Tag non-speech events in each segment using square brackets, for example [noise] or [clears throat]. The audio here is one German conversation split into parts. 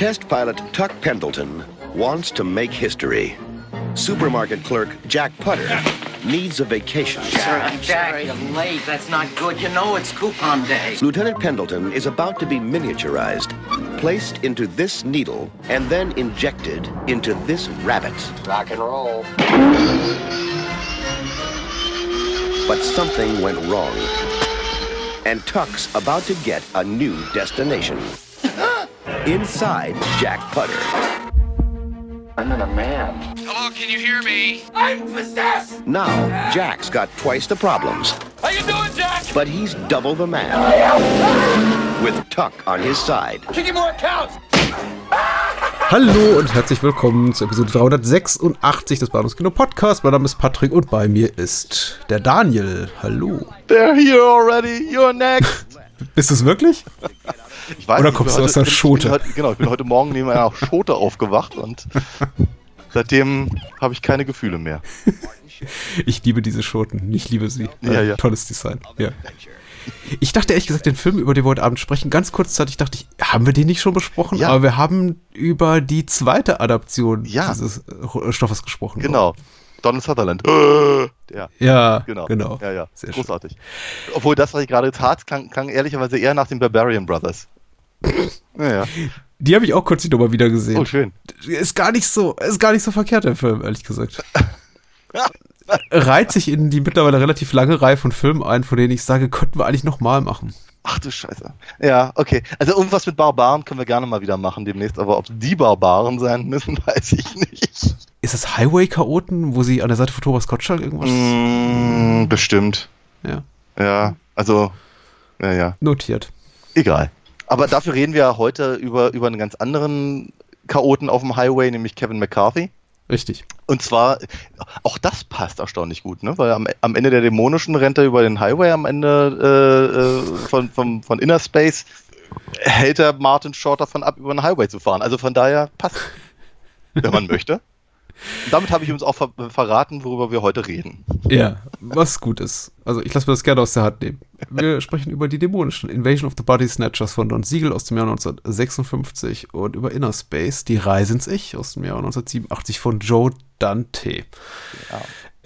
Test pilot Tuck Pendleton wants to make history. Supermarket clerk Jack Putter needs a vacation. Sir, Jack, you're late. That's not good. You know it's coupon day. Lieutenant Pendleton is about to be miniaturized, placed into this needle, and then injected into this rabbit. Rock and roll. But something went wrong. And Tuck's about to get a new destination. Inside Jack Putter. I'm in a man. Hello, can you hear me? I'm possessed! Now, Jack's got twice the problems, How you doing, Jack? but he's double the man. With Tuck on his side. Kicking more accounts! Hallo und herzlich willkommen zur Episode 386 des Bahnhofskino Podcast. Mein Name ist Patrick und bei mir ist der Daniel. Hallo. They're here already. You're next. Bist du es wirklich? [laughs] Ich weiß Oder kommst du aus der Schote? Heute, genau, ich bin heute Morgen neben einer Schote aufgewacht und seitdem habe ich keine Gefühle mehr. Ich liebe diese Schoten. Ich liebe sie. Ja, Äh, ja. Tolles Design. Ja. Ich dachte ehrlich gesagt, den Film, über den wir heute Abend sprechen, ganz kurzzeitig dachte ich, haben wir den nicht schon besprochen? Ja. Aber wir haben über die zweite Adaption Ja. dieses äh, Stoffes gesprochen. Genau. Donald Sutherland. Äh, Der. Ja, Genau. genau. Ja, ja. Sehr schön. Großartig. Obwohl das, was ich gerade tat, klang, klang ehrlicherweise eher nach den Barbarian Brothers. Naja. Die habe ich auch kürzlich nochmal wieder gesehen. Oh, schön. ist gar nicht so, ist gar nicht so verkehrt, der Film, ehrlich gesagt. Reiht sich in die mittlerweile relativ lange Reihe von Filmen ein, von denen ich sage, könnten wir eigentlich nochmal machen. Ach du Scheiße. Ja, okay. Also irgendwas mit Barbaren können wir gerne mal wieder machen demnächst, aber ob die Barbaren sein müssen, [laughs] weiß ich nicht. Ist das Highway-Chaoten, wo sie an der Seite von Thomas Gottschalk irgendwas? Mm, bestimmt. Ja, Ja, also, ja, ja. notiert. Egal. Aber dafür reden wir heute über, über einen ganz anderen Chaoten auf dem Highway, nämlich Kevin McCarthy. Richtig. Und zwar, auch das passt erstaunlich gut, ne? Weil am, am Ende der dämonischen rennt er über den Highway, am Ende äh, äh, von, von, von Inner Space hält er Martin Short davon ab, über den Highway zu fahren. Also von daher passt, wenn man möchte. Und damit habe ich uns auch ver verraten, worüber wir heute reden. Ja, was gut ist. Also ich lasse mir das gerne aus der Hand nehmen. Wir sprechen über die dämonischen Invasion of the Body Snatchers von Don Siegel aus dem Jahr 1956 und über Inner Space, die Reise ins Ich aus dem Jahr 1987 von Joe Dante.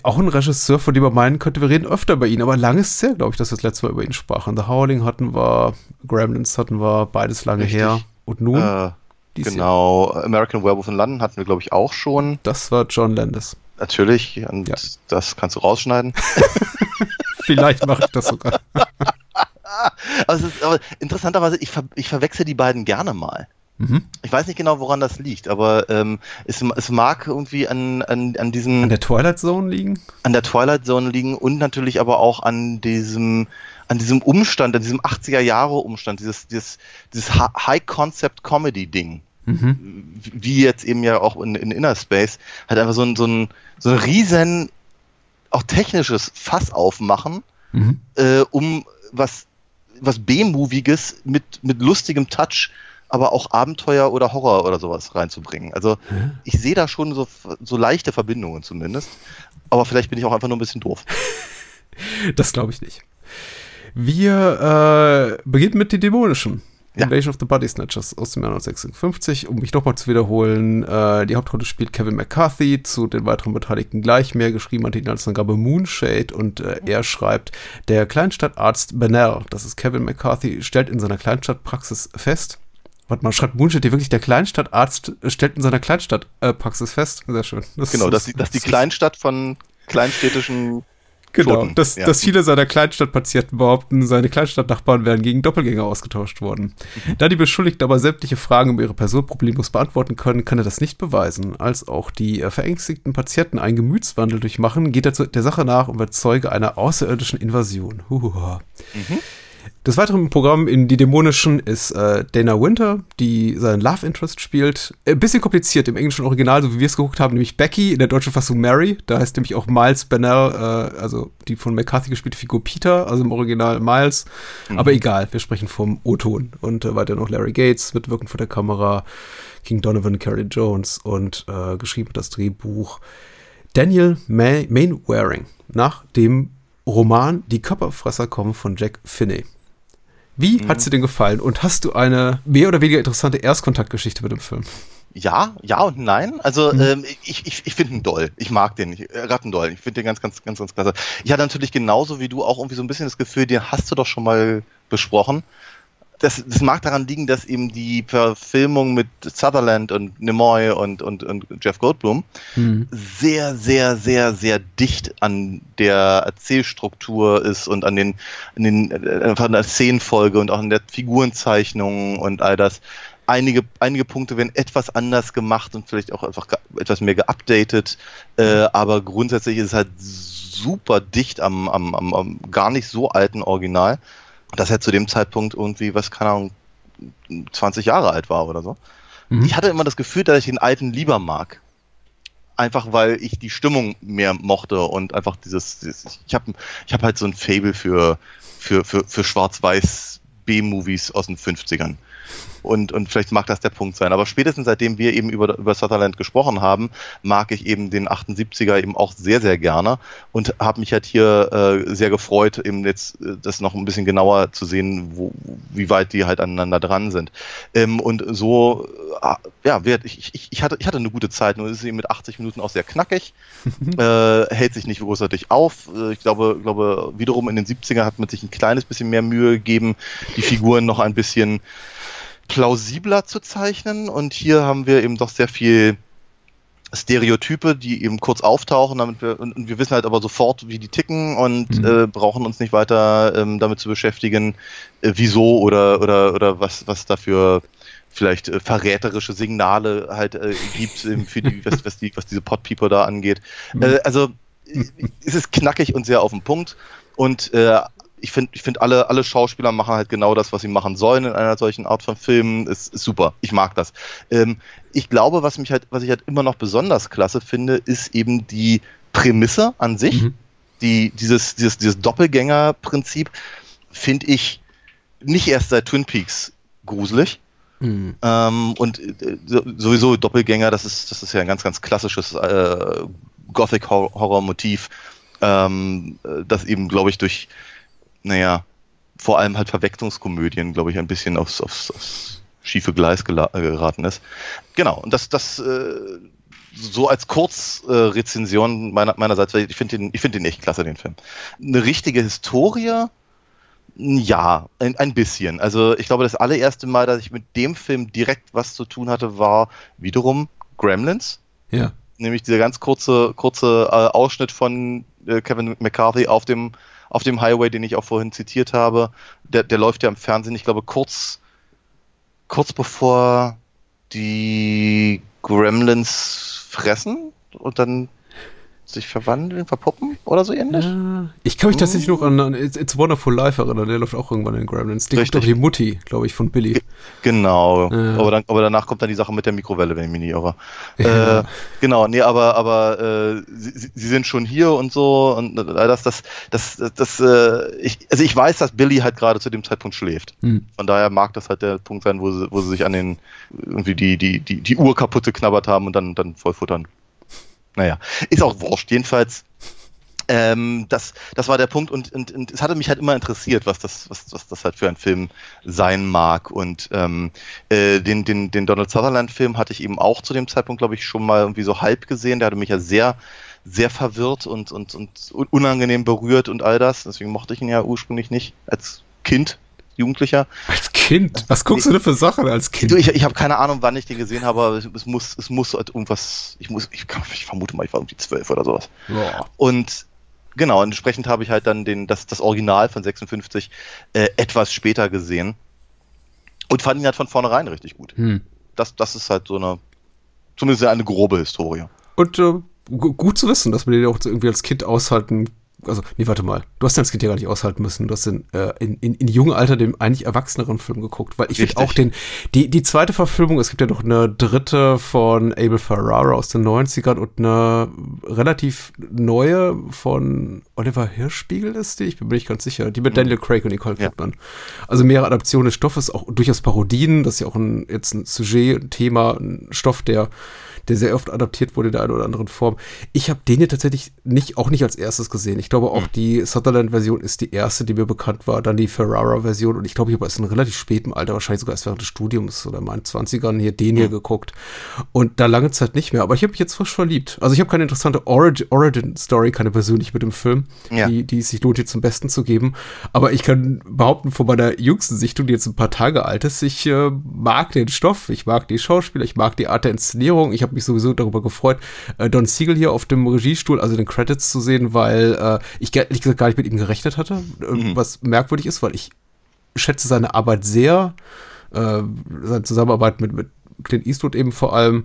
Auch ein Regisseur, von dem man meinen könnte, wir reden öfter über ihn, aber lange ist es her, glaube ich, dass wir das letzte Mal über ihn sprachen. The Howling hatten wir, Gremlins hatten wir, beides lange Richtig. her. Und nun, Äh, dies Jahr. genau, American Werewolf in London hatten wir, glaube ich, auch schon. das war John Landis. Natürlich, und Ja. das kannst du rausschneiden. [laughs] Vielleicht mache ich das sogar. [laughs] es ist, aber interessanterweise, ich, ver ich verwechsel die beiden gerne mal. Mhm. Ich weiß nicht genau, woran das liegt, aber ähm, es, es mag irgendwie an, an, an diesem, An der Twilight Zone liegen? an der Twilight Zone liegen und natürlich aber auch an diesem, an diesem Umstand, an diesem 80er Jahre Umstand, dieses, dieses, dieses High-Concept-Comedy-Ding. Mhm. Wie jetzt eben ja auch in, in Inner Space, halt einfach so ein, so ein, so ein riesen, auch technisches Fass aufmachen, Mhm. äh, um was, was B-Moviges mit, mit lustigem Touch, aber auch Abenteuer oder Horror oder sowas reinzubringen. Also ich sehe da schon so, so leichte Verbindungen zumindest. Aber vielleicht bin ich auch einfach nur ein bisschen doof. [laughs] Das glaube ich nicht. Wir äh, beginnen mit den dämonischen. Ja. Invasion of the Body Snatchers aus dem Jahr 1956. Um mich nochmal zu wiederholen, äh, die Hauptrolle spielt Kevin McCarthy, zu den weiteren Beteiligten gleich mehr. Geschrieben hat ihn als Angabe Moonshade und äh, er schreibt, der Kleinstadtarzt Bennell, das ist Kevin McCarthy, stellt in seiner Kleinstadtpraxis fest, Warte mal, schreibt Moonshade hier wirklich, der Kleinstadtarzt stellt in seiner Kleinstadtpraxis fest? Sehr schön. Das Genau, ist- dass die, dass die Kleinstadt von kleinstädtischen Genau, Schoten, dass, ja. dass viele seiner Kleinstadtpatienten behaupten, seine Kleinstadtnachbarn wären gegen Doppelgänger ausgetauscht worden. Mhm. Da die Beschuldigten aber sämtliche Fragen über ihre Person problemlos beantworten können, kann er das nicht beweisen. Als auch die äh, verängstigten Patienten einen Gemütswandel durchmachen, geht er zu der Sache nach und wird Zeuge einer außerirdischen Invasion. Huhuha. Mhm. Des Weiteren im Programm in Die Dämonischen ist äh, Dana Winter, die seinen Love Interest spielt. Ein bisschen kompliziert im englischen Original, so wie wir es geguckt haben, nämlich Becky, in der deutschen Fassung Mary. Da heißt nämlich auch Miles Bennell, äh, also die von McCarthy gespielte Figur Peter, also im Original Miles. Aber egal, wir sprechen vom O-Ton. Und äh, weiter noch Larry Gates, mitwirkend vor der Kamera, King Donovan, Carrie Jones und äh, geschrieben das Drehbuch Daniel Mainwaring nach dem Roman Die Körperfresser kommen von Jack Finney. Wie hat sie dir gefallen? Und hast du eine mehr oder weniger interessante Erstkontaktgeschichte mit dem Film? Ja, ja und nein. Also mhm. ähm, ich, ich, ich finde ihn doll. Ich mag den. Ich, äh, Rattendoll. Ich finde den ganz, ganz, ganz, ganz klasse. Ich hatte natürlich genauso wie du auch irgendwie so ein bisschen das Gefühl, den hast du doch schon mal besprochen. Das, das mag daran liegen, dass eben die Verfilmung mit Sutherland und Nimoy und, und, und Jeff Goldblum mhm. sehr, sehr, sehr, sehr dicht an der Erzählstruktur ist und an den, an den äh, einfach an der Szenenfolge und auch an der Figurenzeichnung und all das einige, einige Punkte werden etwas anders gemacht und vielleicht auch einfach etwas mehr geupdatet, äh, aber grundsätzlich ist es halt super dicht am, am, am, am gar nicht so alten Original, dass er zu dem Zeitpunkt irgendwie, was keine Ahnung, 20 Jahre alt war oder so. Mhm. Ich hatte immer das Gefühl, dass ich den alten lieber mag. Einfach weil ich die Stimmung mehr mochte und einfach dieses, dieses ich habe ich hab halt so ein Fable für, für, für, für Schwarz-Weiß B-Movies aus den 50ern. Und, und vielleicht mag das der Punkt sein. Aber spätestens seitdem wir eben über, über Sutherland gesprochen haben, mag ich eben den 78er eben auch sehr, sehr gerne und habe mich halt hier äh, sehr gefreut, eben jetzt äh, das noch ein bisschen genauer zu sehen, wo, wie weit die halt aneinander dran sind. Ähm, und so, äh, ja, ich, ich, ich, hatte, ich hatte eine gute Zeit, nur ist sie mit 80 Minuten auch sehr knackig, [laughs] äh, hält sich nicht großartig auf. Äh, ich glaube, glaube, wiederum in den 70er hat man sich ein kleines bisschen mehr Mühe gegeben, die Figuren noch ein bisschen plausibler zu zeichnen. Und hier haben wir eben doch sehr viel Stereotype, die eben kurz auftauchen, damit wir, und wir wissen halt aber sofort, wie die ticken und mhm. äh, brauchen uns nicht weiter ähm, damit zu beschäftigen, äh, wieso oder, oder, oder was, was dafür vielleicht äh, verräterische Signale halt äh, gibt, ähm, für die, was, was, die, was diese Podpeople da angeht. Mhm. Äh, also es ist knackig und sehr auf den Punkt. Und äh, ich finde, ich finde alle, alle Schauspieler machen halt genau das, was sie machen sollen in einer solchen Art von Filmen. Ist, ist super. Ich mag das. Ähm, ich glaube, was mich halt, was ich halt immer noch besonders klasse finde, ist eben die Prämisse an sich. Mhm. Die, dieses, dieses, dieses Doppelgänger-Prinzip finde ich nicht erst seit Twin Peaks gruselig. Mhm. Ähm, und äh, sowieso Doppelgänger, das ist, das ist ja ein ganz, ganz klassisches äh, Gothic-Horror-Motiv, ähm, äh, das eben, glaube ich, durch naja, vor allem halt Verwechslungskomödien, glaube ich, ein bisschen aufs, aufs, aufs schiefe Gleis äh, geraten ist. Genau, und das, das äh, so als Kurzrezension äh, meiner, meinerseits, ich finde den, ich finde den echt klasse, den Film. Eine richtige Historie, ja, ein, ein bisschen. Also ich glaube, das allererste Mal, dass ich mit dem Film direkt was zu tun hatte, war wiederum Gremlins. Ja. Nämlich dieser ganz kurze, kurze äh, Ausschnitt von äh, Kevin McCarthy auf dem auf dem Highway, den ich auch vorhin zitiert habe. Der, der läuft ja im Fernsehen, ich glaube, kurz, kurz bevor die Gremlins fressen und dann sich verwandeln, verpuppen oder so ähnlich. Ja, ich kann mich tatsächlich noch an, an It's, It's Wonderful Life erinnern, der läuft auch irgendwann in Gremlins. Die Richtig. die Mutti, glaube ich, von Billy. G genau, ja. aber, dann, aber danach kommt dann die Sache mit der Mikrowelle, wenn ich mich nicht irre. Ja. Äh, genau, nee, aber, aber äh, sie, sie, sind schon hier und so und äh, das, das, das, das, das äh, ich, also ich weiß, dass Billy halt gerade zu dem Zeitpunkt schläft. Hm. Von daher mag das halt der Punkt sein, wo sie, wo sie sich an den irgendwie die, die, die, die Uhr kaputt geknabbert haben und dann, dann vollfuttern. Naja, ist auch wurscht. Jedenfalls, ähm, das, das war der Punkt und, und, und es hatte mich halt immer interessiert, was das, was, was das halt für ein Film sein mag. Und ähm, äh, den, den, den Donald Sutherland-Film hatte ich eben auch zu dem Zeitpunkt, glaube ich, schon mal irgendwie so halb gesehen. Der hatte mich ja sehr, sehr verwirrt und, und, und unangenehm berührt und all das. Deswegen mochte ich ihn ja ursprünglich nicht als Kind. Jugendlicher. Als Kind? Was guckst du denn für Sachen als Kind? Du, ich, ich habe keine Ahnung, wann ich den gesehen habe, aber es muss, es muss halt irgendwas, ich muss, ich, ich vermute mal, ich war irgendwie zwölf oder sowas. Ja. Und genau, entsprechend habe ich halt dann den, das, das Original von 56 äh, etwas später gesehen und fand ihn halt von vornherein richtig gut. Hm. Das, das ist halt so eine, zumindest eine grobe Historie. Und äh, gut zu wissen, dass man den auch irgendwie als Kind aushalten also, nee, warte mal. Du hast das Kind ja gar nicht aushalten müssen. Du hast in, äh, in, in, in jungem Alter den eigentlich erwachseneren Film geguckt. Weil ich finde auch den, die, die zweite Verfilmung, es gibt ja noch eine dritte von Abel Ferrara aus den 90ern und eine relativ neue von Oliver Hirschspiegel ist die, ich bin mir nicht ganz sicher. Die mit mhm. Daniel Craig und Nicole Kidman. Ja. Also mehrere Adaptionen des Stoffes, auch durchaus Parodien. Das ist ja auch ein, jetzt ein Sujet, ein Thema, ein Stoff, der der sehr oft adaptiert wurde in der einen oder anderen Form. Ich habe den hier tatsächlich nicht, auch nicht als erstes gesehen. Ich glaube auch die Sutherland-Version ist die erste, die mir bekannt war, dann die Ferrara-Version. Und ich glaube, ich habe erst in relativ spätem Alter, wahrscheinlich sogar erst während des Studiums oder meinen 20ern hier den hier geguckt. Und da lange Zeit nicht mehr, aber ich habe mich jetzt frisch verliebt. Also ich habe keine interessante Origin- Origin-Story, keine persönlich mit dem Film, Ja. die, die es sich lohnt, hier zum Besten zu geben, aber ich kann behaupten, von meiner jüngsten Sichtung, die jetzt ein paar Tage alt ist, ich äh, mag den Stoff, ich mag die Schauspieler, ich mag die Art der Inszenierung, ich habe mich sowieso darüber gefreut, äh, Don Siegel hier auf dem Regiestuhl, also den Credits zu sehen, weil äh, ich ehrlich gesagt gar nicht mit ihm gerechnet hatte, äh, was merkwürdig ist, weil ich schätze seine Arbeit sehr, äh, seine Zusammenarbeit mit, mit Clint Eastwood eben vor allem,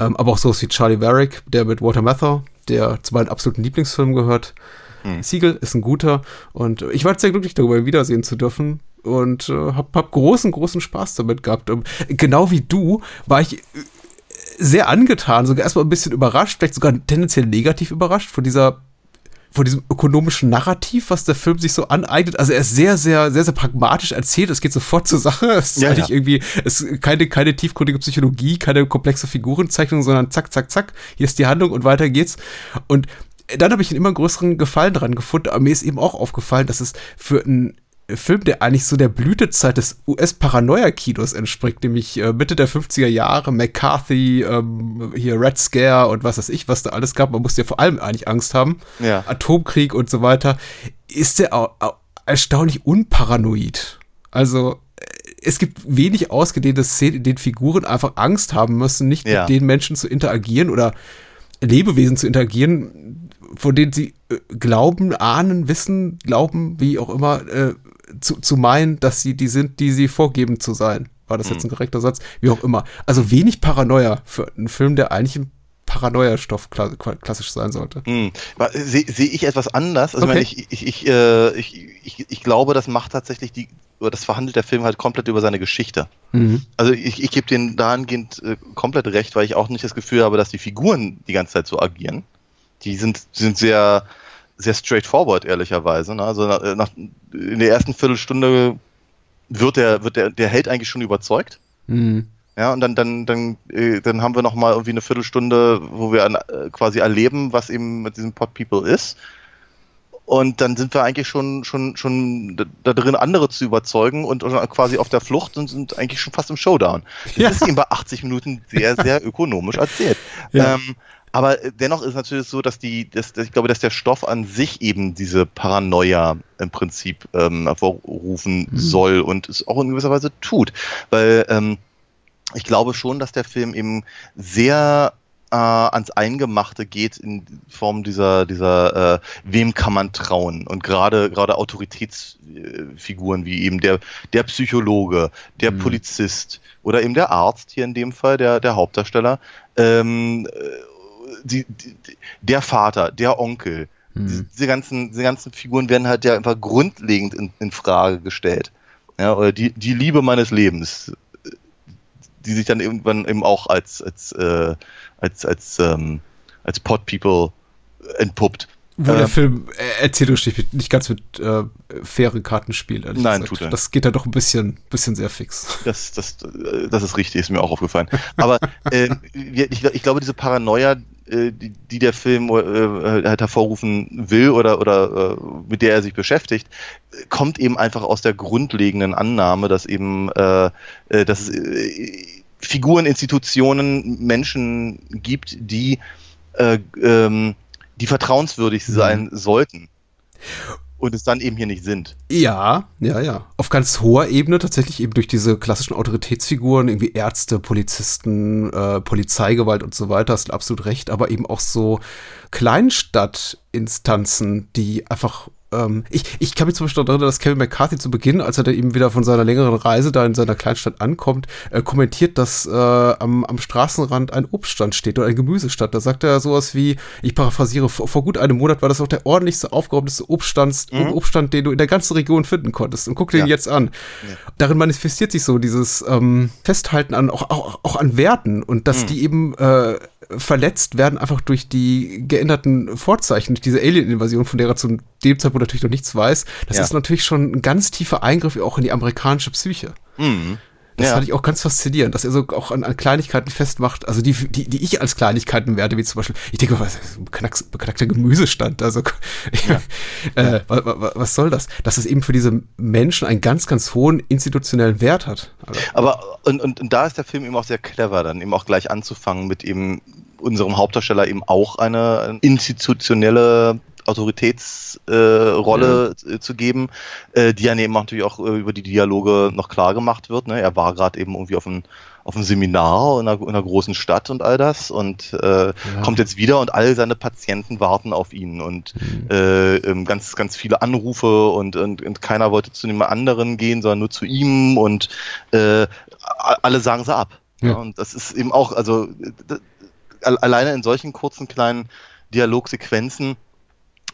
ähm, aber auch so wie Charlie Varick, der mit Walter Matthau, der zu meinen absoluten Lieblingsfilmen gehört. Siegel ist ein guter und ich war sehr glücklich darüber, ihn wiedersehen zu dürfen und äh, hab, hab großen, großen Spaß damit gehabt. Ähm, genau wie du war ich äh, sehr angetan, sogar erstmal ein bisschen überrascht, vielleicht sogar tendenziell negativ überrascht von dieser von diesem ökonomischen Narrativ, was der Film sich so aneignet. Also er ist sehr, sehr, sehr, sehr pragmatisch erzählt. Es geht sofort zur Sache. Es ist Ja, eigentlich ja. irgendwie, es ist keine, keine tiefgründige Psychologie, keine komplexe Figurenzeichnung, sondern zack, zack, zack. Hier ist die Handlung und weiter geht's. Und dann habe ich einen immer größeren Gefallen dran gefunden. Aber mir ist eben auch aufgefallen, dass es für einen Film, der eigentlich so der Blütezeit des US-Paranoia-Kinos entspricht, nämlich äh, Mitte der 50er Jahre, McCarthy, ähm, hier Red Scare und was weiß ich, was da alles gab. Man musste ja vor allem eigentlich Angst haben. Ja. Atomkrieg und so weiter. Ist der au- au- erstaunlich unparanoid. Also äh, es gibt wenig ausgedehnte Szenen, in denen Figuren einfach Angst haben müssen, nicht Ja. mit den Menschen zu interagieren oder Lebewesen zu interagieren, von denen sie äh, glauben, ahnen, wissen, glauben, wie auch immer, äh, zu, zu meinen, dass sie die sind, die sie vorgeben zu sein. War das jetzt ein korrekter Satz? Wie auch immer. Also wenig Paranoia für einen Film, der eigentlich ein Paranoia-Stoff kla klassisch sein sollte. Hm. Sehe seh ich etwas anders? Also Okay. ich, ich, ich, äh, ich, ich, ich glaube, das macht tatsächlich die, oder das verhandelt der Film halt komplett über seine Geschichte. Mhm. Also ich, ich gebe denen dahingehend äh, komplett recht, weil ich auch nicht das Gefühl habe, dass die Figuren die ganze Zeit so agieren. Die sind, sind sehr, sehr straightforward, ehrlicherweise. Ne? Also nach, nach, in der ersten Viertelstunde wird der, wird der, der Held eigentlich schon überzeugt. Mhm. Ja, und dann, dann, dann, äh, dann haben wir noch mal irgendwie eine Viertelstunde, wo wir an, äh, quasi erleben, was eben mit diesem Pod People ist. Und dann sind wir eigentlich schon, schon, schon da- drin, andere zu überzeugen und und quasi auf der Flucht und sind eigentlich schon fast im Showdown. Das Ja. ist eben bei 80 Minuten sehr, sehr ökonomisch erzählt. Ja. Ähm, aber dennoch ist natürlich so, dass die, dass, dass ich glaube, dass der Stoff an sich eben diese Paranoia im Prinzip ähm, hervorrufen soll und es auch in gewisser Weise tut. Weil ähm, ich glaube schon, dass der Film eben sehr äh, ans Eingemachte geht in Form dieser, dieser äh, wem kann man trauen? Und gerade gerade Autoritätsfiguren wie eben der der Psychologe, der Polizist oder eben der Arzt hier in dem Fall der der Hauptdarsteller, ähm, äh, die, die, der Vater, der Onkel, diese, diese ganzen diese ganzen Figuren werden halt ja einfach grundlegend in, in Frage gestellt. Ja, oder die, die Liebe meines Lebens, die sich dann irgendwann eben auch als als äh, als als ähm, als Pod People entpuppt. Wo der Ähm, Film äh, erzählerisch nicht ganz mit äh, faire Karten spielt. ehrlich Nein, gesagt. tut er nicht. Das geht da doch ein bisschen, bisschen sehr fix. Das, das, äh, das ist richtig, ist mir auch aufgefallen. Aber [laughs] äh, ich, ich glaube, diese Paranoia, die, die der Film äh, halt hervorrufen will oder, oder äh, mit der er sich beschäftigt, äh, kommt eben einfach aus der grundlegenden Annahme, dass eben äh, äh, dass es äh, Figuren, Institutionen, Menschen gibt, die, äh, ähm, die vertrauenswürdig sein sollten. Und es dann eben hier nicht sind. Ja, ja, ja. Auf ganz hoher Ebene tatsächlich eben durch diese klassischen Autoritätsfiguren, irgendwie Ärzte, Polizisten, äh, Polizeigewalt und so weiter, hast du absolut recht, aber eben auch so Kleinstadtinstanzen, die einfach ähm, ich, ich kann mich zum Beispiel daran erinnern, dass Kevin McCarthy zu Beginn, als er da eben wieder von seiner längeren Reise da in seiner Kleinstadt ankommt, äh, kommentiert, dass äh, am, am Straßenrand ein Obststand steht oder ein Gemüsestand. Da sagt er sowas wie, ich paraphrasiere, vor, vor gut einem Monat war das auch der ordentlichste, aufgeräumteste Obststand, Obststand, den du in der ganzen Region finden konntest. Und guck dir Ja. den jetzt an. Darin manifestiert sich so dieses ähm, Festhalten an, auch, auch, auch an Werten und dass die eben äh, verletzt werden einfach durch die geänderten Vorzeichen, durch diese Alien-Invasion, von der er zu dem Zeitpunkt natürlich noch nichts weiß. Das Ja. ist natürlich schon ein ganz tiefer Eingriff auch in die amerikanische Psyche. Mhm. Das Ja. fand ich auch ganz faszinierend, dass er so auch an, an Kleinigkeiten festmacht, also die, die, die ich als Kleinigkeiten werte, wie zum Beispiel, ich denke, was ist ein beknackter, Gemüsestand, also [laughs] äh, wa, wa, was soll das? Dass es eben für diese Menschen einen ganz, ganz hohen institutionellen Wert hat. Also, Aber und, und, und da ist der Film eben auch sehr clever, dann eben auch gleich anzufangen mit eben unserem Hauptdarsteller eben auch eine institutionelle Autoritätsrolle äh, äh, zu geben, äh, die ja eben natürlich auch äh, über die Dialoge noch klar gemacht wird. Ne? Er war gerade eben irgendwie auf einem auf einem Seminar in einer, in einer großen Stadt und all das und äh, kommt jetzt wieder und all seine Patienten warten auf ihn und äh, ähm, ganz ganz viele Anrufe und, und, und keiner wollte zu einem anderen gehen, sondern nur zu ihm und äh, alle sagen sie ab. Ja. Ja. Und das ist eben auch, also alleine in solchen kurzen kleinen Dialogsequenzen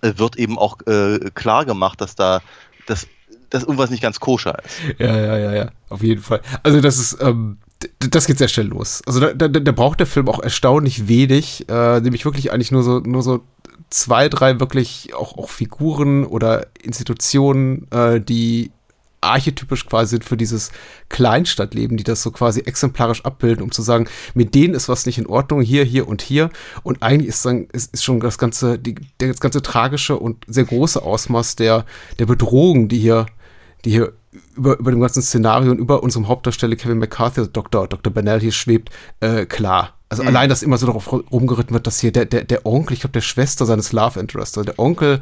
wird eben auch äh, klar gemacht, dass da dass, dass irgendwas nicht ganz koscher ist. ja, ja, ja, ja, auf jeden Fall. Also das ist, ähm, das geht sehr schnell los. Also da, da, da braucht der Film auch erstaunlich wenig, äh, nämlich wirklich eigentlich nur so, nur so zwei, drei wirklich auch, auch Figuren oder Institutionen, äh, die archetypisch quasi sind für dieses Kleinstadtleben, die das so quasi exemplarisch abbilden, um zu sagen, mit denen ist was nicht in Ordnung, hier, hier und hier. Und eigentlich ist dann, ist, ist schon das ganze, die, das ganze tragische und sehr große Ausmaß der, der Bedrohung, die hier, die hier über, über dem ganzen Szenario und über unserem Hauptdarsteller Kevin McCarthy, also Dr. Dr. Bennell hier schwebt, äh, klar. Also allein, dass immer so darauf rumgeritten wird, dass hier der, der, der Onkel, ich glaube, der Schwester seines Love Interest, also der Onkel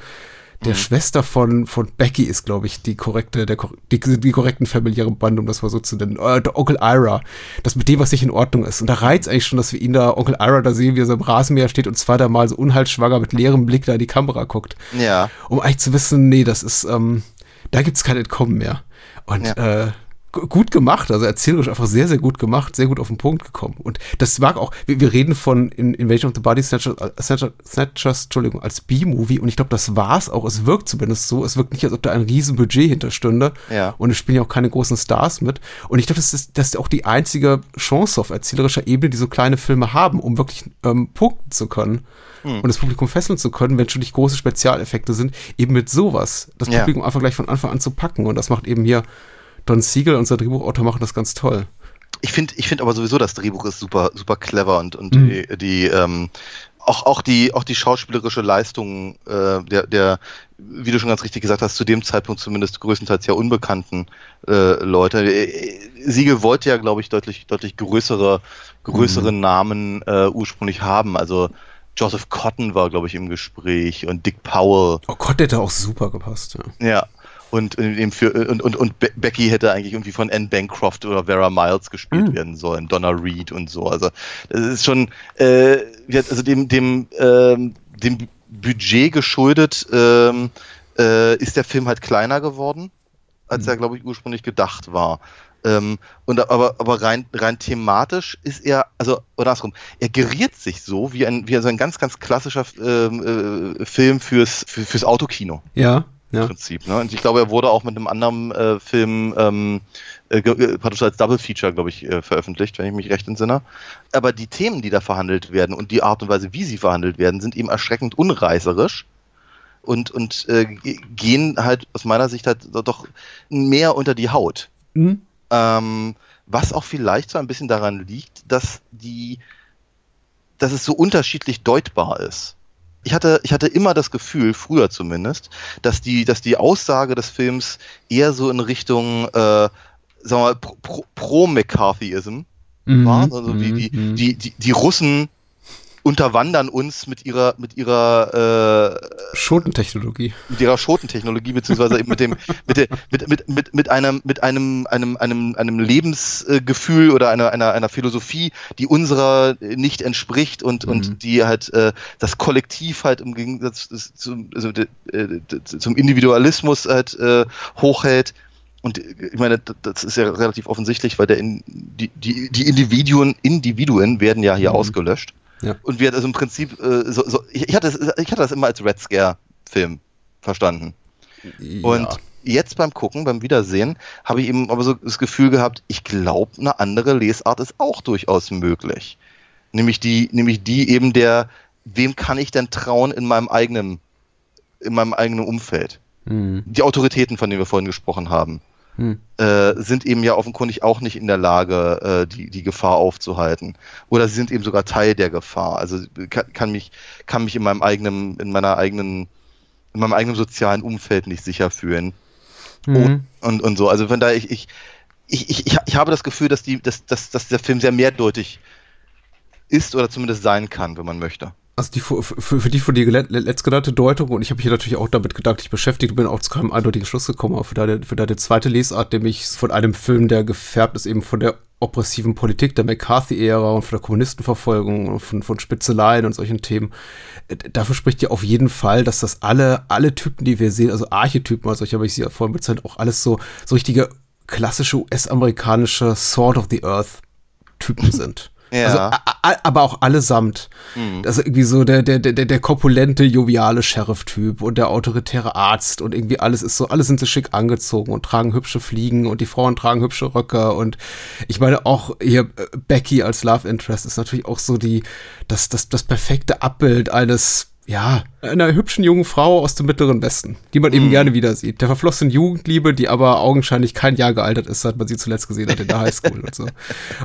der Schwester von, von Becky ist, glaube ich, die korrekte, der, die, die korrekten familiären Band, um das mal so zu nennen. Äh, der Onkel Ira. Das mit dem, was nicht in Ordnung ist. Und da reizt eigentlich schon, dass wir ihn da, Onkel Ira, da sehen, wie er so im Rasenmäher steht und zweiter Mal so unheilsschwanger mit leerem Blick da in die Kamera guckt. Ja. Um eigentlich zu wissen, nee, das ist, ähm, da gibt's kein Entkommen mehr. Und Ja. äh, gut gemacht, also erzählerisch einfach sehr, sehr gut gemacht, sehr gut auf den Punkt gekommen. Und das mag auch, wir, wir reden von In Invasion of the Body Snatchers, äh, Snatchers, Snatchers Entschuldigung, als B-Movie und ich glaube, das war's auch. Es wirkt zumindest so. Es wirkt nicht, als ob da ein riesen Budget hinterstünde. Ja. Und es spielen ja auch keine großen Stars mit. Und ich glaube, das ist, das ist auch die einzige Chance auf erzählerischer Ebene, die so kleine Filme haben, um wirklich ähm, punkten zu können Hm. und das Publikum fesseln zu können, wenn schon nicht große Spezialeffekte sind, eben mit sowas. Das Ja. Publikum einfach gleich von Anfang an zu packen. Und das macht eben hier Don Siegel, unser Drehbuchautor, machen das ganz toll. Ich finde, ich finde aber sowieso, das Drehbuch ist super, super clever und, und Mhm. die, die ähm, auch, auch die, auch die schauspielerische Leistung äh, der, der, wie du schon ganz richtig gesagt hast, zu dem Zeitpunkt zumindest größtenteils ja unbekannten äh, Leute. Äh, Siegel wollte ja, glaube ich, deutlich, deutlich größere, größere Mhm. Namen äh, ursprünglich haben. Also Joseph Cotton war, glaube ich, im Gespräch und Dick Powell. Oh Gott, der hätte auch super gepasst. Ja. Ja. Und, äh, für, und, und, und Be Becky hätte eigentlich irgendwie von Anne Bancroft oder Vera Miles gespielt Mhm. werden sollen, Donna Reed und so. Also das ist schon äh, also dem, dem, ähm, dem Budget geschuldet, ähm, äh, ist der Film halt kleiner geworden, als er, glaube ich, ursprünglich gedacht war. Ähm, und aber, aber rein, rein thematisch ist er, also oder andersrum, er geriert sich so wie ein, wie so ein ganz, ganz klassischer ähm, äh, Film fürs, für, fürs Autokino Ja, ja. Prinzip. Ne? Und ich glaube, er wurde auch mit einem anderen äh, Film ähm, äh, praktisch als Double Feature, glaube ich, äh, veröffentlicht, wenn ich mich recht entsinne. Aber die Themen, die da verhandelt werden und die Art und Weise, wie sie verhandelt werden, sind eben erschreckend unreißerisch und, und äh, ge- gehen halt aus meiner Sicht halt doch mehr unter die Haut. Hm? Ähm, was auch vielleicht so ein bisschen daran liegt, dass die, dass es so unterschiedlich deutbar ist. Ich hatte, ich hatte immer das Gefühl, früher zumindest, dass die, dass die Aussage des Films eher so in Richtung, äh, sagen wir mal, pro- pro- pro-McCarthyism Mhm, war. Also wie mhm, die, mhm. die, die, die Russen unterwandern uns mit ihrer, mit ihrer äh, Schotentechnologie. mit ihrer Schotentechnologie beziehungsweise eben mit dem mit, mit, mit, mit, mit einem mit einem einem einem einem Lebensgefühl oder einer einer einer Philosophie, die unserer nicht entspricht und und die halt äh, das Kollektiv halt im Gegensatz zum also, äh, zum Individualismus halt äh, hochhält. Und äh, ich meine, das- das ist ja relativ offensichtlich, weil der in, die, die, die Individuen, Individuen werden ja hier Mhm. ausgelöscht. Ja. Und wir also im Prinzip, äh, so, so, ich, ich, hatte das, ich hatte das immer als Red Scare-Film verstanden. Und ja. jetzt beim Gucken, beim Wiedersehen, habe ich eben aber so das Gefühl gehabt, ich glaube, eine andere Lesart ist auch durchaus möglich. Nämlich die, nämlich die eben der, wem kann ich denn trauen in meinem eigenen, in meinem eigenen Umfeld? Mhm. Die Autoritäten, von denen wir vorhin gesprochen haben. Hm. äh, sind eben ja offenkundig auch nicht in der Lage, äh, die, die Gefahr aufzuhalten. Oder sie sind eben sogar Teil der Gefahr. Also kann, kann mich, kann mich in meinem eigenen, in meiner eigenen, in meinem eigenen sozialen Umfeld nicht sicher fühlen. Mhm. Und, und, und so. Also von daher, ich, ich, ich, ich, ich habe das Gefühl, dass, die, dass, dass, dass der Film sehr mehrdeutig ist oder zumindest sein kann, wenn man möchte. Also die, für, für die von dir letztgenannte Deutung, und ich habe mich hier natürlich auch damit gedanklich beschäftigt bin auch zu keinem eindeutigen Schluss gekommen, aber für deine, für deine zweite Lesart, nämlich von einem Film, der gefärbt ist eben von der oppressiven Politik der McCarthy-Ära und von der Kommunistenverfolgung und von, von Spitzeleien und solchen Themen. Äh, dafür spricht ja auf jeden Fall, dass das alle, alle Typen, die wir sehen, also Archetypen, also ich habe ich sie ja vorhin bezeichnet, auch alles so, so richtige klassische US-amerikanische Sword of the Earth Typen sind. Ja. Also, a, a, aber auch allesamt. Mhm. Also irgendwie so der, der, der, der korpulente, joviale Sheriff-Typ und der autoritäre Arzt und irgendwie alles ist so, alle sind so schick angezogen und tragen hübsche Fliegen und die Frauen tragen hübsche Röcke und ich meine auch hier äh, Becky als Love Interest ist natürlich auch so die, das, das, das perfekte Abbild eines ja, einer hübschen jungen Frau aus dem mittleren Westen, die man eben mm. gerne wieder sieht. Der verflossenen Jugendliebe, die aber augenscheinlich kein Jahr gealtert ist, seit man sie zuletzt gesehen hat in der Highschool und so.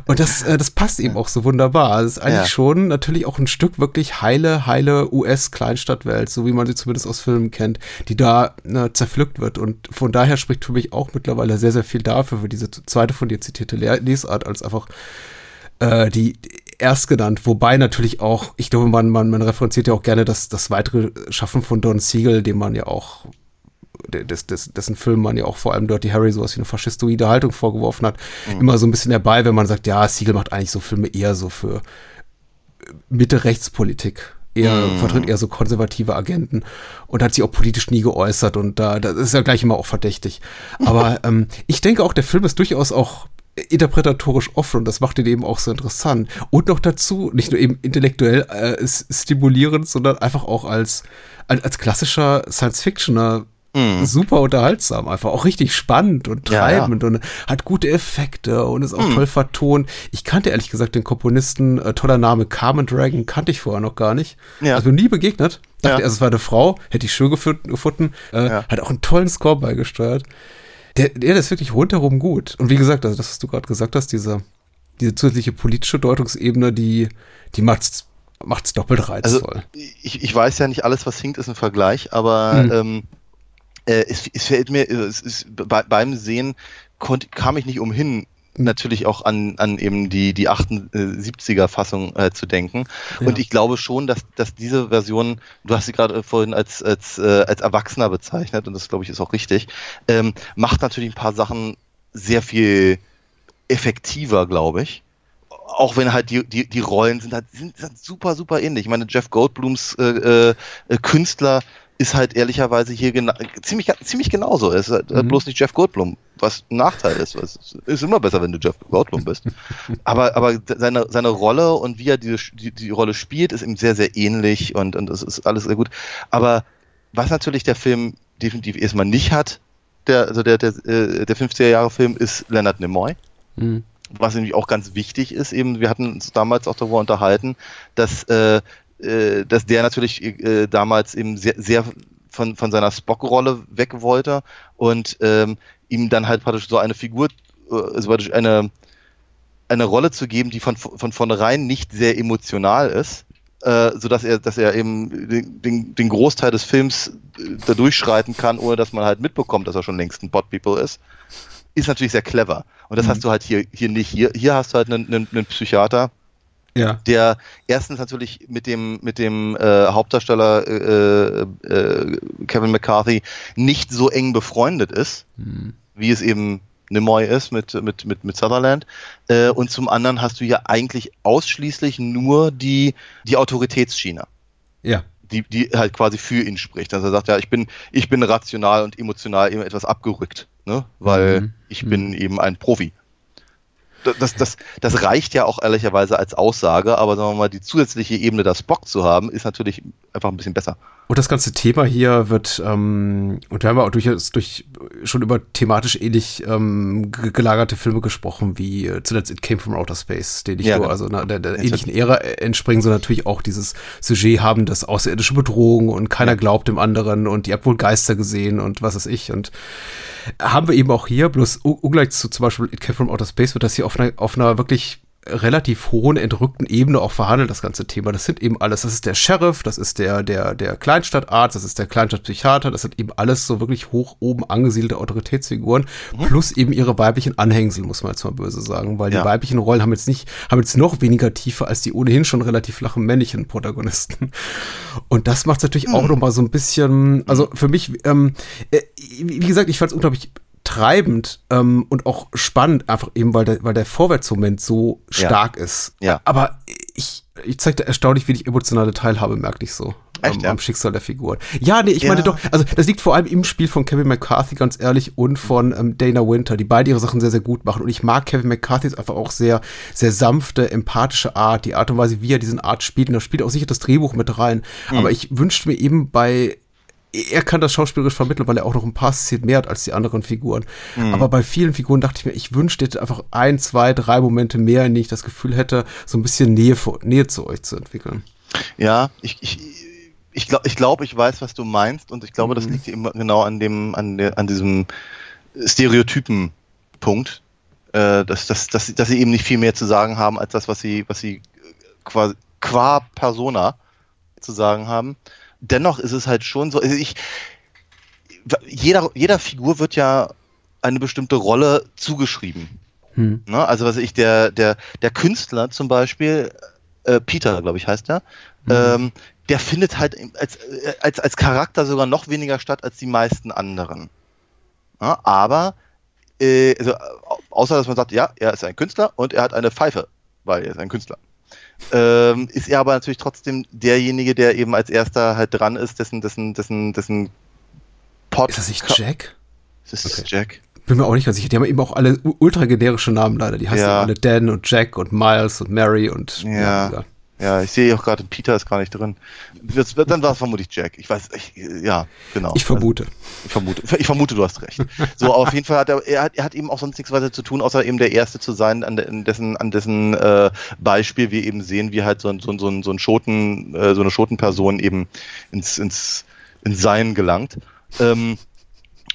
Und das, äh, das passt eben auch so wunderbar. Es ist eigentlich ja. schon natürlich auch ein Stück wirklich heile, heile US-Kleinstadtwelt, so wie man sie zumindest aus Filmen kennt, die da ne, zerpflückt wird. Und von daher spricht für mich auch mittlerweile sehr, sehr viel dafür, für diese zweite von dir zitierte Lesart, als einfach äh, die erst genannt, wobei natürlich auch, ich glaube, man, man, man referenziert ja auch gerne das, das weitere Schaffen von Don Siegel, dem man ja auch, des, des, dessen Film man ja auch vor allem Dirty Harry sowas wie eine faschistoide Haltung vorgeworfen hat, mhm. immer so ein bisschen dabei, wenn man sagt, ja, Siegel macht eigentlich so Filme eher so für Mitte-Rechtspolitik. Er mm. vertritt eher so konservative Agenten und hat sich auch politisch nie geäußert und da, das ist ja gleich immer auch verdächtig. [laughs] Aber ähm, ich denke auch, der Film ist durchaus auch interpretatorisch offen und das macht ihn eben auch so interessant. Und noch dazu, nicht nur eben intellektuell äh, stimulierend, sondern einfach auch als, als, als klassischer Science-Fictioner mm. super unterhaltsam, einfach auch richtig spannend und treibend ja, ja. und hat gute Effekte und ist auch mm. toll vertont. Ich kannte ehrlich gesagt den Komponisten, äh, toller Name, Carmen Dragon, kannte ich vorher noch gar nicht. Ja. Also nie begegnet. Dachte ja. erst, es war eine Frau, hätte ich schön gefunden. Äh, ja. Hat auch einen tollen Score beigesteuert der, der ist wirklich rundherum gut. Und wie gesagt, also das, was du gerade gesagt hast, diese, diese zusätzliche politische Deutungsebene, die, die macht's, macht's doppelt reizvoll. Also, ich, ich weiß ja nicht, alles, was hinkt, ist ein Vergleich, aber hm. ähm, äh, es, es fällt mir, es ist, bei, beim Sehen konnte, kam ich nicht umhin, natürlich auch an, an eben die, die 78er Fassung äh, zu denken. Ja. Und ich glaube schon, dass, dass diese Version, du hast sie gerade vorhin als, als, äh, als Erwachsener bezeichnet, und das glaube ich ist auch richtig, ähm, macht natürlich ein paar Sachen sehr viel effektiver, glaube ich. Auch wenn halt die, die, die Rollen sind halt sind, sind super, super ähnlich. Ich meine, Jeff Goldblums äh, äh, Künstler ist halt ehrlicherweise hier gena ziemlich, ziemlich genauso. Er ist halt mhm. bloß nicht Jeff Goldblum, was ein Nachteil ist. Es ist immer besser, wenn du Jeff Goldblum bist. aber aber seine, seine Rolle und wie er die, die, die Rolle spielt, ist ihm sehr, sehr ähnlich und, und es ist alles sehr gut. Aber was natürlich der Film definitiv erstmal nicht hat, der, also der, der, äh, der 50er Jahre Film, ist Leonard Nimoy. Mhm. Was nämlich auch ganz wichtig ist, eben, wir hatten uns damals auch darüber unterhalten, dass äh, äh, dass der natürlich äh, damals eben sehr, sehr von, von seiner Spock-Rolle weg wollte und ähm, ihm dann halt praktisch so eine Figur, äh, also praktisch eine, eine Rolle zu geben, die von, von vornherein nicht sehr emotional ist, äh, so dass er, dass er eben den, den Großteil des Films äh, da durchschreiten kann, ohne dass man halt mitbekommt, dass er schon längst ein Bot People ist, ist natürlich sehr clever. Und das mhm. hast du halt hier, hier nicht. Hier, hier hast du halt einen, einen, einen Psychiater, ja. der erstens natürlich mit dem mit dem äh, Hauptdarsteller äh, äh, Kevin McCarthy nicht so eng befreundet ist, mhm. Wie es eben Nimoy ist mit mit mit mit Sutherland äh, und zum anderen hast du ja eigentlich ausschließlich nur die die Autoritätsschiene. Ja. Die, die halt quasi für ihn spricht. Also er sagt ja, ich bin, ich bin rational und emotional eben etwas abgerückt, ne? Weil mhm. ich bin mhm. eben ein Profi das, das, das reicht ja auch ehrlicherweise als Aussage, aber sagen wir mal, die zusätzliche Ebene, das Bock zu haben, ist natürlich einfach ein bisschen besser. Und das ganze Thema hier wird, ähm, und wir haben auch durchaus durch schon über thematisch ähnlich ähm, gelagerte Filme gesprochen, wie äh, zuletzt It Came from Outer Space, den ich ja, nur, also na, der, der ähnlichen Ära entspringen, so natürlich auch dieses Sujet haben, das außerirdische Bedrohung und keiner ja. glaubt dem anderen und ihr habt wohl Geister gesehen und was weiß ich. Und haben wir eben auch hier, bloß ungleich zu zum Beispiel It Came from Outer Space wird das hier auf einer, auf einer wirklich relativ hohen, entrückten Ebene auch verhandelt, das ganze Thema. Das sind eben alles, das ist der Sheriff, das ist der, der, der Kleinstadtarzt, das ist der Kleinstadtpsychiater, das sind eben alles so wirklich hoch oben angesiedelte Autoritätsfiguren, mhm. plus eben ihre weiblichen Anhängsel, muss man jetzt mal böse sagen, weil ja. die weiblichen Rollen haben jetzt nicht, haben jetzt noch weniger Tiefe als die ohnehin schon relativ flachen männlichen Protagonisten. Und das macht es natürlich mhm. auch noch mal so ein bisschen, also für mich, ähm, äh, wie gesagt, ich fand es unglaublich treibend ähm, und auch spannend, einfach eben, weil der, weil der Vorwärtsmoment so stark ja. ist. Ja. Aber ich, ich zeigte erstaunlich wenig emotionale Teilhabe, merke ich so. Echt, ähm, ja? Am Schicksal der Figur. Ja, nee, ich Ja. meine doch, also das liegt vor allem im Spiel von Kevin McCarthy, ganz ehrlich, und von ähm, Dana Winter, die beide ihre Sachen sehr, sehr gut machen. Und ich mag Kevin McCarthys einfach auch sehr, sehr sanfte, empathische Art, die Art und Weise, wie er diesen Art spielt. Und da spielt auch sicher das Drehbuch mit rein. Hm. Aber ich wünschte mir eben bei er kann das schauspielerisch vermitteln, weil er auch noch ein paar Szenen mehr hat als die anderen Figuren. Hm. Aber bei vielen Figuren dachte ich mir, ich wünschte hätte einfach ein, zwei, drei Momente mehr, in denen ich das Gefühl hätte, so ein bisschen Nähe, vor, Nähe zu euch zu entwickeln. Ja, ich, ich, ich glaube, ich, glaub, ich weiß, was du meinst und ich glaube, das Mhm. liegt eben genau an dem, an, der, an diesem Stereotypen-Punkt, äh, dass, dass, dass, sie- dass sie eben nicht viel mehr zu sagen haben, als das, was sie, was sie quasi qua Persona zu sagen haben. Dennoch ist es halt schon so, also ich, jeder, jeder Figur wird ja eine bestimmte Rolle zugeschrieben. Hm. Ne? Also was ich, der, der, der Künstler zum Beispiel, äh, Peter, glaube ich, heißt er, ähm, der findet halt als, äh, als, als Charakter sogar noch weniger statt als die meisten anderen. Ja, aber, äh, also, au- außer dass man sagt, ja, er ist ein Künstler und er hat eine Pfeife, weil er ist ein Künstler. Ähm, ist er aber natürlich trotzdem derjenige, der eben als erster halt dran ist, dessen, dessen, dessen, dessen Pod. Ist das nicht Jack? Ist das Okay. Jack? Bin mir auch nicht ganz sicher. Die haben eben auch alle ultra generische Namen leider. Die heißen Ja. ja. alle Dan und Jack und Miles und Mary und Ja. egal. Ja, ich sehe auch gerade, Peter ist gar nicht drin. Das, dann war es vermutlich Jack. Ich weiß, ich, ja, genau. Ich vermute. Also, ich vermute, ich vermute, du hast recht. So, aber auf jeden Fall hat er, er hat, er hat eben auch sonst nichts weiter zu tun, außer eben der Erste zu sein, an, de- an dessen, an dessen äh, Beispiel wir eben sehen, wie halt so ein, so ein, so ein, so ein Schoten, äh, so eine Schotenperson eben ins, ins, ins Sein gelangt. Ähm,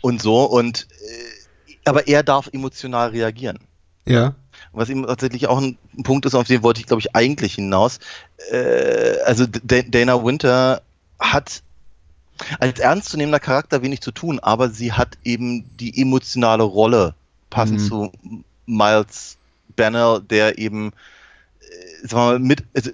und so, und äh, aber er darf emotional reagieren. Ja. Was eben tatsächlich auch ein Punkt ist, auf den wollte ich, glaube ich, eigentlich hinaus. Äh, also Dana Winter hat als ernstzunehmender Charakter wenig zu tun, aber sie hat eben die emotionale Rolle, passend Mhm. zu Miles Banner, der eben äh, sagen wir mal, mit, also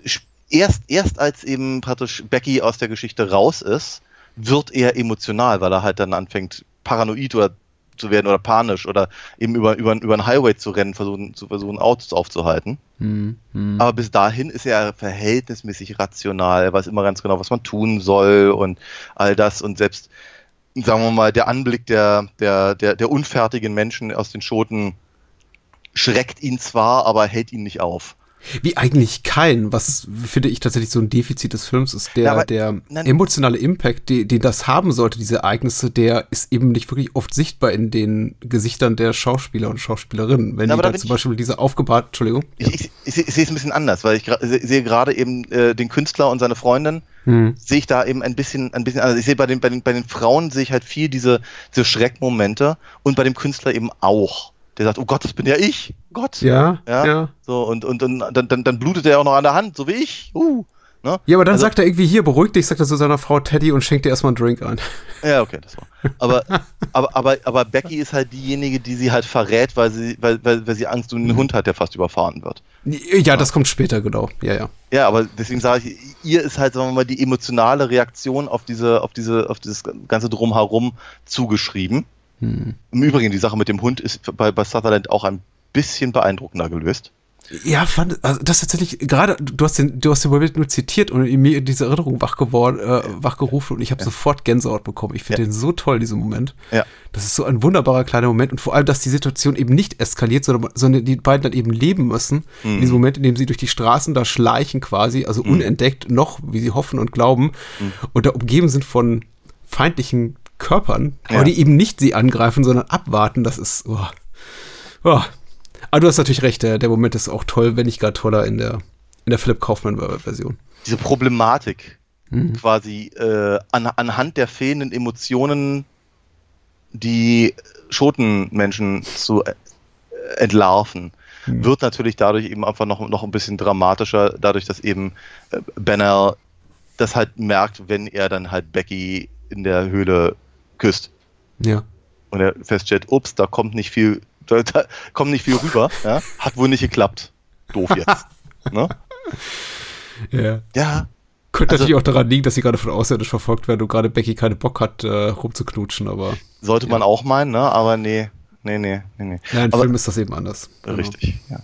erst, erst als eben praktisch Becky aus der Geschichte raus ist, wird er emotional, weil er halt dann anfängt, paranoid oder zu werden oder panisch oder eben über, über, über einen Highway zu rennen, versuchen, zu versuchen, Autos aufzuhalten. Hm, hm. Aber bis dahin ist er verhältnismäßig rational. Er weiß immer ganz genau, was man tun soll und all das. Und selbst, sagen wir mal, der Anblick der, der, der, der unfertigen Menschen aus den Schoten schreckt ihn zwar, aber hält ihn nicht auf. Wie eigentlich kein, was finde ich tatsächlich so ein Defizit des Films ist, der, Ja, der nein. emotionale Impact, die, den das haben sollte, diese Ereignisse, der ist eben nicht wirklich oft sichtbar in den Gesichtern der Schauspieler und Schauspielerinnen. Wenn Ja, die da zum Beispiel diese aufgebahrt, Entschuldigung. Ich, ich, ich, ich sehe es ein bisschen anders, weil ich sehe gerade eben äh, den Künstler und seine Freundin, Hm. sehe ich da eben ein bisschen, ein bisschen anders. Ich sehe bei den, bei den, bei den Frauen sehe ich halt viel diese, diese Schreckmomente und bei dem Künstler eben auch. Der sagt, oh Gott, das bin ja ich. Gott. Ja, Ja. ja. So, und, und, und dann, dann, dann blutet er auch noch an der Hand, so wie ich. Uh. Ne? Ja, aber dann Also- sagt er irgendwie hier, beruhig dich, sagt er zu seiner Frau Teddy und schenkt dir erstmal einen Drink ein. Ja, okay, das war. Aber, [laughs] aber, aber, aber Becky ist halt diejenige, die sie halt verrät, weil sie, weil, weil, weil sie Angst um den Hund hat, der fast überfahren wird. Ja, das kommt später, genau. Ja, ja. Ja, aber deswegen sage ich, ihr ist halt, sagen wir mal, die emotionale Reaktion auf diese, auf diese, auf dieses ganze Drumherum zugeschrieben. Hm. Im Übrigen, die Sache mit dem Hund ist bei, bei Sutherland auch ein bisschen beeindruckender gelöst. Ja, fand, also das tatsächlich, gerade, du hast den, du hast den Moment nur zitiert und in mir diese Erinnerung wach geworden, äh, wachgerufen und ich habe sofort Gänsehaut bekommen. Ich finde Ja. den so toll, diesen Moment. Ja. Das ist so ein wunderbarer kleiner Moment und vor allem, dass die Situation eben nicht eskaliert, sondern, sondern die beiden dann eben leben müssen. In diesem Moment, in dem sie durch die Straßen da schleichen quasi, also unentdeckt noch, wie sie hoffen und glauben, und da umgeben sind von feindlichen verkörpern, Ja. aber die eben nicht sie angreifen, sondern abwarten, das ist. Oh. Oh. Aber du hast natürlich recht, der, der Moment ist auch toll, wenn nicht gar toller in der, in der Philip Kaufmann-Version. Diese Problematik quasi äh, an, anhand der fehlenden Emotionen die Schotenmenschen zu äh, entlarven, wird natürlich dadurch eben einfach noch, noch ein bisschen dramatischer, dadurch, dass eben äh, Banner das halt merkt, wenn er dann halt Becky in der Höhle küsst. Ja. Und er feststellt, ups, da kommt nicht viel, da, da kommt nicht viel rüber, ja? hat wohl nicht geklappt. Doof jetzt. [laughs] ne? ja. Ja, Könnte Also- natürlich auch daran liegen, dass sie gerade von Außerirdischen verfolgt werden und gerade Becky keine Bock hat, äh, rumzuknutschen, aber sollte man auch meinen, ne? aber nee, nee, nee, nee, nee. ja, im aber, Film ist das eben anders. Genau. Richtig, ja.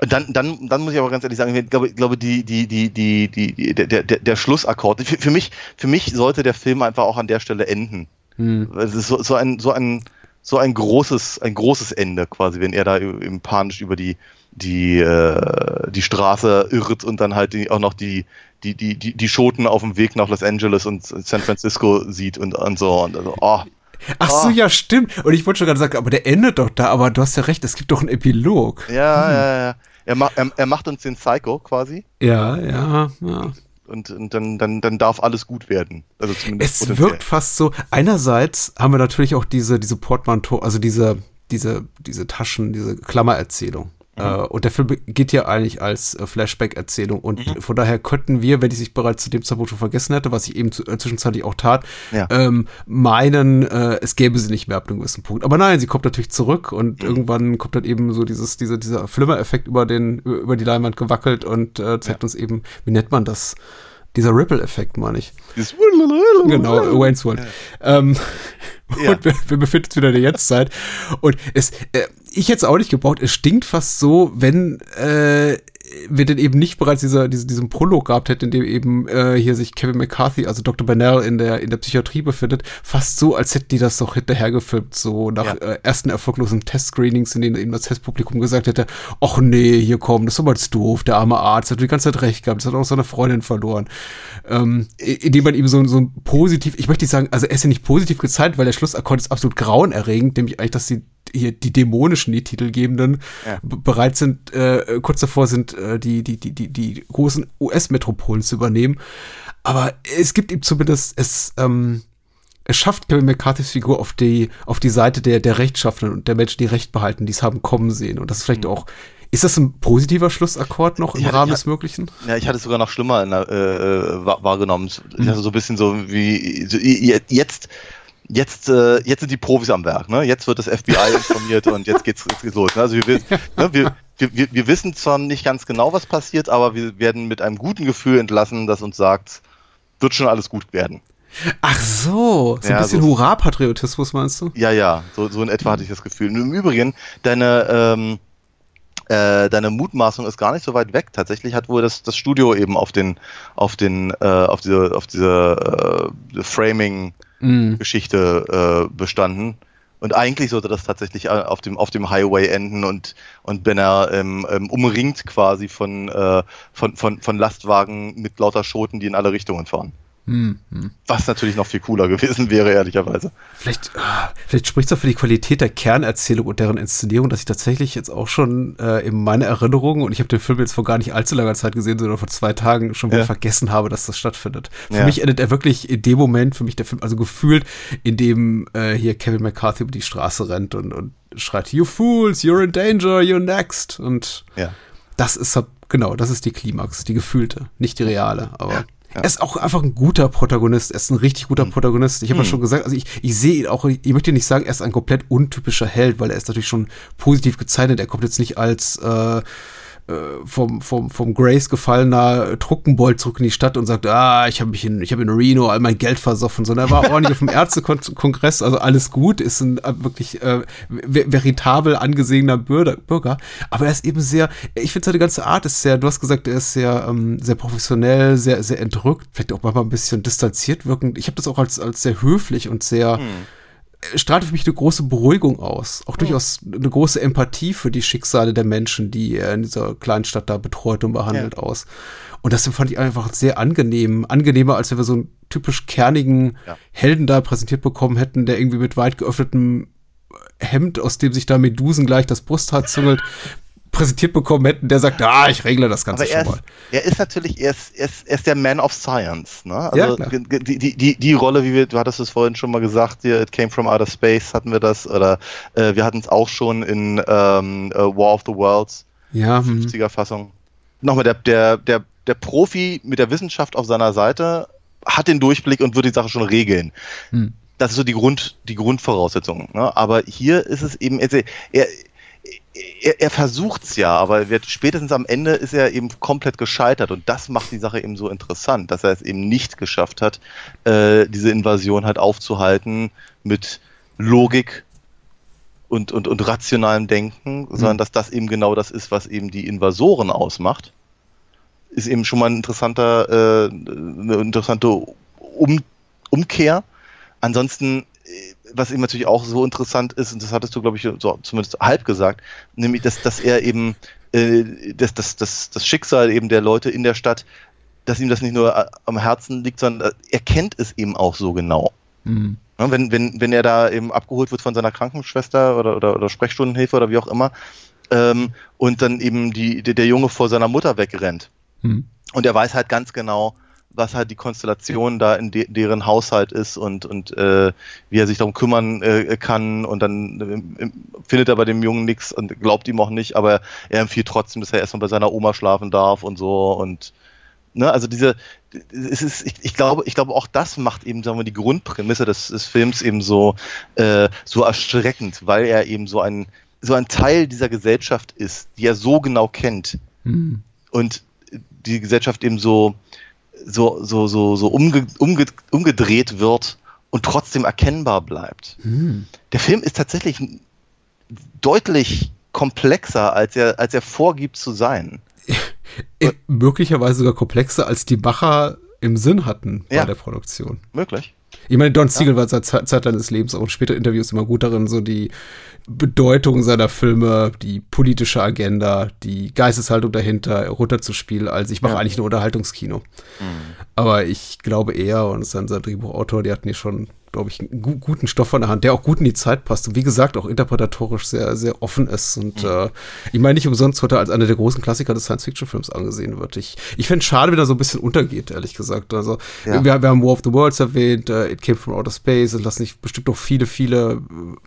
Und dann, dann, dann muss ich aber ganz ehrlich sagen, ich glaube, ich glaube die, die, die, die, die, die, der, der, der Schlussakkord, für, für, mich, für mich sollte der Film einfach auch an der Stelle enden. Hm. Weil Es ist so, so ein, so ein, so ein großes, ein großes Ende quasi, wenn er da im panisch über die, die, äh, die Straße irrt und dann halt die, auch noch die, die, die, die, die Schoten auf dem Weg nach Los Angeles und San Francisco sieht und, und so. Und also, oh, Ach so, Ah. ja, stimmt. Und ich wollte schon gerade sagen, aber der endet doch da, aber du hast ja recht, es gibt doch einen Epilog. Ja, ja, ja. Er, ma er, er macht uns den Psycho quasi Ja, ja, ja. Und, und dann, dann, dann darf alles gut werden. Also zumindest Es potenziell. wirkt fast so. Einerseits haben wir natürlich auch diese, diese Portmanteau, also diese, diese, diese Taschen, diese Klammererzählung. Mhm. Äh, und der Film geht ja eigentlich als äh, Flashback-Erzählung. Und Mhm. von daher könnten wir, wenn ich sich bereits zu dem Zeitpunkt schon vergessen hätte, was ich eben zu, äh, zwischenzeitlich auch tat, Ja. ähm, meinen, äh, es gäbe sie nicht mehr ab einem gewissen Punkt. Aber nein, sie kommt natürlich zurück Mhm. und irgendwann kommt dann eben so dieses, dieser, dieser Flimmer-Effekt über den, über die Leinwand gewackelt und äh, zeigt uns eben, wie nennt man das? Dieser Ripple-Effekt, meine ich. Dieses Genau, Wayne's World. Ähm, Ja. Und wir, wir befinden uns wieder in der Jetztzeit. Und es, äh, ich hätte es auch nicht gebraucht. Es stinkt fast so, wenn äh, wir denn eben nicht bereits dieser, diese, diesen Prolog gehabt hätten, in dem eben äh, hier sich Kevin McCarthy, also Dr. Bernal in der, in der Psychiatrie befindet. Fast so, als hätten die das doch hinterher gefilmt, so nach Ja. äh, ersten erfolglosen Testscreenings, in denen eben das Testpublikum gesagt hätte, ach nee, hier komm, das ist aber jetzt doof, der arme Arzt hat die ganze Zeit recht gehabt, das hat auch seine Freundin verloren. Ähm, indem man ihm so, so ein positiv, ich möchte nicht sagen, also er ist ja nicht positiv gezeigt, weil der Schlussakkord ist absolut grauenerregend, nämlich eigentlich, dass die hier die dämonischen, die Titelgebenden, Ja. bereit sind, äh, kurz davor sind, äh, die, die, die, die, die großen US-Metropolen zu übernehmen. Aber es gibt ihm zumindest, es, ähm, es schafft Kevin McCarthys Figur auf die, auf die Seite der, der Rechtschaffenden und der Menschen, die Recht behalten, die es haben kommen sehen. Und das ist vielleicht auch, ist das ein positiver Schlussakkord noch im Ja, Rahmen ja. des Möglichen? Ja, ich hatte es sogar noch schlimmer in der, äh, äh, wahr- wahrgenommen. Hatte so ein bisschen so wie so, jetzt, jetzt, äh, jetzt sind die Profis am Werk. Ne? Jetzt wird das FBI [laughs] informiert und jetzt geht's, jetzt geht's los. Ne? Also wir, wissen- ne, wir, wir, wir, wissen zwar nicht ganz genau, was passiert, aber wir werden mit einem guten Gefühl entlassen, das uns sagt, wird schon alles gut werden. Ach so, so ein Ja, bisschen so- Hurra-Patriotismus meinst du? Ja, ja, so, so in etwa hatte ich das Gefühl. Und Im Übrigen, deine, ähm, äh, deine Mutmaßung ist gar nicht so weit weg. Tatsächlich hat wohl das, das Studio eben auf den, auf den, äh, auf diese, auf diese äh, Framing-Geschichte äh, bestanden. Und eigentlich sollte das tatsächlich äh, auf dem, auf dem Highway enden und, und Benner ähm, ähm, umringt quasi von, äh, von, von, von Lastwagen mit lauter Schoten, die in alle Richtungen fahren. Hm, Was natürlich noch viel cooler gewesen wäre, ehrlicherweise. Vielleicht, ah, vielleicht spricht es auch für die Qualität der Kernerzählung und deren Inszenierung, dass ich tatsächlich jetzt auch schon äh, in meiner Erinnerung, und ich habe den Film jetzt vor gar nicht allzu langer Zeit gesehen, sondern vor zwei Tagen schon wieder Ja. vergessen habe, dass das stattfindet. Für Ja. mich endet er wirklich in dem Moment, für mich der Film, also gefühlt, in dem äh, hier Kevin McCarthy über die Straße rennt und, und schreit, You fools, you're in danger, you're next. Und Ja. das ist genau, das ist die Klimax, die gefühlte, nicht die reale, aber Ja. er ist auch einfach ein guter Protagonist, er ist ein richtig guter Protagonist. Ich habe ja schon gesagt, also ich, ich sehe ihn auch, ich möchte nicht sagen, er ist ein komplett untypischer Held, weil er ist natürlich schon positiv gezeichnet. Er kommt jetzt nicht als äh, vom, vom, vom Grace gefallener Truckenbold zurück in die Stadt und sagt, ah, ich habe mich in, ich habe in Reno all mein Geld versoffen, sondern er war ordentlich auf dem Ärztekongress, also alles gut, ist ein äh, wirklich äh, ver- veritabel angesehener Bürger. Aber er ist eben sehr, ich finde seine ganze Art ist sehr, du hast gesagt, er ist sehr, ähm, sehr professionell, sehr, sehr entrückt, vielleicht auch manchmal ein bisschen distanziert wirkend. Ich habe das auch als, als sehr höflich und sehr strahlt für mich eine große Beruhigung aus. Auch durchaus eine große Empathie für die Schicksale der Menschen, die er in dieser kleinen Stadt da betreut und behandelt Ja. aus. Und das fand ich einfach sehr angenehm. Angenehmer, als wenn wir so einen typisch kernigen Ja. Helden da präsentiert bekommen hätten, der irgendwie mit weit geöffnetem Hemd, aus dem sich da Medusen gleich das Brusthaar züngelt, [laughs] präsentiert bekommen hätten, der sagt, ah, ich regle das Ganze er schon ist, mal. er ist natürlich, er ist, er ist, er ist der Man of Science. Ne? Ja, Also ge- die, die, die, die Rolle, wie wir, du hattest es vorhin schon mal gesagt, hier, It Came from Outer Space hatten wir das, oder äh, wir hatten es auch schon in ähm, äh, War of the Worlds, Ja, hm. 50er Fassung. Nochmal, der, der, der, der Profi mit der Wissenschaft auf seiner Seite hat den Durchblick und wird die Sache schon regeln. Hm. Das ist so die, Grund, die Grundvoraussetzung. Ne? Aber hier ist es eben, er, er, er, er versucht es ja, aber wird, spätestens am Ende ist er eben komplett gescheitert und das macht die Sache eben so interessant, dass er es eben nicht geschafft hat, äh, diese Invasion halt aufzuhalten mit Logik und, und, und rationalem Denken, sondern dass das eben genau das ist, was eben die Invasoren ausmacht. Ist eben schon mal ein interessanter, äh, eine interessante um Umkehr. Ansonsten, was eben natürlich auch so interessant ist, und das hattest du, glaube ich, so zumindest halb gesagt, nämlich, dass, dass er eben äh, dass, dass, dass das Schicksal eben der Leute in der Stadt, dass ihm das nicht nur äh, am Herzen liegt, sondern er kennt es eben auch so genau. Hm. Ja, wenn, wenn, wenn er da eben abgeholt wird von seiner Krankenschwester oder, oder, oder Sprechstundenhilfe oder wie auch immer, ähm, und dann eben die, der, der Junge vor seiner Mutter wegrennt. Hm. Und er weiß halt ganz genau, was halt die Konstellation da in de deren Haushalt ist und, und äh, wie er sich darum kümmern äh, kann. Und dann äh, findet er bei dem Jungen nichts und glaubt ihm auch nicht, aber er empfiehlt trotzdem, dass er erstmal bei seiner Oma schlafen darf und so. Und ne, also diese, es ist, ich, ich glaube, ich glaube auch das macht eben, sagen wir, die Grundprämisse des, des Films eben so, äh, so erschreckend, weil er eben so ein, so ein Teil dieser Gesellschaft ist, die er so genau kennt Hm. und die Gesellschaft eben so so so so so umge, umge, umgedreht wird und trotzdem erkennbar bleibt. Hm. Der Film ist tatsächlich deutlich komplexer als er als er vorgibt zu sein. [laughs] Möglicherweise sogar komplexer, als die Macher im Sinn hatten bei Ja. der Produktion. Möglich. Ich meine, Don Siegel war seit Zeit seines Lebens auch in späteren Interviews immer gut darin, so die Bedeutung seiner Filme, die politische Agenda, die Geisteshaltung dahinter runterzuspielen, als ich mache Ja. eigentlich nur Unterhaltungskino. Aber ich glaube eher, und sein, sein Drehbuchautor, die hatten hier schon, glaube ich, einen gu guten Stoff an der Hand, der auch gut in die Zeit passt und wie gesagt auch interpretatorisch sehr, sehr offen ist. Und äh, ich meine, nicht umsonst heute als einer der großen Klassiker des Science-Fiction-Films angesehen wird. Ich, ich fände es schade, wenn er so ein bisschen untergeht, ehrlich gesagt. Also, Ja. wir, wir haben War of the Worlds erwähnt, äh, It Came from Outer Space und lassen sich bestimmt noch viele, viele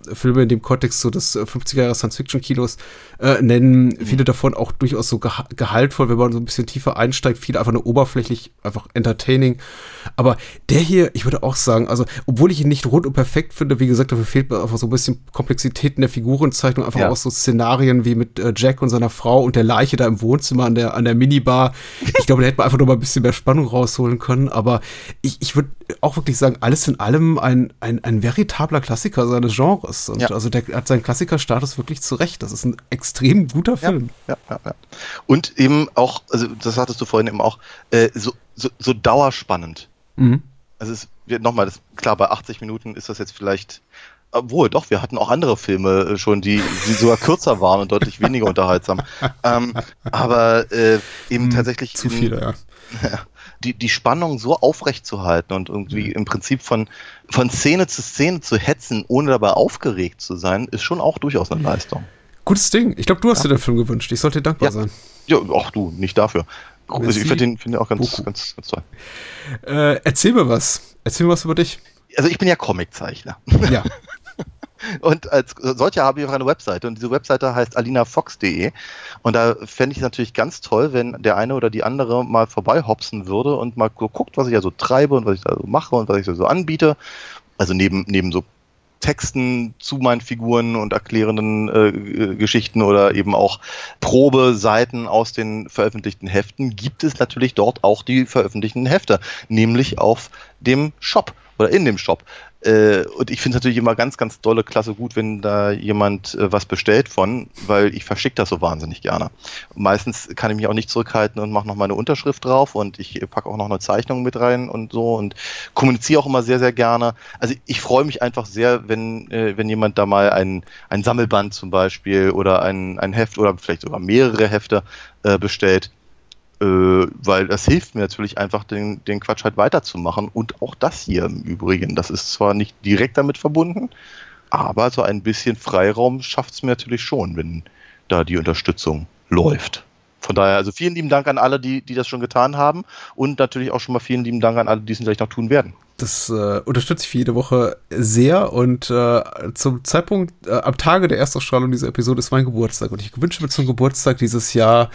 äh, Filme in dem Kontext so des äh, 50er Jahre Science-Fiction-Kinos äh, nennen. Viele davon auch durchaus so geha gehaltvoll, wenn man so ein bisschen tiefer einsteigt. Viele einfach nur oberflächlich, einfach entertaining. Aber der hier, ich würde auch sagen, also, obwohl ich ihn nicht rund und perfekt finde, wie gesagt, dafür fehlt mir einfach so ein bisschen Komplexität in der Figurenzeichnung, einfach Ja. auch so Szenarien wie mit äh, Jack und seiner Frau und der Leiche da im Wohnzimmer an der, an der Minibar. [laughs] Ich glaube, da hätte man einfach noch mal ein bisschen mehr Spannung rausholen können. Aber ich, ich würde auch wirklich sagen, alles in allem ein, ein, ein veritabler Klassiker seines Genres. Und Ja. also der hat seinen Klassikerstatus wirklich zurecht. Das ist ein extrem guter Film. Ja, ja, ja. Und eben auch, also das hattest du vorhin eben auch, äh, so, so, so dauerspannend. Mhm. Also es wird nochmal, klar, bei 80 Minuten ist das jetzt vielleicht, obwohl, doch, wir hatten auch andere Filme äh, schon, die, die sogar kürzer waren und deutlich weniger unterhaltsam. [laughs] Ähm, aber äh, eben tatsächlich Hm, Zu in- viele, ja. die, die Spannung so aufrecht zu halten und irgendwie im Prinzip von, von Szene zu Szene zu hetzen, ohne dabei aufgeregt zu sein, ist schon auch durchaus eine Leistung. Gutes Ding. Ich glaube, du hast dir den Film gewünscht. Ich sollte dir dankbar Ja. sein. Ja, auch du, nicht dafür. Also Merci ich finde den, find auch ganz, ganz, ganz toll. Äh, erzähl mir was. Erzähl mir was über dich. Also ich bin ja Comiczeichner. Ja. [laughs] Und als solcher habe ich auch eine Webseite und diese Webseite heißt alinafox.de und da fände ich es natürlich ganz toll, wenn der eine oder die andere mal vorbeihopsen würde und mal so guckt, was ich da so treibe und was ich da so mache und was ich da so anbiete. Also neben, neben so Texten zu meinen Figuren und erklärenden äh, Geschichten oder eben auch Probeseiten aus den veröffentlichten Heften gibt es natürlich dort auch die veröffentlichten Hefte, nämlich auf dem Shop oder in dem Shop. Äh, und ich finde es natürlich immer ganz, ganz dolle, klasse gut, wenn da jemand äh, was bestellt von, weil ich verschicke das so wahnsinnig gerne. Meistens kann ich mich auch nicht zurückhalten und mache noch meine Unterschrift drauf und ich packe auch noch eine Zeichnung mit rein und so und kommuniziere auch immer sehr, sehr gerne. Also ich freue mich einfach sehr, wenn, äh, wenn jemand da mal ein, ein Sammelband zum Beispiel oder ein, ein Heft oder vielleicht sogar mehrere Hefte äh, bestellt weil das hilft mir natürlich einfach, den, den Quatsch halt weiterzumachen. Und auch das hier im Übrigen, das ist zwar nicht direkt damit verbunden, aber so ein bisschen Freiraum schafft es mir natürlich schon, wenn da die Unterstützung läuft. Von daher, also vielen lieben Dank an alle, die, die das schon getan haben und natürlich auch schon mal vielen lieben Dank an alle, die es vielleicht noch tun werden. Das äh, unterstütze ich jede Woche sehr und äh, zum Zeitpunkt, äh, am Tage der Erstausstrahlung dieser Episode ist mein Geburtstag und ich wünsche mir zum Geburtstag dieses Jahr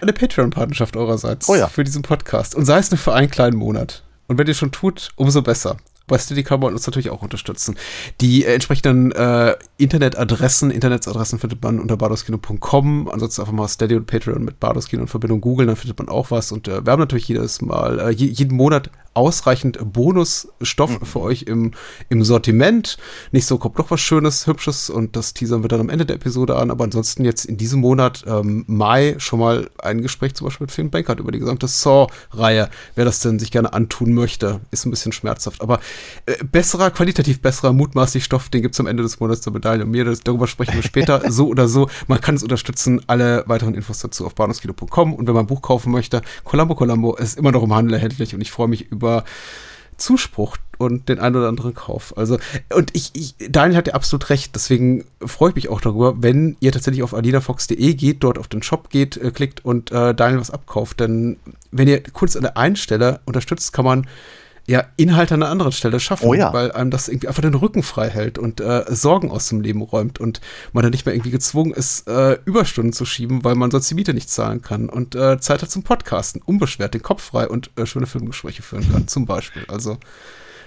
eine Patreon-Partnerschaft eurerseits oh ja. für diesen Podcast. Und sei es nur für einen kleinen Monat. Und wenn ihr schon tut, umso besser. Bei Steady kann man uns natürlich auch unterstützen. Die äh, entsprechenden äh, Internetadressen, Internetadressen findet man unter bardoskino.com. Ansonsten einfach mal Steady und Patreon mit Bardoskino in Verbindung googeln, dann findet man auch was. Und äh, wir haben natürlich jedes Mal, äh, jeden Monat ausreichend Bonusstoff mhm. für euch im, im Sortiment. Nicht so kommt doch was Schönes, Hübsches und das teasern wir dann am Ende der Episode an. Aber ansonsten jetzt in diesem Monat ähm, Mai schon mal ein Gespräch zum Beispiel mit Finn Bankert über die gesamte Saw-Reihe. Wer das denn sich gerne antun möchte, ist ein bisschen schmerzhaft. Aber äh, besserer, qualitativ besserer, mutmaßlich Stoff, den gibt es am Ende des Monats zur Medaille und mir. Das, darüber sprechen wir später [laughs] so oder so. Man kann es unterstützen. Alle weiteren Infos dazu auf bahnhofskino.com. Und wenn man ein Buch kaufen möchte, Columbo Columbo ist immer noch im Handel erhältlich und ich freue mich über über Zuspruch und den einen oder anderen Kauf. Also, und ich, ich Daniel hat ja absolut recht, deswegen freue ich mich auch darüber, wenn ihr tatsächlich auf alinafox.de geht, dort auf den Shop geht, äh, klickt und äh, Daniel was abkauft. Denn wenn ihr kurz an der einen Stelle unterstützt, kann man ja, Inhalte an einer anderen Stelle schaffen, oh ja. weil einem das irgendwie einfach den Rücken frei hält und äh, Sorgen aus dem Leben räumt und man dann nicht mehr irgendwie gezwungen ist, äh, Überstunden zu schieben, weil man sonst die Miete nicht zahlen kann und äh, Zeit hat zum Podcasten, unbeschwert, den Kopf frei und äh, schöne Filmgespräche führen kann, zum Beispiel. Also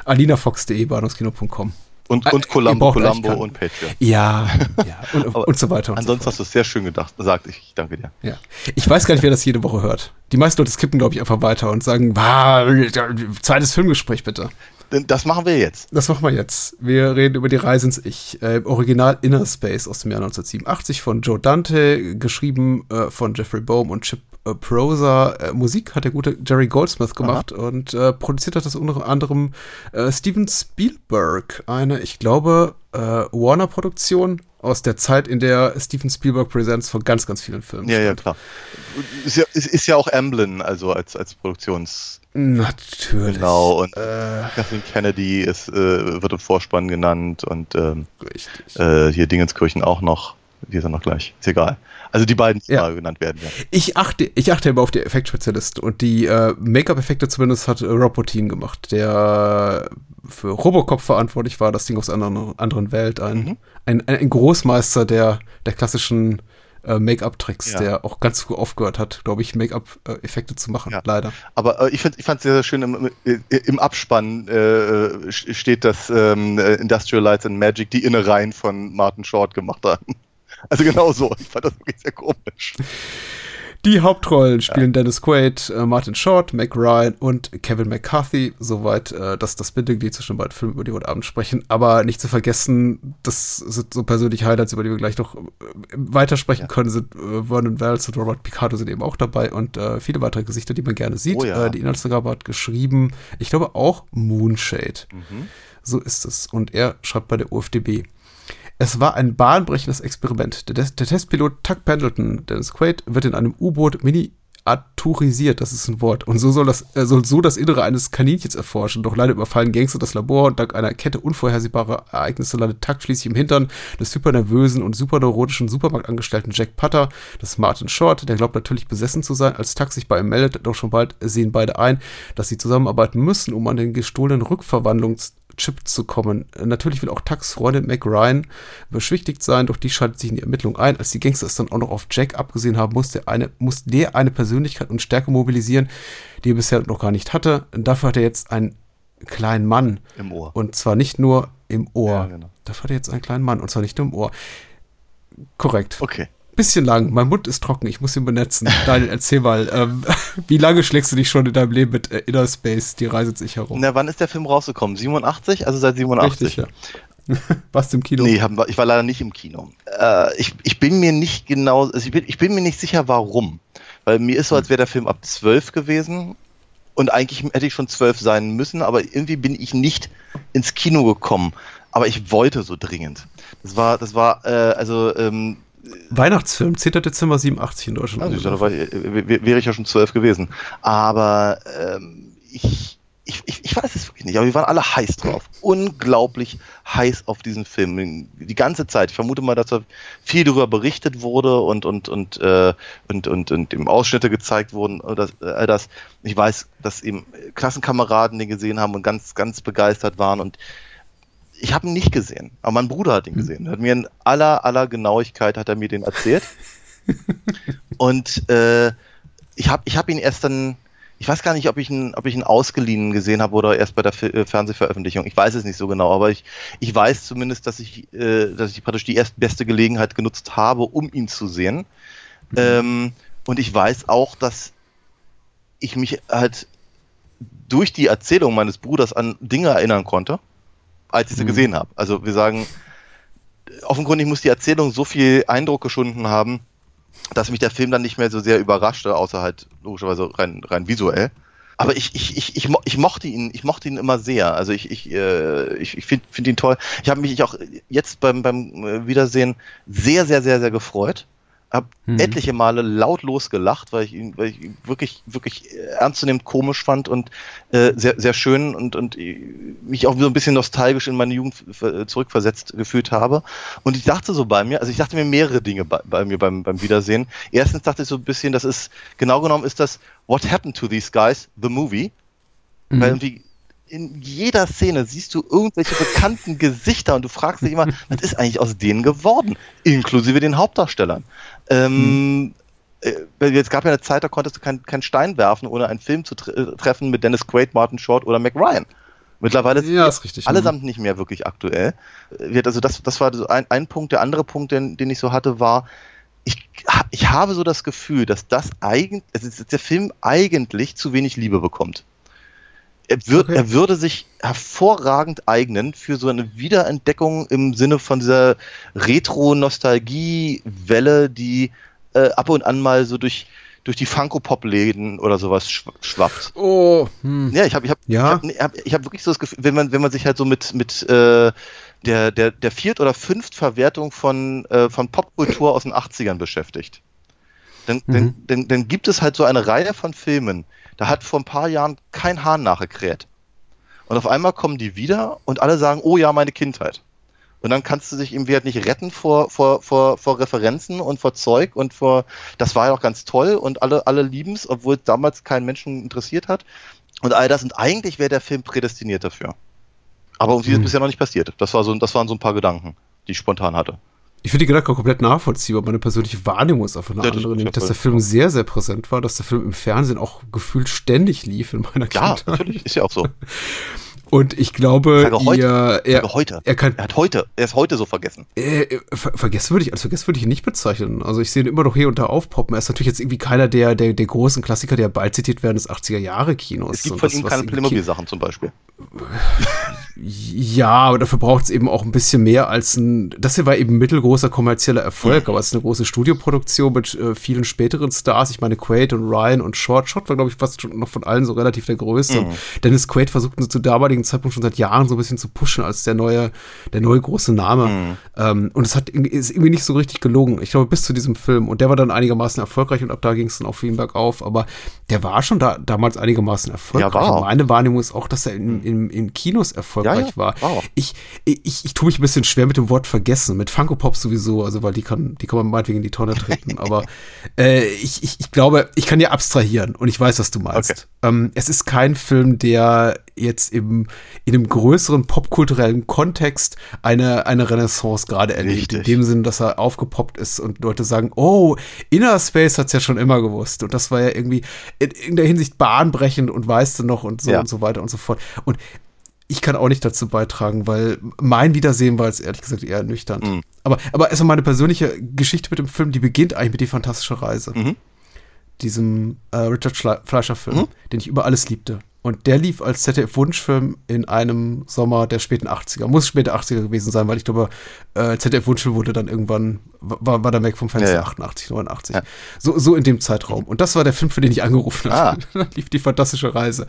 alinafox.de, bahnhofskino.com. Und, und Columbo, Columbo und Patreon. Ja, ja und, und so weiter. Und ansonsten so hast du es sehr schön gedacht, gesagt. Ich danke dir. Ja. Ich weiß gar nicht, wer das jede Woche hört. Die meisten Leute skippen, glaube ich, einfach weiter und sagen, zweites Filmgespräch bitte. Das machen wir jetzt. Das machen wir jetzt. Wir reden über die Reise ins Ich. Äh, Original Inner Space aus dem Jahr 1987 von Joe Dante, geschrieben äh, von Jeffrey Bohm und Chip äh, Prosa. Äh, Musik hat der gute Jerry Goldsmith gemacht Aha. und äh, produziert hat das unter anderem äh, Steven Spielberg. Eine, ich glaube, äh, Warner-Produktion aus der Zeit, in der Steven Spielberg Presents von ganz, ganz vielen Filmen. Ja, ja, klar. Ist ja, ist, ist ja auch Amblin, also als, als Produktions. Natürlich. Genau, und äh, Kathleen Kennedy ist, äh, wird im Vorspann genannt und ähm, äh, hier Dingenskirchen auch noch. Die ist ja noch gleich. Ist egal. Also die beiden, die ja. genannt werden. Ja. Ich achte, ich achte immer auf die Effektspezialisten und die äh, Make-up-Effekte zumindest hat äh, Rob Bottin gemacht, der für Robocop verantwortlich war, das Ding aus einer anderen, anderen Welt, ein, mhm. ein, ein, Großmeister der, der klassischen äh, Make-up-Tricks, ja. der auch ganz früh aufgehört hat, glaube ich, Make-up-Effekte zu machen, ja. leider. Aber äh, ich, find, ich fand es sehr, sehr schön, im, im Abspann äh, steht, dass ähm, Industrial Lights and Magic die Innereien von Martin Short gemacht haben. Also genau so. Ich fand das wirklich sehr komisch. Die Hauptrollen spielen ja. Dennis Quaid, äh, Martin Short, Mac Ryan und Kevin McCarthy. Soweit äh, dass das Bindeglied zwischen beiden Filmen, über die wir heute Abend sprechen. Aber nicht zu vergessen, das sind so persönliche Highlights, über die wir gleich noch äh, weitersprechen ja. können, sind äh, Vernon Wells und Robert Picardo sind eben auch dabei und äh, viele weitere Gesichter, die man gerne sieht. Oh ja. Äh, die Inhaltsangabe hat geschrieben, ich glaube auch Moonshade. Mhm. So ist es. Und er schreibt bei der UFDB. Es war ein bahnbrechendes Experiment. Der, der Testpilot Tuck Pendleton, Dennis Quaid, wird in einem U-Boot miniaturisiert, das ist ein Wort, und so soll, das, äh, soll so das Innere eines Kaninchens erforschen. Doch leider überfallen Gangster das Labor und dank einer Kette unvorhersehbarer Ereignisse landet Tuck schließlich im Hintern des supernervösen und superneurotischen Supermarktangestellten Jack Putter, das Martin Short, der glaubt natürlich besessen zu sein, als Tuck sich bei ihm meldet, doch schon bald sehen beide ein, dass sie zusammenarbeiten müssen, um an den gestohlenen Rückverwandlungs Chip zu kommen. Natürlich will auch Tax Freundin Mac Ryan beschwichtigt sein, doch die schaltet sich in die Ermittlung ein. Als die Gangster es dann auch noch auf Jack abgesehen haben, muss der eine, muss der eine Persönlichkeit und Stärke mobilisieren, die er bisher noch gar nicht hatte. Dafür hat er jetzt einen kleinen Mann. Im Ohr. Und zwar nicht nur im Ohr. Ja, genau. Dafür hat er jetzt einen kleinen Mann und zwar nicht nur im Ohr. Korrekt. Okay. Bisschen lang. Mein Mund ist trocken. Ich muss ihn benetzen. [laughs] Daniel, erzähl mal. Ähm, [laughs] wie lange schlägst du dich schon in deinem Leben mit äh, Inner Space? Die Reise sich herum. Na, wann ist der Film rausgekommen? 87? Also seit 87. Richtig, ja. [laughs] Warst du im Kino? Nee, hab, ich war leider nicht im Kino. Äh, ich, ich bin mir nicht genau, also ich bin, ich bin mir nicht sicher, warum. Weil mir ist so, als wäre der Film ab 12 gewesen und eigentlich hätte ich schon 12 sein müssen, aber irgendwie bin ich nicht ins Kino gekommen. Aber ich wollte so dringend. Das war, das war, äh, also, ähm, Weihnachtsfilm, 10. Dezember 87 in Deutschland. also, da ich- äh, wär- wäre ich ja schon 12 gewesen. Aber ähm, ich, ich, ich, weiß es wirklich nicht, aber wir waren alle heiß drauf. Unglaublich heiß auf diesen Film. Die ganze Zeit. Ich vermute mal, dass da viel darüber berichtet wurde und, und, und, äh, und, und, und im Ausschnitte gezeigt wurden. äh, all das. Ich weiß, dass eben Klassenkameraden den gesehen haben und ganz, ganz begeistert waren. Und ich habe ihn nicht gesehen, aber mein Bruder hat ihn gesehen. Er hat mir in aller, aller Genauigkeit hat er mir den erzählt. [laughs] und äh, ich habe ich hab ihn erst dann, ich weiß gar nicht, ob ich ihn, ob ich ihn ausgeliehen gesehen habe oder erst bei der Fi- äh, Fernsehveröffentlichung. Ich weiß es nicht so genau, aber ich, ich weiß zumindest, dass ich, äh, dass ich praktisch die erstbeste Gelegenheit genutzt habe, um ihn zu sehen. Ähm, und ich weiß auch, dass ich mich halt durch die Erzählung meines Bruders an Dinge erinnern konnte, als ich sie gesehen habe. Also wir sagen, offenkundig muss die Erzählung so viel Eindruck geschunden haben, dass mich der Film dann nicht mehr so sehr überraschte, außer halt logischerweise rein, rein visuell. Aber ich, ich, ich, ich, mo- ich mochte ihn, ich mochte ihn immer sehr. Also ich, ich, äh, ich, ich finde find ihn toll. Ich habe mich auch jetzt beim, beim äh, Wiedersehen sehr, sehr, sehr, sehr gefreut. Hab etliche Male lautlos gelacht, weil ich ihn, weil ich ihn wirklich, wirklich ernstzunehmend komisch fand und äh, sehr, sehr schön und, und äh, mich auch so ein bisschen nostalgisch in meine Jugend äh, zurückversetzt gefühlt habe. Und ich dachte so bei mir, also ich dachte mir mehrere Dinge bei, bei mir beim, beim Wiedersehen. Erstens dachte ich so ein bisschen, das ist, genau genommen ist das What Happened to These Guys, the movie. Weil irgendwie in jeder Szene siehst du irgendwelche bekannten Gesichter und du fragst dich immer, [laughs] was ist eigentlich aus denen geworden? Inklusive den Hauptdarstellern. Ähm, äh, weil es gab ja eine Zeit, da konntest du keinen keinen Stein werfen, ohne einen Film zu tre äh, treffen mit Dennis Quaid, Martin Short oder Mac Ryan. Mittlerweile sind Ja, ist richtig. allesamt nicht mehr wirklich aktuell. Äh, Also das, das war so ein, ein Punkt. Der andere Punkt, den, den ich so hatte, war, ich, ich habe so das Gefühl, dass das eigentlich, also dass der Film eigentlich zu wenig Liebe bekommt. Er, wird, Okay. er würde sich hervorragend eignen für so eine Wiederentdeckung im Sinne von dieser Retro-Nostalgie-Welle, die äh, ab und an mal so durch, durch die Funko-Pop-Läden oder sowas schw schwappt. Oh, hm. Ja, ich habe ich hab, Ja. ich hab, ich hab wirklich so das Gefühl, wenn man, wenn man sich halt so mit, mit äh, der, der, der Viert- oder Fünftverwertung von, äh, von Popkultur aus den 80ern beschäftigt, dann, dann, dann, dann gibt es halt so eine Reihe von Filmen, da hat vor ein paar Jahren kein Hahn nachgekräht. Und auf einmal kommen die wieder und alle sagen, oh ja, meine Kindheit. Und dann kannst du dich irgendwie halt nicht retten vor, vor, vor, vor Referenzen und vor Zeug und vor, das war ja auch ganz toll und alle, alle lieben es, obwohl es damals keinen Menschen interessiert hat. Und all das. Und eigentlich wäre der Film prädestiniert dafür. Aber irgendwie ist es bisher noch nicht passiert. Das, war so, das waren so ein paar Gedanken, die ich spontan hatte. Ich finde die Gedanken komplett nachvollziehbar. Meine persönliche Wahrnehmung ist einfach eine Ja, andere. Nämlich, ja dass der Film sehr, sehr präsent war, dass der Film im Fernsehen auch gefühlt ständig lief in meiner Ja, Kindheit. natürlich, ist ja auch so. [laughs] Und ich glaube, Sage heute. ihr, er, heute. er kann, Er hat heute, er ist heute so vergessen. Äh, ver vergessen würde ich, als vergessen würde ich ihn nicht bezeichnen. Also ich sehe ihn immer noch hier und da aufpoppen. Er ist natürlich jetzt irgendwie keiner der, der, der großen Klassiker, der bald zitiert werden des 80er Jahre Kinos. Es gibt von das, ihm keine Playmobil-Sachen zum Beispiel. [laughs] Ja, aber dafür braucht es eben auch ein bisschen mehr als ein. Das hier war eben mittelgroßer kommerzieller Erfolg, aber es ist eine große Studioproduktion mit äh, vielen späteren Stars. Ich meine, Quaid und Ryan und Short. Short war, glaube ich, fast schon noch von allen so relativ der größte. Und Dennis Quaid versuchten zu damaligen Zeitpunkt schon seit Jahren so ein bisschen zu pushen als der neue, der neue große Name. Ähm, und es hat irgendwie- ist irgendwie nicht so richtig gelungen. Ich glaube, bis zu diesem Film. Und der war dann einigermaßen erfolgreich und ab da ging es dann auch für ihn bergauf. Aber der war schon da damals einigermaßen erfolgreich. Ja, war auch. meine Wahrnehmung ist auch, dass er in, in, in Kinos erfolgreich Ja, ja, war. auch. Ich, ich, ich tue mich ein bisschen schwer mit dem Wort vergessen. Mit Funko Pop sowieso, also weil die kann, die kann man meinetwegen in die Tonne treten. Aber [laughs] äh, ich, ich, ich glaube, ich kann ja abstrahieren und ich weiß, was du meinst. Okay. Ähm, es ist kein Film, der jetzt im, in einem größeren popkulturellen Kontext eine, eine Renaissance gerade erlebt. In dem Sinne, dass er aufgepoppt ist und Leute sagen, oh, Inner Space hat's ja schon immer gewusst. Und das war ja irgendwie in irgendeiner Hinsicht bahnbrechend und weißt du noch und so Ja. und so weiter und so fort. Und ich kann auch nicht dazu beitragen, weil mein Wiedersehen war jetzt ehrlich gesagt eher ernüchternd. Mhm. Aber, aber erstmal meine persönliche Geschichte mit dem Film, die beginnt eigentlich mit die fantastische Reise. Mhm. Diesem äh, Richard Fleischer-Film, Mhm. den ich über alles liebte. Und der lief als ZDF-Wunschfilm in einem Sommer der späten 80er. Muss späte 80er gewesen sein, weil ich glaube, äh, ZDF-Wunschfilm wurde dann irgendwann, war, war der Mac vom Fenster Ja, ja. 88, 89. Ja. So, so in dem Zeitraum. Und das war der Film, für den ich angerufen habe. Ah. [laughs] da lief die fantastische Reise.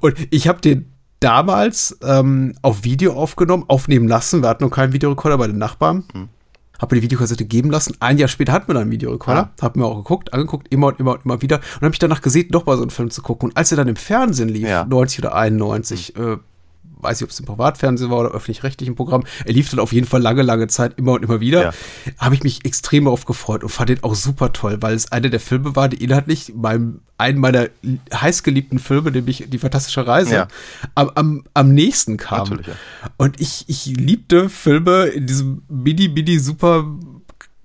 Und ich habe den damals ähm, auf Video aufgenommen, aufnehmen lassen. Wir hatten noch keinen Videorekorder bei den Nachbarn. Hm. Habe mir die Videokassette geben lassen. Ein Jahr später hatten wir dann einen Videorekorder. Ah. Hab mir auch geguckt, angeguckt, immer und immer und immer wieder. Und habe mich danach gesehen, doch mal so einen Film zu gucken. Und als er dann im Fernsehen lief, Ja. 90 oder 91, äh, weiß ich, ob es im Privatfernsehen war oder öffentlich-rechtlichen Programm, er lief dann auf jeden Fall lange, lange Zeit immer und immer wieder, Ja. habe ich mich extrem darauf gefreut und fand den auch super toll, weil es einer der Filme war, die inhaltlich meinem, einen meiner heißgeliebten Filme, nämlich Die Fantastische Reise, Ja. am, am, am nächsten kam. Ja. Und ich, ich liebte Filme in diesem mini, mini, super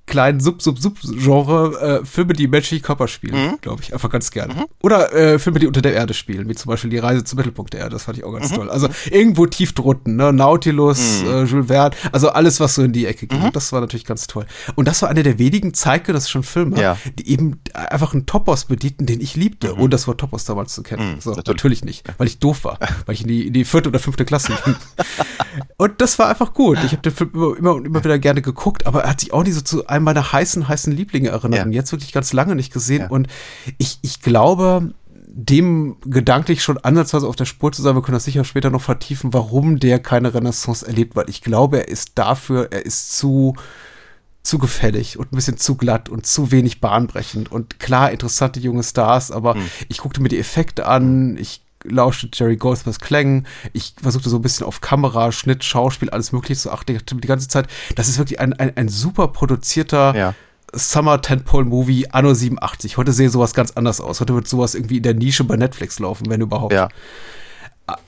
kleinen Sub-Sub-Sub-Genre, äh, Filme, die menschliche Körper spielen, Mhm. glaube ich, einfach ganz gerne. Oder äh, Filme, die unter der Erde spielen, wie zum Beispiel Die Reise zum Mittelpunkt der Erde, das fand ich auch Mhm. ganz toll. Also irgendwo tief drunten, ne? Nautilus, äh, Jules Verne, also alles, was so in die Ecke Mhm. ging. Das war natürlich ganz toll. Und das war einer der wenigen zeitgenössischen Filme, Ja. die eben einfach einen Topos bedienten, den ich liebte, ohne das Wort Topos damals zu kennen. Mhm, so, natürlich. natürlich. nicht, weil ich doof war, weil ich in die, in die vierte oder fünfte Klasse ging. [laughs] Und das war einfach gut. Ich habe den Film immer, immer und immer wieder gerne geguckt, aber er hat sich auch nicht so zu einem meiner heißen, heißen Lieblinge erinnert. Ja. Und jetzt wirklich ganz lange nicht gesehen. Ja. Und ich, ich glaube, dem gedanklich schon ansatzweise auf der Spur zu sein, wir können das sicher später noch vertiefen, warum der keine Renaissance erlebt, weil ich glaube, er ist dafür, er ist zu, zu gefällig und ein bisschen zu glatt und zu wenig bahnbrechend. Und klar, interessante junge Stars, aber Hm. ich guckte mir die Effekte an, ich lauschte Jerry Goldsmiths Klängen, ich versuchte so ein bisschen auf Kamera, Schnitt, Schauspiel, alles mögliche zu achten. Die ganze Zeit, das ist wirklich ein, ein, ein super produzierter Ja. Summer Tentpole Movie Anno 87. Heute sehe sowas ganz anders aus. Heute wird sowas irgendwie in der Nische bei Netflix laufen, wenn überhaupt. Ja.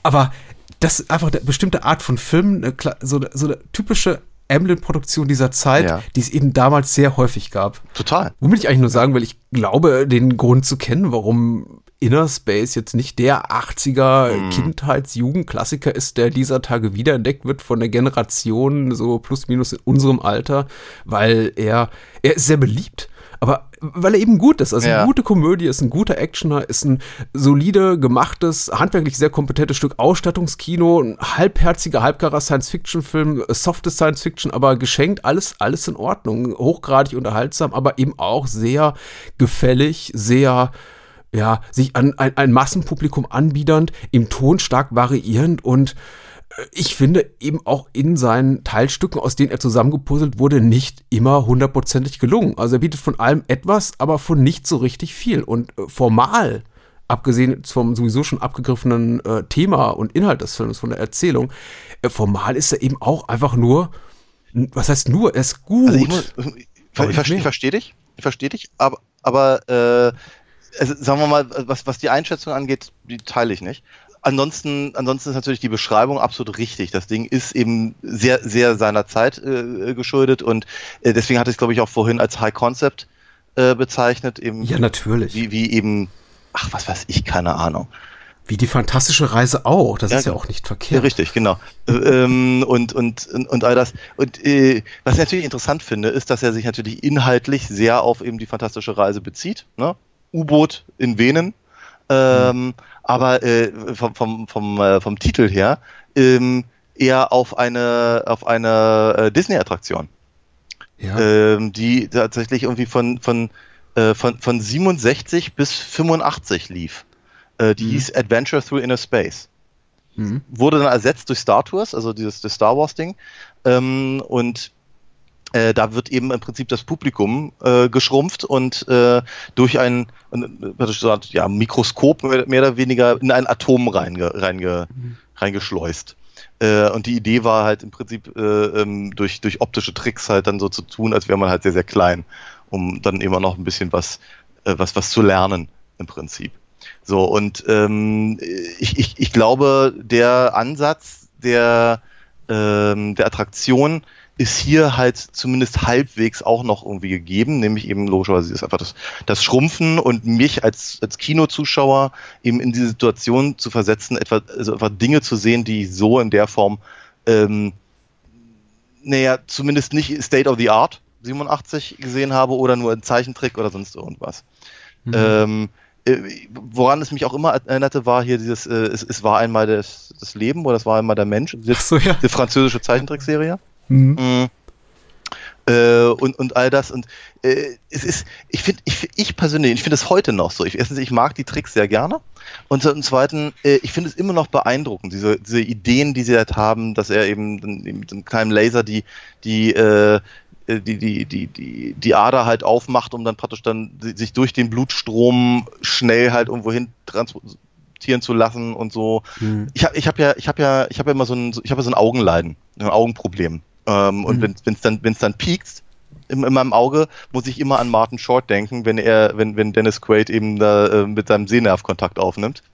Aber das ist einfach eine bestimmte Art von Film, so, eine, so eine typische Emblem-Produktion dieser Zeit, Ja. die es eben damals sehr häufig gab. Total. Womit ich eigentlich nur sagen will, ich glaube, den Grund zu kennen, warum Inner Space jetzt nicht der 80er Mhm. Kindheits-Jugendklassiker ist, der dieser Tage wiederentdeckt wird von der Generation, so plus minus in unserem Alter, weil er, er ist sehr beliebt. Aber weil er eben gut ist, also Ja. eine gute Komödie, ist ein guter Actioner, ist ein solide gemachtes, handwerklich sehr kompetentes Stück Ausstattungskino, ein halbherziger, halbgarer Science-Fiction-Film, äh, softe Science-Fiction, aber geschenkt, alles, alles in Ordnung, hochgradig unterhaltsam, aber eben auch sehr gefällig, sehr ja, sich an ein, ein Massenpublikum anbiedernd, im Ton stark variierend und äh, ich finde eben auch in seinen Teilstücken, aus denen er zusammengepuzzelt wurde, nicht immer hundertprozentig gelungen. Also er bietet von allem etwas, aber von nicht so richtig viel. Und äh, formal, abgesehen vom sowieso schon abgegriffenen äh, Thema und Inhalt des Films, von der Erzählung, äh, formal ist er eben auch einfach nur, was heißt nur, er ist gut. Also ich, muss, ich, Aber ich, nicht verstehe- ich verstehe dich, ich verstehe dich, aber, aber äh, also sagen wir mal, was, was die Einschätzung angeht, die teile ich nicht. Ansonsten, ansonsten ist natürlich die Beschreibung absolut richtig. Das Ding ist eben sehr, sehr seiner Zeit äh, geschuldet und äh, deswegen hatte ich es, glaube ich, auch vorhin als High Concept äh, bezeichnet. Eben ja, natürlich. wie, wie eben, ach, was weiß ich, keine Ahnung. Wie die fantastische Reise auch. Das Ja, ist ja genau. auch nicht Ja, verkehrt. richtig, genau. Äh, ähm, und, und, und, und all das. Und äh, was ich natürlich interessant finde, ist, dass er sich natürlich inhaltlich sehr auf eben die fantastische Reise bezieht. Ne? U-Boot in Venen. Ähm, Aber äh, vom, vom, vom, äh, vom Titel her ähm, eher auf eine, auf eine äh, Disney-Attraktion Ja. ähm, die tatsächlich irgendwie von, von, äh, von, von 67 bis 85 lief. Äh, die hieß Adventure Through Inner Space. Mhm. Wurde dann ersetzt durch Star Tours, also dieses das Star Wars Ding. Ähm, und äh, da wird eben im Prinzip das Publikum äh, geschrumpft und äh, durch ein, ja, Mikroskop mehr, oder weniger in ein Atom reinge, reinge, reingeschleust. Äh, und die Idee war halt im Prinzip äh, ähm, durch, durch optische Tricks halt dann so zu tun, als wäre man halt sehr, sehr klein, um dann immer noch ein bisschen was, äh, was, was zu lernen im Prinzip. So, und ähm, ich, ich, ich glaube, der Ansatz der, ähm, der Attraktion ist hier halt zumindest halbwegs auch noch irgendwie gegeben, nämlich eben logischerweise ist einfach das, das Schrumpfen und mich als, als Kinozuschauer eben in diese Situation zu versetzen, etwa, also einfach Dinge zu sehen, die ich so in der Form, ähm, naja, zumindest nicht State of the Art 87 gesehen habe oder nur ein Zeichentrick oder sonst irgendwas. Mhm. Ähm, äh, woran es mich auch immer erinnerte, war hier dieses, äh, es, es, war einmal das, das Leben oder es war einmal der Mensch, die, so, ja. die französische Zeichentrickserie. Mhm. Mhm. Äh, und, und all das. Und äh, es ist, ich finde, ich, ich persönlich, ich finde es heute noch so. Ich, erstens, ich mag die Tricks sehr gerne. Und zum Zweiten, äh, ich finde es immer noch beeindruckend, diese, diese Ideen, die sie halt haben, dass er eben mit einem kleinen Laser die, die, äh, die, die, die, die, die Ader halt aufmacht, um dann praktisch dann sich durch den Blutstrom schnell halt irgendwo hin transportieren zu lassen und so. Mhm. Ich habe ich hab ja, ich habe ja, ich habe ja immer so ein, ich habe ja so ein Augenleiden, ein Augenproblem. Ähm, und mhm. wenn es dann, wenn es dann piekt in, in, meinem Auge, muss ich immer an Martin Short denken, wenn er, wenn, wenn Dennis Quaid eben da äh, mit seinem Sehnerv Kontakt aufnimmt. [laughs]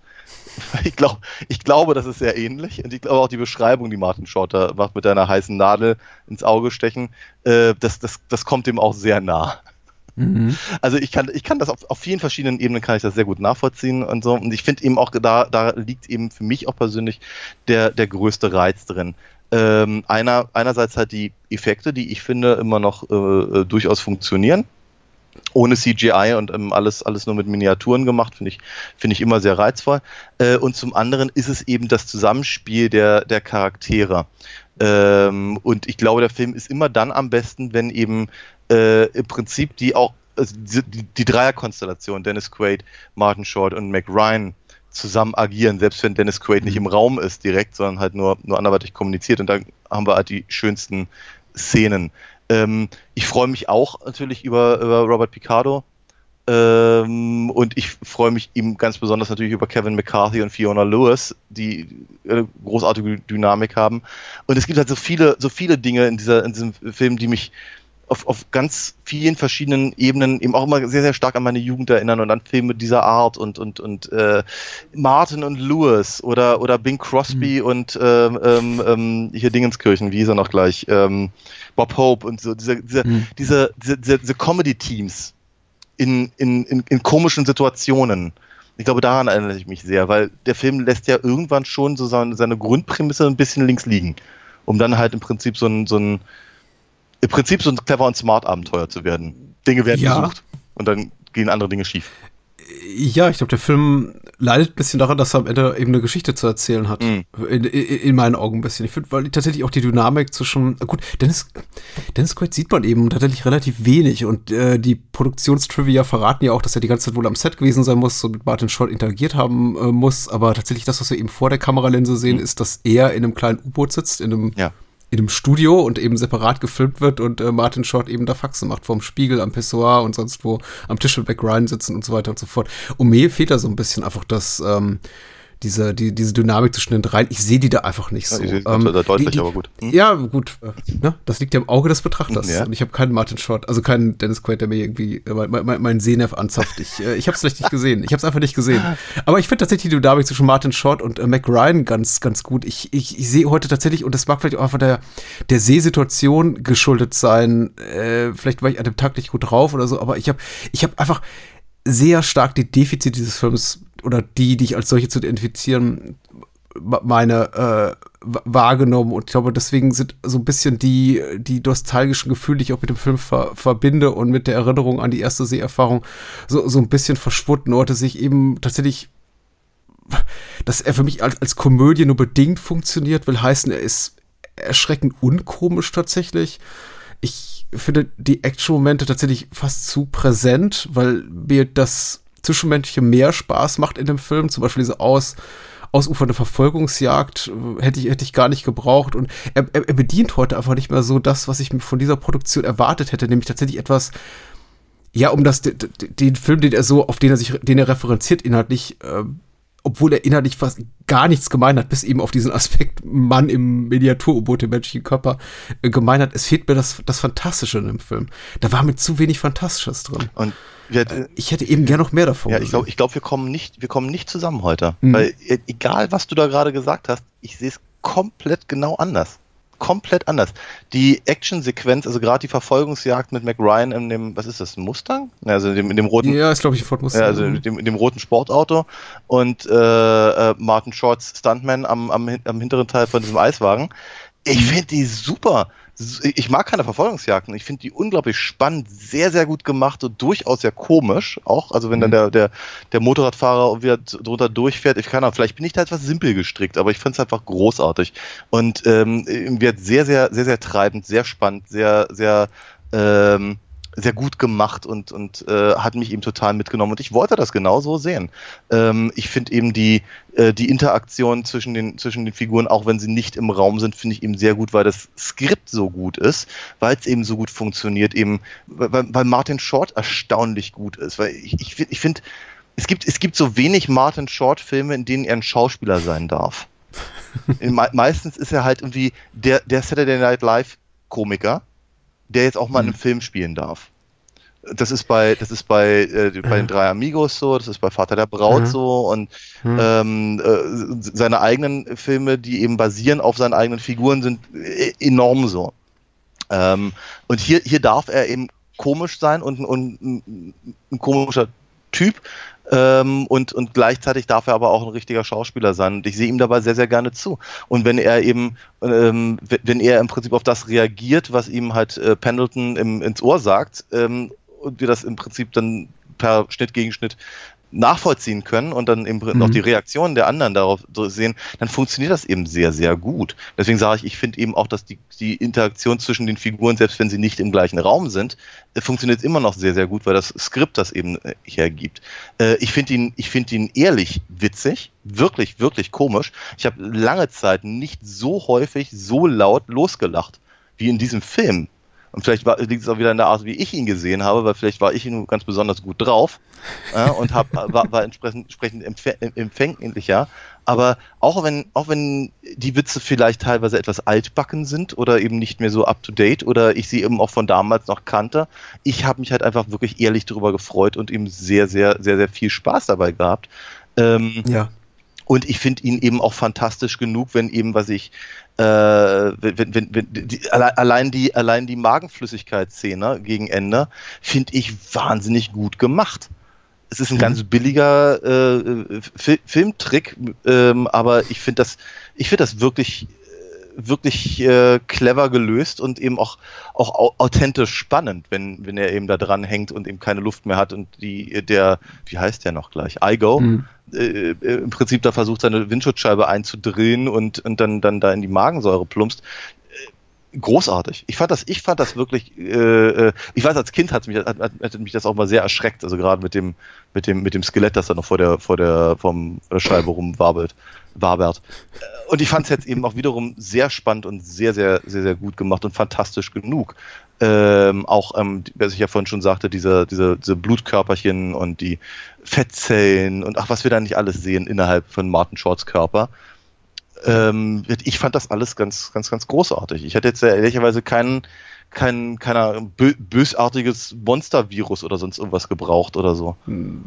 Ich, glaub, ich glaube, das ist sehr ähnlich. Und ich glaube auch die Beschreibung, die Martin Short da macht mit einer heißen Nadel ins Auge stechen, äh, das, das, das kommt ihm auch sehr nah. Mhm. Also ich kann, ich kann das auf, auf vielen verschiedenen Ebenen kann ich das sehr gut nachvollziehen und so. Und ich finde eben auch, da, da liegt eben für mich auch persönlich der, der größte Reiz drin. Ähm, einer, einerseits halt die Effekte, die ich finde immer noch äh, äh durchaus funktionieren. Ohne CGI und ähm, alles, alles nur mit Miniaturen gemacht, finde ich, finde ich immer sehr reizvoll. Äh, und zum anderen ist es eben das Zusammenspiel der, der Charaktere. Ähm, und ich glaube, der Film ist immer dann am besten, wenn eben äh, im Prinzip die auch, also die, die Dreierkonstellation, Dennis Quaid, Martin Short und Mac Ryan, zusammen agieren, selbst wenn Dennis Quaid nicht mhm. im Raum ist direkt, sondern halt nur, nur anderweitig kommuniziert. Und da haben wir halt die schönsten Szenen. Ähm, ich freue mich auch natürlich über, über Robert Picardo. Ähm, und ich freue mich eben ganz besonders natürlich über Kevin McCarthy und Fiona Lewis, die äh, großartige Dynamik haben. Und es gibt halt so viele, so viele Dinge in, dieser, in diesem Film, die mich, auf, auf ganz vielen verschiedenen Ebenen eben auch immer sehr, sehr stark an meine Jugend erinnern und an Filme dieser Art und, und, und äh, Martin und Lewis oder, oder Bing Crosby mhm. und ähm, ähm, ähm hier Dingenskirchen, wie hieß er noch gleich, ähm, Bob Hope und so, diese, diese, mhm. diese, diese, diese, diese Comedy-Teams in, in, in, in komischen Situationen. Ich glaube, daran erinnere ich mich sehr, weil der Film lässt ja irgendwann schon so seine, seine Grundprämisse ein bisschen links liegen, um dann halt im Prinzip so ein, so ein im Prinzip so ein clever und smart Abenteuer zu werden. Dinge werden ja. gesucht und dann gehen andere Dinge schief. Ja, ich glaube, der Film leidet ein bisschen daran, dass er am Ende eben eine Geschichte zu erzählen hat. Mm. In, in, in, meinen Augen ein bisschen. Ich finde, weil tatsächlich auch die Dynamik zwischen, gut, Dennis, Dennis Quaid sieht man eben tatsächlich relativ wenig und äh, die Produktionstrivia verraten ja auch, dass er die ganze Zeit wohl am Set gewesen sein muss und mit Martin Short interagiert haben äh, muss, aber tatsächlich das, was wir eben vor der Kameralinse sehen, mm. ist, dass er in einem kleinen U-Boot sitzt, in einem ja in einem Studio und eben separat gefilmt wird und äh, Martin Short eben da Faxen macht vorm Spiegel, am Pissoir und sonst wo am Tisch mit Beck Ryan sitzen und so weiter und so fort. Und mir fehlt da so ein bisschen einfach das, ähm, diese, die, diese Dynamik zwischen den dreien, ich sehe die da einfach nicht so. Ja, ähm, deutlich, die, die, aber gut. Hm? Ja, gut. Äh, ne? Das liegt ja im Auge des Betrachters. Ja. Und ich habe keinen Martin Short, also keinen Dennis Quaid, der mir irgendwie äh, mein, mein, mein Sehnerv anzapft. Ich, äh, ich habe es vielleicht nicht gesehen. Ich habe es einfach nicht gesehen. Aber ich finde tatsächlich die Dynamik zwischen Martin Short und äh, Mac Ryan ganz, ganz gut. Ich, ich, ich sehe heute tatsächlich, und das mag vielleicht auch einfach der, der Sehsituation geschuldet sein, äh, vielleicht war ich an dem Tag nicht gut drauf oder so, aber ich habe ich hab einfach sehr stark die Defizite dieses Films oder die, die ich als solche zu identifizieren meine äh, wahrgenommen und ich glaube, deswegen sind so ein bisschen die, die nostalgischen Gefühle, die ich auch mit dem Film ver verbinde und mit der Erinnerung an die erste Seherfahrung so, so ein bisschen verschwunden, oder sich eben tatsächlich, dass er für mich als, als Komödie nur bedingt funktioniert, will heißen, er ist erschreckend unkomisch tatsächlich. Ich finde die Action-Momente tatsächlich fast zu präsent, weil mir das Zwischenmenschliche mehr Spaß macht in dem Film, zum Beispiel diese Aus ausufernde Verfolgungsjagd äh, hätte ich, hätte ich gar nicht gebraucht. Und er, er, bedient heute einfach nicht mehr so das, was ich von dieser Produktion erwartet hätte, nämlich tatsächlich etwas, ja, um das, den, den Film, den er so, auf den er sich, den er referenziert, inhaltlich, äh, obwohl er inhaltlich fast gar nichts gemeint hat, bis eben auf diesen Aspekt Mann im Miniatur-U-Boot im menschlichen Körper äh, gemeint hat. Es fehlt mir das, das Fantastische in dem Film. Da war mit zu wenig Fantastisches drin. Und wir, äh, ich hätte eben gern noch mehr davon. Ja, ich glaube, ich glaub, wir kommen nicht, wir kommen nicht zusammen heute. Mhm. Weil e-, egal, was du da gerade gesagt hast, ich sehe es komplett genau anders. Komplett anders. Die Actionsequenz, also gerade die Verfolgungsjagd mit Mac Ryan in dem, was ist das, Mustang? Also in dem, in dem roten. Ja, ist glaube ich Ford Mustang. Ja, also in dem, in dem roten Sportauto und äh, äh, Martin Shorts Stuntman am, am, am hinteren Teil von diesem Eiswagen. Ich finde die super. Ich mag keine Verfolgungsjagden. Ich finde die unglaublich spannend, sehr, sehr gut gemacht und durchaus sehr komisch. Auch, also wenn dann der, der, der Motorradfahrer wieder drunter durchfährt. Ich kann auch, vielleicht bin ich da etwas simpel gestrickt, aber ich finde es einfach großartig. Und ähm, wird sehr, sehr, sehr, sehr treibend, sehr spannend, sehr, sehr ähm, sehr gut gemacht und, und äh, hat mich eben total mitgenommen. Und ich wollte das genauso sehen. Ähm, ich finde eben die, äh, die Interaktion zwischen den, zwischen den Figuren, auch wenn sie nicht im Raum sind, finde ich eben sehr gut, weil das Skript so gut ist, weil es eben so gut funktioniert, eben, weil, weil Martin Short erstaunlich gut ist. Weil ich, ich, ich finde, es gibt, es gibt so wenig Martin Short-Filme, in denen er ein Schauspieler sein darf. [laughs] Me meistens ist er halt irgendwie der, der Saturday Night Live-Komiker der jetzt auch mal in einem Film spielen darf. Das ist bei, das ist bei, äh, bei den drei Amigos so, das ist bei Vater der Braut Mhm. so und ähm, äh, seine eigenen Filme, die eben basieren auf seinen eigenen Figuren, sind äh, enorm so. Ähm, und hier, hier darf er eben komisch sein und, und ein, ein komischer Typ. Ähm, und, und gleichzeitig darf er aber auch ein richtiger Schauspieler sein. Und ich sehe ihm dabei sehr, sehr gerne zu. Und wenn er eben, ähm, wenn er im Prinzip auf das reagiert, was ihm halt äh, Pendleton im, ins Ohr sagt, ähm, und wir das im Prinzip dann per Schnitt gegen Schnitt nachvollziehen können und dann eben noch die Reaktionen der anderen darauf sehen, dann funktioniert das eben sehr, sehr gut. Deswegen sage ich, ich finde eben auch, dass die, die Interaktion zwischen den Figuren, selbst wenn sie nicht im gleichen Raum sind, äh, funktioniert immer noch sehr, sehr gut, weil das Skript das eben äh, hergibt. Äh, ich finde ihn, ich finde ihn ehrlich witzig, wirklich, wirklich komisch. Ich habe lange Zeit nicht so häufig, so laut losgelacht wie in diesem Film. Und vielleicht war- liegt es auch wieder in der Art, wie ich ihn gesehen habe, weil vielleicht war ich nur ganz besonders gut drauf äh, und hab, [laughs] war, war entsprechend, entsprechend empfä- empfänglicher. Aber auch wenn, auch wenn die Witze vielleicht teilweise etwas altbacken sind oder eben nicht mehr so up to date oder ich sie eben auch von damals noch kannte, ich habe mich halt einfach wirklich ehrlich darüber gefreut und eben sehr, sehr, sehr, sehr viel Spaß dabei gehabt. Ähm, Ja. und ich finde ihn eben auch fantastisch genug, wenn eben, was ich, äh, wenn, wenn, wenn, die, alle- allein die, allein die Magenflüssigkeitsszene gegen Ende finde ich wahnsinnig gut gemacht. Es ist ein ganz billiger äh, Fi Filmtrick, ähm, aber ich finde das, ich finde das wirklich, wirklich äh, clever gelöst und eben auch, auch au- authentisch spannend, wenn, wenn er eben da dran hängt und eben keine Luft mehr hat und die, der, wie heißt der noch gleich? Igo, Mhm. Äh, im Prinzip da versucht, seine Windschutzscheibe einzudrehen und, und dann, dann da in die Magensäure plumpst. Großartig. Ich fand das, ich fand das wirklich, äh, äh, ich weiß, als Kind hat mich, hat, hat, mich das auch mal sehr erschreckt, also gerade mit dem, mit dem, mit dem Skelett, das da noch vor der, vor der, vom Scheibe rumwabelt, wabert. Und ich fand es jetzt eben auch wiederum sehr spannend und sehr, sehr, sehr, sehr gut gemacht und fantastisch genug. Ähm, auch, ähm, was ich ja vorhin schon sagte, diese, diese, diese Blutkörperchen und die Fettzellen und ach, was wir da nicht alles sehen innerhalb von Martin Shorts Körper. Ähm, ich fand das alles ganz, ganz, ganz großartig. Ich hätte jetzt ja ehrlicherweise keinen, kein, keiner bö bösartiges Monstervirus oder sonst irgendwas gebraucht oder so.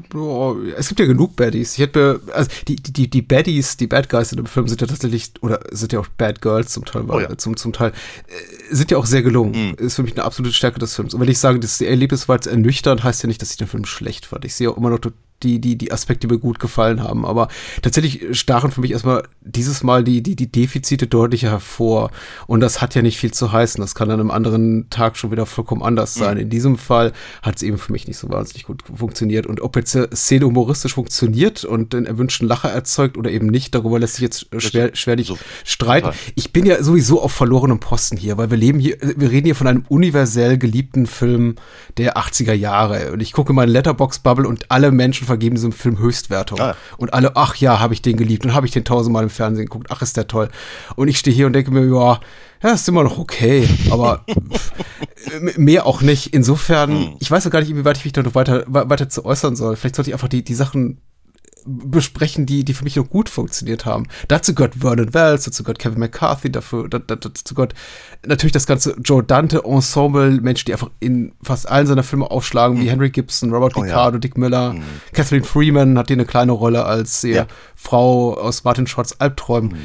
Boah, es gibt ja genug Baddies. Ich hätte mir, also die, die, die Baddies, die Bad Guys in dem Film sind ja tatsächlich, oder sind ja auch Bad Girls zum Teil, Oh ja. zum, zum Teil, äh, sind ja auch sehr gelungen. Ist für mich eine absolute Stärke des Films. Und wenn ich sage, das Erlebnis war jetzt ernüchternd, heißt ja nicht, dass ich den Film schlecht fand. Ich sehe auch immer noch die, die, die Aspekte, die mir gut gefallen haben. Aber tatsächlich stachen für mich erstmal dieses Mal die, die, die Defizite deutlicher hervor. Und das hat ja nicht viel zu heißen. Das kann an einem anderen Tag schon wieder vollkommen anders sein. In diesem Fall hat es eben für mich nicht so wahnsinnig gut funktioniert. Und ob jetzt eine Szene humoristisch funktioniert und den erwünschten Lacher erzeugt oder eben nicht, darüber lässt sich jetzt schwer, schwerlich so- streiten. Ich bin ja sowieso auf verlorenem Posten hier, weil wir leben hier, wir reden hier von einem universell geliebten Film der 80er Jahre. Und ich gucke meine Letterbox-Bubble und alle Menschen vergeben diesem Film Höchstwertung. Ah. Und alle, ach ja, habe ich den geliebt und habe ich den tausendmal im Fernsehen geguckt, ach ist der toll. Und ich stehe hier und denke mir, ja, ja, ist immer noch okay, aber [laughs] mehr auch nicht. Insofern, ich weiß auch gar nicht, inwieweit ich mich da noch weiter, we- weiter zu äußern soll. Vielleicht sollte ich einfach die, die Sachen besprechen, die, die für mich noch gut funktioniert haben. Dazu gehört Vernon Wells, dazu gehört Kevin McCarthy, dafür, dazu gehört natürlich das ganze Joe Dante Ensemble, Menschen, die einfach in fast allen seiner Filme aufschlagen, mhm. wie Henry Gibson, Robert oh, Ricardo, ja. Dick Miller, mhm. Catherine Freeman hat hier eine kleine Rolle als ja. Frau aus Martin Shorts Albträumen. Mhm.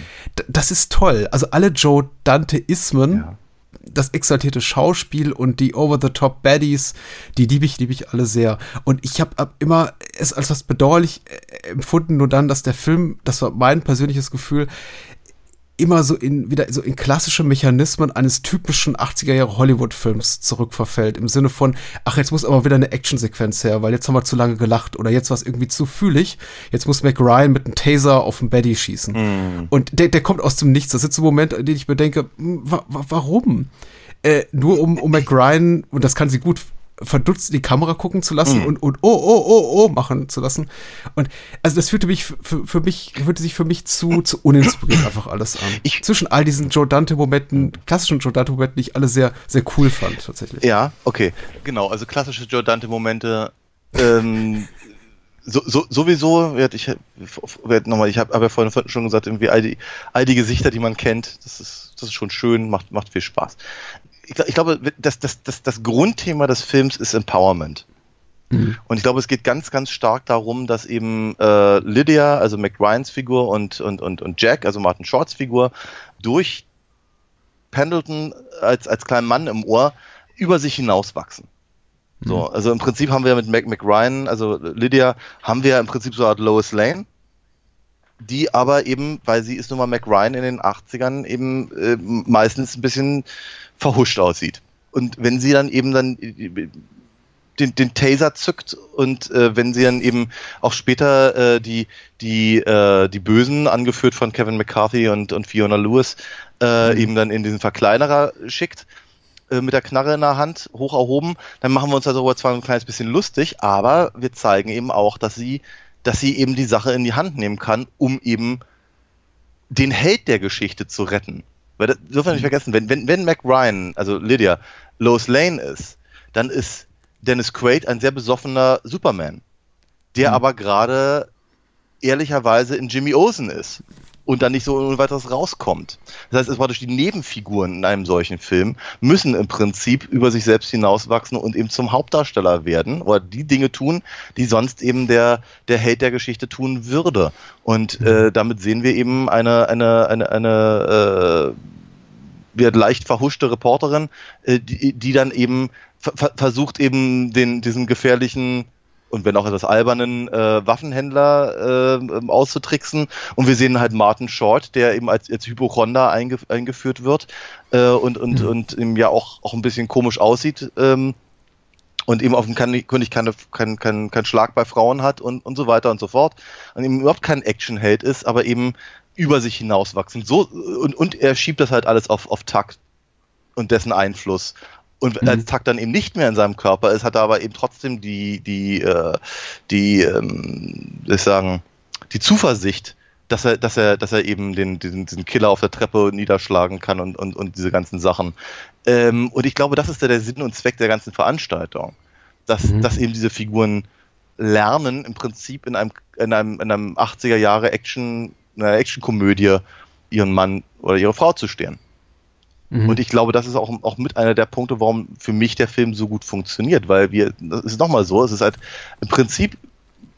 Das ist toll. Also alle Joe Dante-Ismen ja das exaltierte Schauspiel und die Over-the-Top Baddies, die liebe ich, liebe ich alle sehr. Und ich habe hab immer es als was bedauerlich äh, empfunden, nur dann, dass der Film, das war mein persönliches Gefühl, immer so in wieder so in klassische Mechanismen eines typischen 80er Jahre Hollywood Films zurückverfällt im Sinne von ach jetzt muss aber wieder eine Actionsequenz her, weil jetzt haben wir zu lange gelacht oder jetzt war es irgendwie zu fühlig. Jetzt muss Mac Ryan mit einem Taser auf den Betty schießen. Mm. Und der, der kommt aus dem Nichts. Das sind so Momente, in denen ich mir denke, hm, wa warum? Äh, nur um, um Mac Ryan, und das kann sie gut verdutzt die Kamera gucken zu lassen mhm. und, und oh, oh, oh, oh machen zu lassen. Und also das fühlte mich für, für mich, fühlte sich für mich zu, zu uninspiriert [coughs] einfach alles an. Ich, Zwischen all diesen Joe Dante-Momenten, klassischen Joe Dante-Momenten, die ich alle sehr, sehr cool fand, tatsächlich. Ja, okay. Genau, also klassische Joe Dante-Momente, ähm, so, so, sowieso, ich, nochmal, ich habe hab ja vorhin schon gesagt, irgendwie all die, all die Gesichter, die man kennt, das ist, das ist schon schön, macht, macht viel Spaß ich, ich glaube, das, das, das, das Grundthema des Films ist Empowerment. Mhm. Und ich glaube, es geht ganz, ganz stark darum, dass eben äh, Lydia, also McRyans Figur und, und, und, und Jack, also Martin Shorts Figur, durch Pendleton als, als kleinen Mann im Ohr über sich hinauswachsen. So, mhm. also im Prinzip haben wir mit Mac McRyan, also Lydia, haben wir im Prinzip so eine Art Lois Lane, die aber eben, weil sie ist nun mal McRyan in den 80ern eben äh, meistens ein bisschen verhuscht aussieht. Und wenn sie dann eben dann den, den Taser zückt und äh, wenn sie dann eben auch später äh, die, die, äh, die Bösen, angeführt von Kevin McCarthy und, und Fiona Lewis, äh, mhm. eben dann in diesen Verkleinerer schickt, äh, mit der Knarre in der Hand, hoch erhoben, dann machen wir uns darüber zwar ein kleines bisschen lustig, aber wir zeigen eben auch, dass sie, dass sie eben die Sache in die Hand nehmen kann, um eben den Held der Geschichte zu retten. Weil das dürfen wir nicht vergessen, wenn, wenn, wenn Mac Ryan, also Lydia, Lois Lane ist, dann ist Dennis Quaid ein sehr besoffener Superman, der mhm. aber gerade ehrlicherweise in Jimmy Olsen ist und dann nicht so ohne weiteres rauskommt. Das heißt, es war durch die Nebenfiguren in einem solchen Film müssen im Prinzip über sich selbst hinauswachsen und eben zum Hauptdarsteller werden oder die Dinge tun, die sonst eben der, der Held der Geschichte tun würde. Und mhm. äh, damit sehen wir eben eine, eine, eine, eine äh, wird leicht verhuschte Reporterin, äh, die, die dann eben versucht eben den, diesen gefährlichen und wenn auch etwas albernen äh, Waffenhändler äh, auszutricksen. Und wir sehen halt Martin Short, der eben als, als Hypochonder einge eingeführt wird äh, und, und, mhm. und eben ja auch, auch ein bisschen komisch aussieht. Ähm, und eben auf dem König keine, kein, kein, kein Schlag bei Frauen hat und, und so weiter und so fort. Und eben überhaupt kein Actionheld ist, aber eben über sich hinauswachsen. So, und, und er schiebt das halt alles auf, auf Takt und dessen Einfluss. Und mhm. als Takt dann eben nicht mehr in seinem Körper ist, hat er aber eben trotzdem die, die, äh, die, ähm, ich sagen, die Zuversicht, dass er, dass er, dass er eben den, diesen, diesen Killer auf der Treppe niederschlagen kann und, und, und diese ganzen Sachen. Ähm, und ich glaube, das ist ja der Sinn und Zweck der ganzen Veranstaltung. Dass, mhm. dass eben diese Figuren lernen, im Prinzip in einem, in einem, in einem 80er Jahre Action, einer Actionkomödie ihren Mann oder ihre Frau zu stehen. Mhm. Und ich glaube, das ist auch, auch mit einer der Punkte, warum für mich der Film so gut funktioniert, weil wir, das ist nochmal so, es ist halt im Prinzip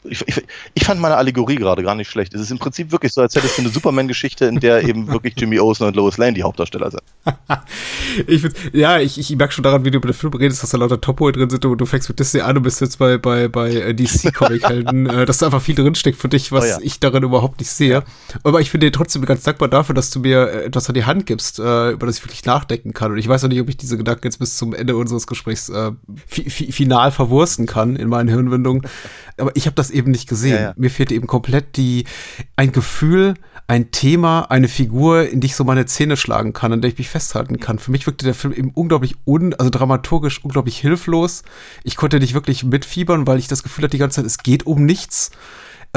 ich, ich, ich, fand meine Allegorie gerade gar nicht schlecht. Es ist im Prinzip wirklich so, als hättest du eine Superman-Geschichte, in der eben wirklich Jimmy Olsen und Lois Lane die Hauptdarsteller sind. [laughs] ich find, ja, ich, ich merke schon daran, wie du über den Film redest, dass da lauter Topo drin sind. Du, du fängst mit Disney an und bist jetzt bei, bei, bei äh, DC-Comic-Helden, [laughs] äh, dass da einfach viel drinsteckt für dich, was oh ja. ich darin überhaupt nicht sehe. Aber ich bin dir trotzdem ganz dankbar dafür, dass du mir äh, etwas an die Hand gibst, äh, über das ich wirklich nachdenken kann. Und ich weiß auch nicht, ob ich diese Gedanken jetzt bis zum Ende unseres Gesprächs äh, fi fi final verwursten kann in meinen Hirnwindungen. Aber ich habe das eben nicht gesehen. Ja, ja. Mir fehlte eben komplett die, ein Gefühl, ein Thema, eine Figur, in die ich so meine Zähne schlagen kann, an der ich mich festhalten kann. Für mich wirkte der Film eben unglaublich un, also dramaturgisch unglaublich hilflos. Ich konnte nicht wirklich mitfiebern, weil ich das Gefühl hatte die ganze Zeit, es geht um nichts.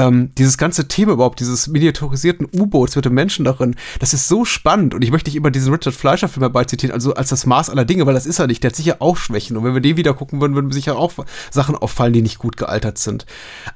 Ähm, dieses ganze Thema überhaupt, dieses miniaturisierten U-Boots mit den Menschen darin, das ist so spannend. Und ich möchte nicht immer diesen Richard Fleischer-Film herbeizitieren, also als das Maß aller Dinge, weil das ist er nicht, der hat sicher auch Schwächen. Und wenn wir den wieder gucken würden, würden mir sicher auch Sachen auffallen, die nicht gut gealtert sind.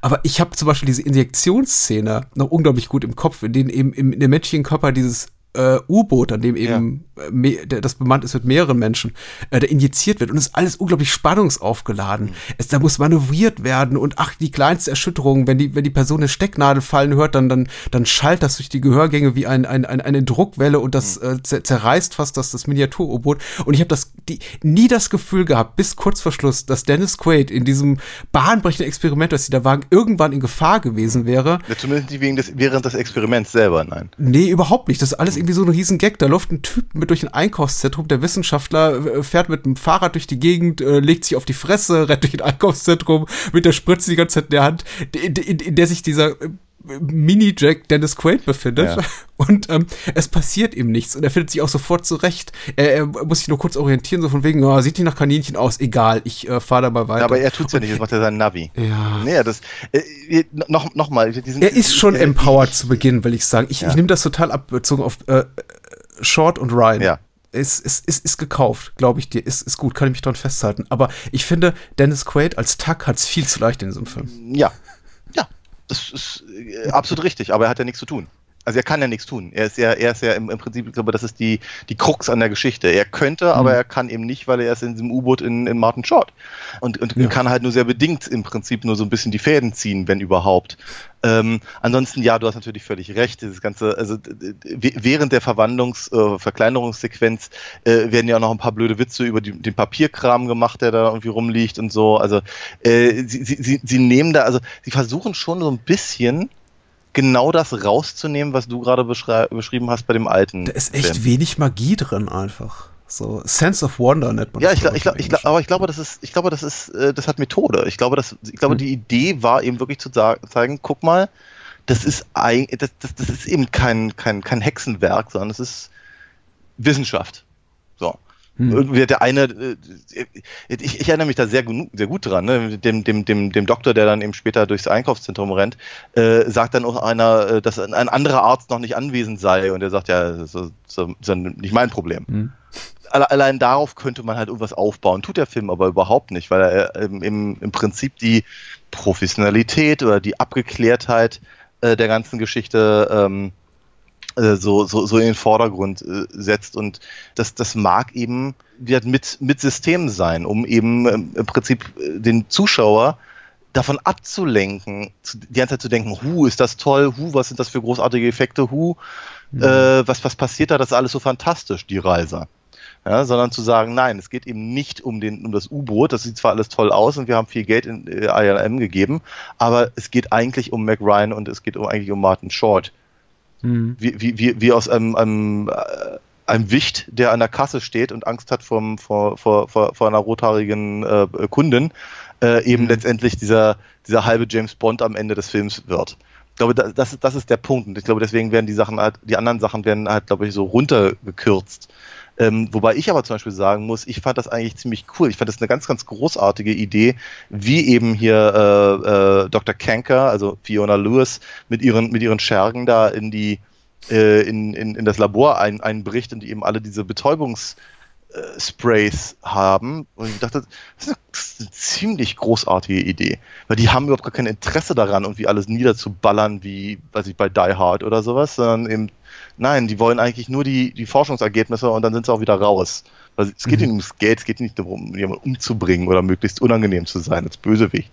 Aber ich habe zum Beispiel diese Injektionsszene noch unglaublich gut im Kopf, in denen eben im, in dem menschlichen Körper dieses äh, U-Boot, an dem eben äh, das bemannt ist mit mehreren Menschen, äh, der injiziert wird. Und es ist alles unglaublich spannungsaufgeladen. Mhm. Es, da muss manövriert werden und ach, die kleinste Erschütterung, wenn die, wenn die Person eine Stecknadel fallen hört, dann, dann, dann schallt das durch die Gehörgänge wie ein, ein, ein eine Druckwelle und das mhm. äh, zerreißt fast das, das Miniatur-U-Boot. Und ich habe das die, nie das Gefühl gehabt, bis kurz vor Schluss, dass Dennis Quaid in diesem bahnbrechenden Experiment, das sie da wagen, irgendwann in Gefahr gewesen wäre. Ja, zumindest nicht wegen des, während des Experiments selber, nein. Nee, überhaupt nicht. Das ist alles irgendwie so ein riesen Gag. Da läuft ein Typ mit durch ein Einkaufszentrum, der Wissenschaftler äh, fährt mit einem Fahrrad durch die Gegend, äh, legt sich auf die Fresse, [laughs] rennt durch ein Einkaufszentrum mit der Spritze die ganze Zeit in der Hand, in, in, in der sich dieser äh, Mini-Jack Dennis Quaid befindet. Ja. [laughs] Und ähm, es passiert ihm nichts. Und er findet sich auch sofort zurecht. Er, er muss sich nur kurz orientieren, so von wegen, oh, sieht nicht nach Kaninchen aus, egal, ich äh, fahre da mal weiter. Ja, aber er tut's ja nicht, das macht ja sein Navi. Ja. Nee, das, äh, noch, noch mal. Diesen, er ist schon äh, empowered ich, zu Beginn, will ich sagen. Ich, ja. ich nehme das total abbezogen auf äh, Short und Ryan. Ja. Ist, ist, ist, ist gekauft, glaube ich dir. Ist, ist gut, kann ich mich dran festhalten. Aber ich finde, Dennis Quaid als Tuck hat es viel zu leicht in diesem Film. Ja, das ist äh, absolut richtig, aber er hat ja nichts zu tun. Also er kann ja nichts tun. Er ist ja, er ist ja im, im Prinzip, ich glaube, das ist die, die Krux an der Geschichte. Er könnte, mhm. aber er kann eben nicht, weil er ist in diesem U-Boot in, in Martin Short. Und, und ja. kann halt nur sehr bedingt im Prinzip nur so ein bisschen die Fäden ziehen, wenn überhaupt. Ähm, ansonsten, ja, du hast natürlich völlig recht. Dieses ganze, also während der Verwandlungs-, äh, Verkleinerungssequenz äh, werden ja auch noch ein paar blöde Witze über die, den Papierkram gemacht, der da irgendwie rumliegt und so. Also äh, sie, sie, sie nehmen da, also sie versuchen schon so ein bisschen genau das rauszunehmen, was du gerade beschrieben hast bei dem alten. Da ist echt Film. wenig Magie drin einfach. So Sense of Wonder nennt man ja, das. Ja, ich, ich, ich, ich, aber ich glaube, das ist, ich glaube, das ist, äh, das hat Methode. Ich glaube, das, ich glaube, hm. die Idee war eben wirklich zu zeigen, guck mal, das ist ein, das, das, das ist eben kein, kein, kein Hexenwerk, sondern es ist Wissenschaft. So. Hm. Der eine, äh, ich, ich, erinnere mich da sehr, sehr gut dran, ne? dem, dem, dem, dem Doktor, der dann eben später durchs Einkaufszentrum rennt, äh, sagt dann auch einer, äh, dass ein anderer Arzt noch nicht anwesend sei und er sagt, ja, das ist, das ist nicht mein Problem. Hm. Allein darauf könnte man halt irgendwas aufbauen, tut der Film aber überhaupt nicht, weil er im, im, im Prinzip die Professionalität oder die Abgeklärtheit äh, der ganzen Geschichte ähm, äh, so, so, so in den Vordergrund äh, setzt. Und das, das mag eben mit, mit System sein, um eben ähm, im Prinzip äh, den Zuschauer davon abzulenken, die ganze Zeit zu denken, hu, ist das toll, hu, was sind das für großartige Effekte, hu, mhm. äh, was, was passiert da, das ist alles so fantastisch, die Reise. Ja, sondern zu sagen, nein, es geht eben nicht um, den, um das U-Boot, das sieht zwar alles toll aus und wir haben viel Geld in äh, ILM gegeben, aber es geht eigentlich um Mac Ryan und es geht um, eigentlich um Martin Short, Mhm. Wie, wie, wie, wie aus einem, einem, äh, einem Wicht, der an der Kasse steht und Angst hat vom, vor, vor, vor, vor einer rothaarigen äh, Kundin, äh, eben mhm. letztendlich dieser, dieser halbe James Bond am Ende des Films wird. Ich glaube, das, das ist der Punkt. Und ich glaube, deswegen werden die Sachen halt, die anderen Sachen werden halt, glaube ich, so runtergekürzt. Ähm, wobei ich aber zum Beispiel sagen muss, ich fand das eigentlich ziemlich cool. Ich fand das eine ganz, ganz großartige Idee, wie eben hier äh, äh, Dr. Kanker, also Fiona Lewis, mit ihren, mit ihren Schergen da in die äh, in, in, in das Labor ein, einbricht und die eben alle diese Betäubungs- Sprays haben. Und ich dachte, das ist eine ziemlich großartige Idee. Weil die haben überhaupt gar kein Interesse daran, irgendwie alles niederzuballern, wie, weiß ich, bei Die Hard oder sowas, sondern eben Nein, die wollen eigentlich nur die, die Forschungsergebnisse und dann sind sie auch wieder raus. Also es geht mhm. ihnen ums Geld, es geht nicht darum, jemanden umzubringen oder möglichst unangenehm zu sein als Bösewicht.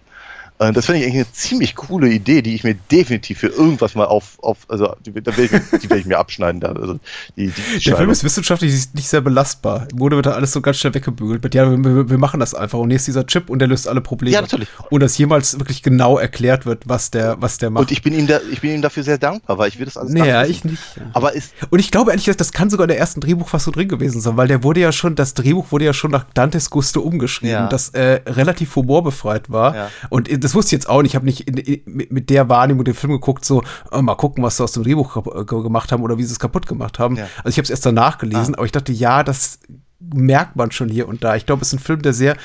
Äh, das finde ich eigentlich eine ziemlich coole Idee, die ich mir definitiv für irgendwas mal auf, auf also die, die werde ich, mir abschneiden. Da. Also die, die Der Film ist wissenschaftlich nicht sehr belastbar. Im Grunde wird da alles so ganz schnell weggebügelt. Mit, ja, wir, wir, machen das einfach. Und hier ist dieser Chip und der löst alle Probleme. Ja, natürlich. Und dass jemals wirklich genau erklärt wird, was der, was der macht. Und ich bin ihm, da, ich bin ihm dafür sehr dankbar, weil ich will das alles Naja, ich nicht. Aber ist und ich glaube ehrlich gesagt, das kann sogar in der ersten Drehbuchfassung drin gewesen sein, weil der wurde ja schon, das Drehbuch wurde ja schon nach Dantes Gusto umgeschrieben, ja. das äh, relativ humorbefreit war. Ja. Und äh, das wusste ich jetzt auch nicht. Ich habe nicht in, in, mit der Wahrnehmung den Film geguckt, so oh, mal gucken, was sie aus dem Drehbuch gemacht haben oder wie sie es kaputt gemacht haben. Ja. Also ich habe es erst danach gelesen, ah. aber ich dachte, ja, das merkt man schon hier und da. Ich glaube, es ist ein Film, der sehr,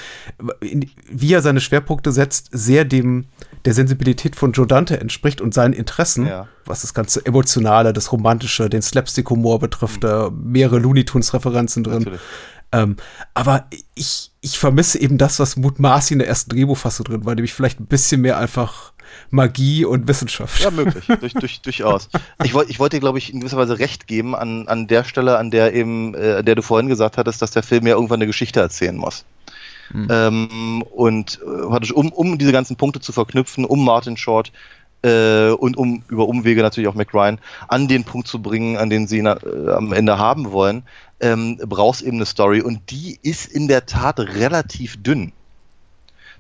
wie er seine Schwerpunkte setzt, sehr dem, der Sensibilität von Joe Dante entspricht und seinen Interessen, Ja. was das ganze Emotionale, das Romantische, den Slapstick-Humor betrifft, da mehrere Looney Tunes-Referenzen drin. Natürlich. Ähm, aber ich, ich vermisse eben das, was mutmaßlich in der ersten Drehbuchfassung drin war, nämlich vielleicht ein bisschen mehr einfach Magie und Wissenschaft. Ja, möglich, [laughs] durch, durch, durchaus. Ich, wollt, ich wollte dir, glaube ich, in gewisser Weise recht geben an, an der Stelle, an der eben, äh, an der du vorhin gesagt hattest, dass der Film ja irgendwann eine Geschichte erzählen muss. Ähm, und äh, um, um diese ganzen Punkte zu verknüpfen, um Martin Short äh, und um über Umwege natürlich auch McRyan an den Punkt zu bringen, an den sie na, äh, am Ende haben wollen, ähm, brauchst eben eine Story und die ist in der Tat relativ dünn.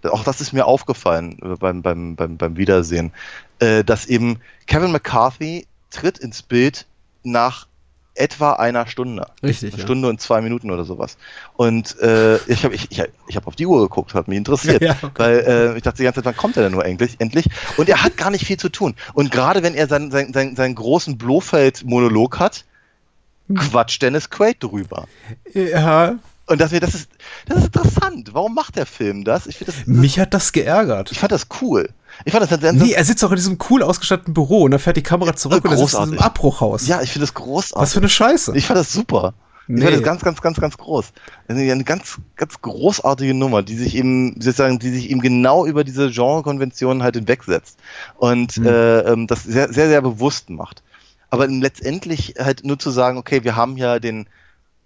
Auch das ist mir aufgefallen äh, beim, beim, beim, beim Wiedersehen, äh, dass eben Kevin McCarthy tritt ins Bild nach etwa einer Stunde. Richtig, Eine ja. Stunde und zwei Minuten oder sowas. Und äh, ich habe ich, ich, ich hab auf die Uhr geguckt, hat mich interessiert. [laughs] Ja, okay. Weil äh, ich dachte die ganze Zeit, wann kommt er denn nur endlich? endlich? Und er hat gar nicht viel zu tun. Und gerade wenn er seinen, seinen, seinen, seinen großen Blofeld-Monolog hat, Hm. quatscht Dennis Quaid drüber. Ja, Und das, das, ist, das ist interessant. Warum macht der Film das? Ich, find das, mich hat das geärgert. ich fand das cool. Ich fand das, das Nee, er sitzt auch in diesem cool ausgestatteten Büro und dann fährt die Kamera zurück und er sitzt in großartig. diesem Abbruchhaus. ja, ich finde das großartig. Was für eine Scheiße. Ich fand das super. Ich Nee. fand das ganz, ganz, ganz, ganz groß. Eine ganz, ganz großartige Nummer, die sich eben, sozusagen, die sich eben genau über diese Genrekonventionen halt hinwegsetzt und Mhm. äh, ähm, das sehr, sehr, sehr bewusst macht. Aber letztendlich halt nur zu sagen, okay, wir haben ja den,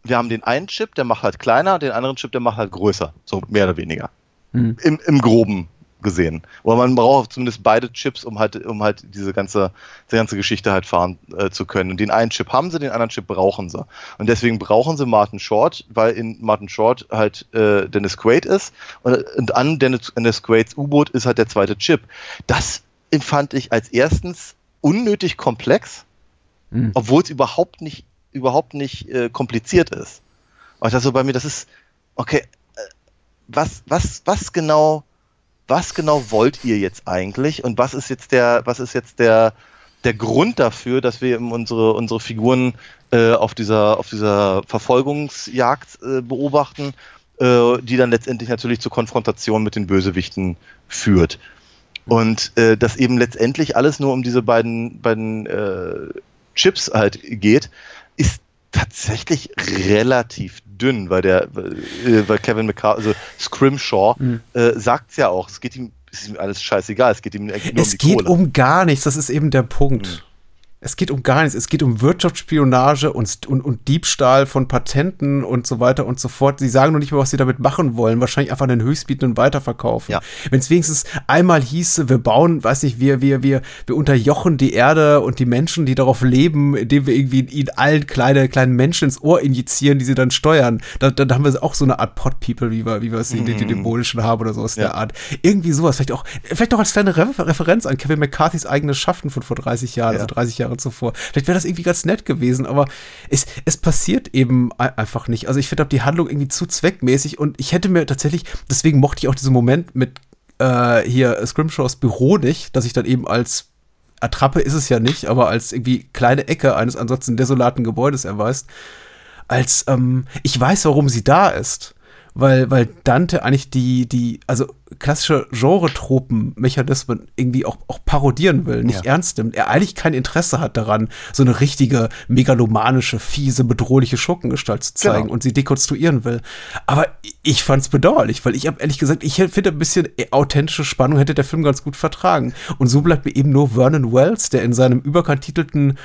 wir haben den einen Chip, der macht halt kleiner, den anderen Chip, der macht halt größer, so mehr oder weniger. Mhm. Im, Im Groben gesehen. Aber man braucht zumindest beide Chips, um halt, um halt diese ganze, diese ganze Geschichte halt fahren äh, zu können. Und den einen Chip haben sie, den anderen Chip brauchen sie. Und deswegen brauchen sie Martin Short, weil in Martin Short halt äh, Dennis Quaid ist und, und an Dennis, Dennis Quaids U-Boot ist halt der zweite Chip. Das empfand ich als erstens unnötig komplex, Mhm. obwohl es überhaupt nicht, überhaupt nicht äh, kompliziert ist. Und ich dachte so bei mir, das ist, okay, äh, was, was, was genau, was genau wollt ihr jetzt eigentlich und was ist jetzt der, was ist jetzt der, der Grund dafür, dass wir eben unsere, unsere Figuren äh, auf dieser, auf dieser Verfolgungsjagd äh, beobachten, äh, die dann letztendlich natürlich zur Konfrontation mit den Bösewichten führt. Und äh, dass eben letztendlich alles nur um diese beiden, beiden äh, Chips halt geht, ist tatsächlich relativ dünn, weil der, äh, weil Kevin McCarthy, also Scrimshaw, Mhm. äh, sagt's ja auch, es geht ihm, ist ihm alles scheißegal, es geht ihm eigentlich nur Es um die geht Kohle. um gar nichts, das ist eben der Punkt. Hm. Es geht um gar nichts. Es geht um Wirtschaftsspionage und, und, und Diebstahl von Patenten und so weiter und so fort. Sie sagen noch nicht mal, was sie damit machen wollen. Wahrscheinlich einfach den Höchstbietenden weiterverkaufen. Ja. Wenn es wenigstens einmal hieße, wir bauen, weiß nicht, wir, wir, wir, wir unterjochen die Erde und die Menschen, die darauf leben, indem wir irgendwie ihnen allen kleine, kleinen Menschen ins Ohr injizieren, die sie dann steuern. Da, da, da haben wir auch so eine Art Pot-People, wie wir, wie wir es in den Dämonischen haben oder sowas Ja. der Art. Irgendwie sowas. Vielleicht auch, vielleicht auch als kleine Re Referenz an Kevin McCarthys eigenes Schaffen von vor 30 Jahren, Ja. also 30 Jahre zuvor. Vielleicht wäre das irgendwie ganz nett gewesen, aber es, es passiert eben ei- einfach nicht. Also ich finde die Handlung irgendwie zu zweckmäßig und ich hätte mir tatsächlich, deswegen mochte ich auch diesen Moment mit äh, hier Scrimshaws Büro nicht, dass ich dann eben als Attrappe ist es ja nicht, aber als irgendwie kleine Ecke eines ansonsten desolaten Gebäudes erweist, als ähm, ich weiß, warum sie da ist. Weil, weil Dante eigentlich die, die, also klassische Genre-Tropen-Mechanismen irgendwie auch, auch parodieren will, nicht Ja. ernst nimmt. Er eigentlich kein Interesse hat daran, so eine richtige, megalomanische, fiese, bedrohliche Schurkengestalt zu zeigen Genau. und sie dekonstruieren will. Aber ich fand's bedauerlich, weil ich habe ehrlich gesagt, ich finde ein bisschen authentische Spannung hätte der Film ganz gut vertragen. Und so bleibt mir eben nur Vernon Wells, der in seinem überkantitelten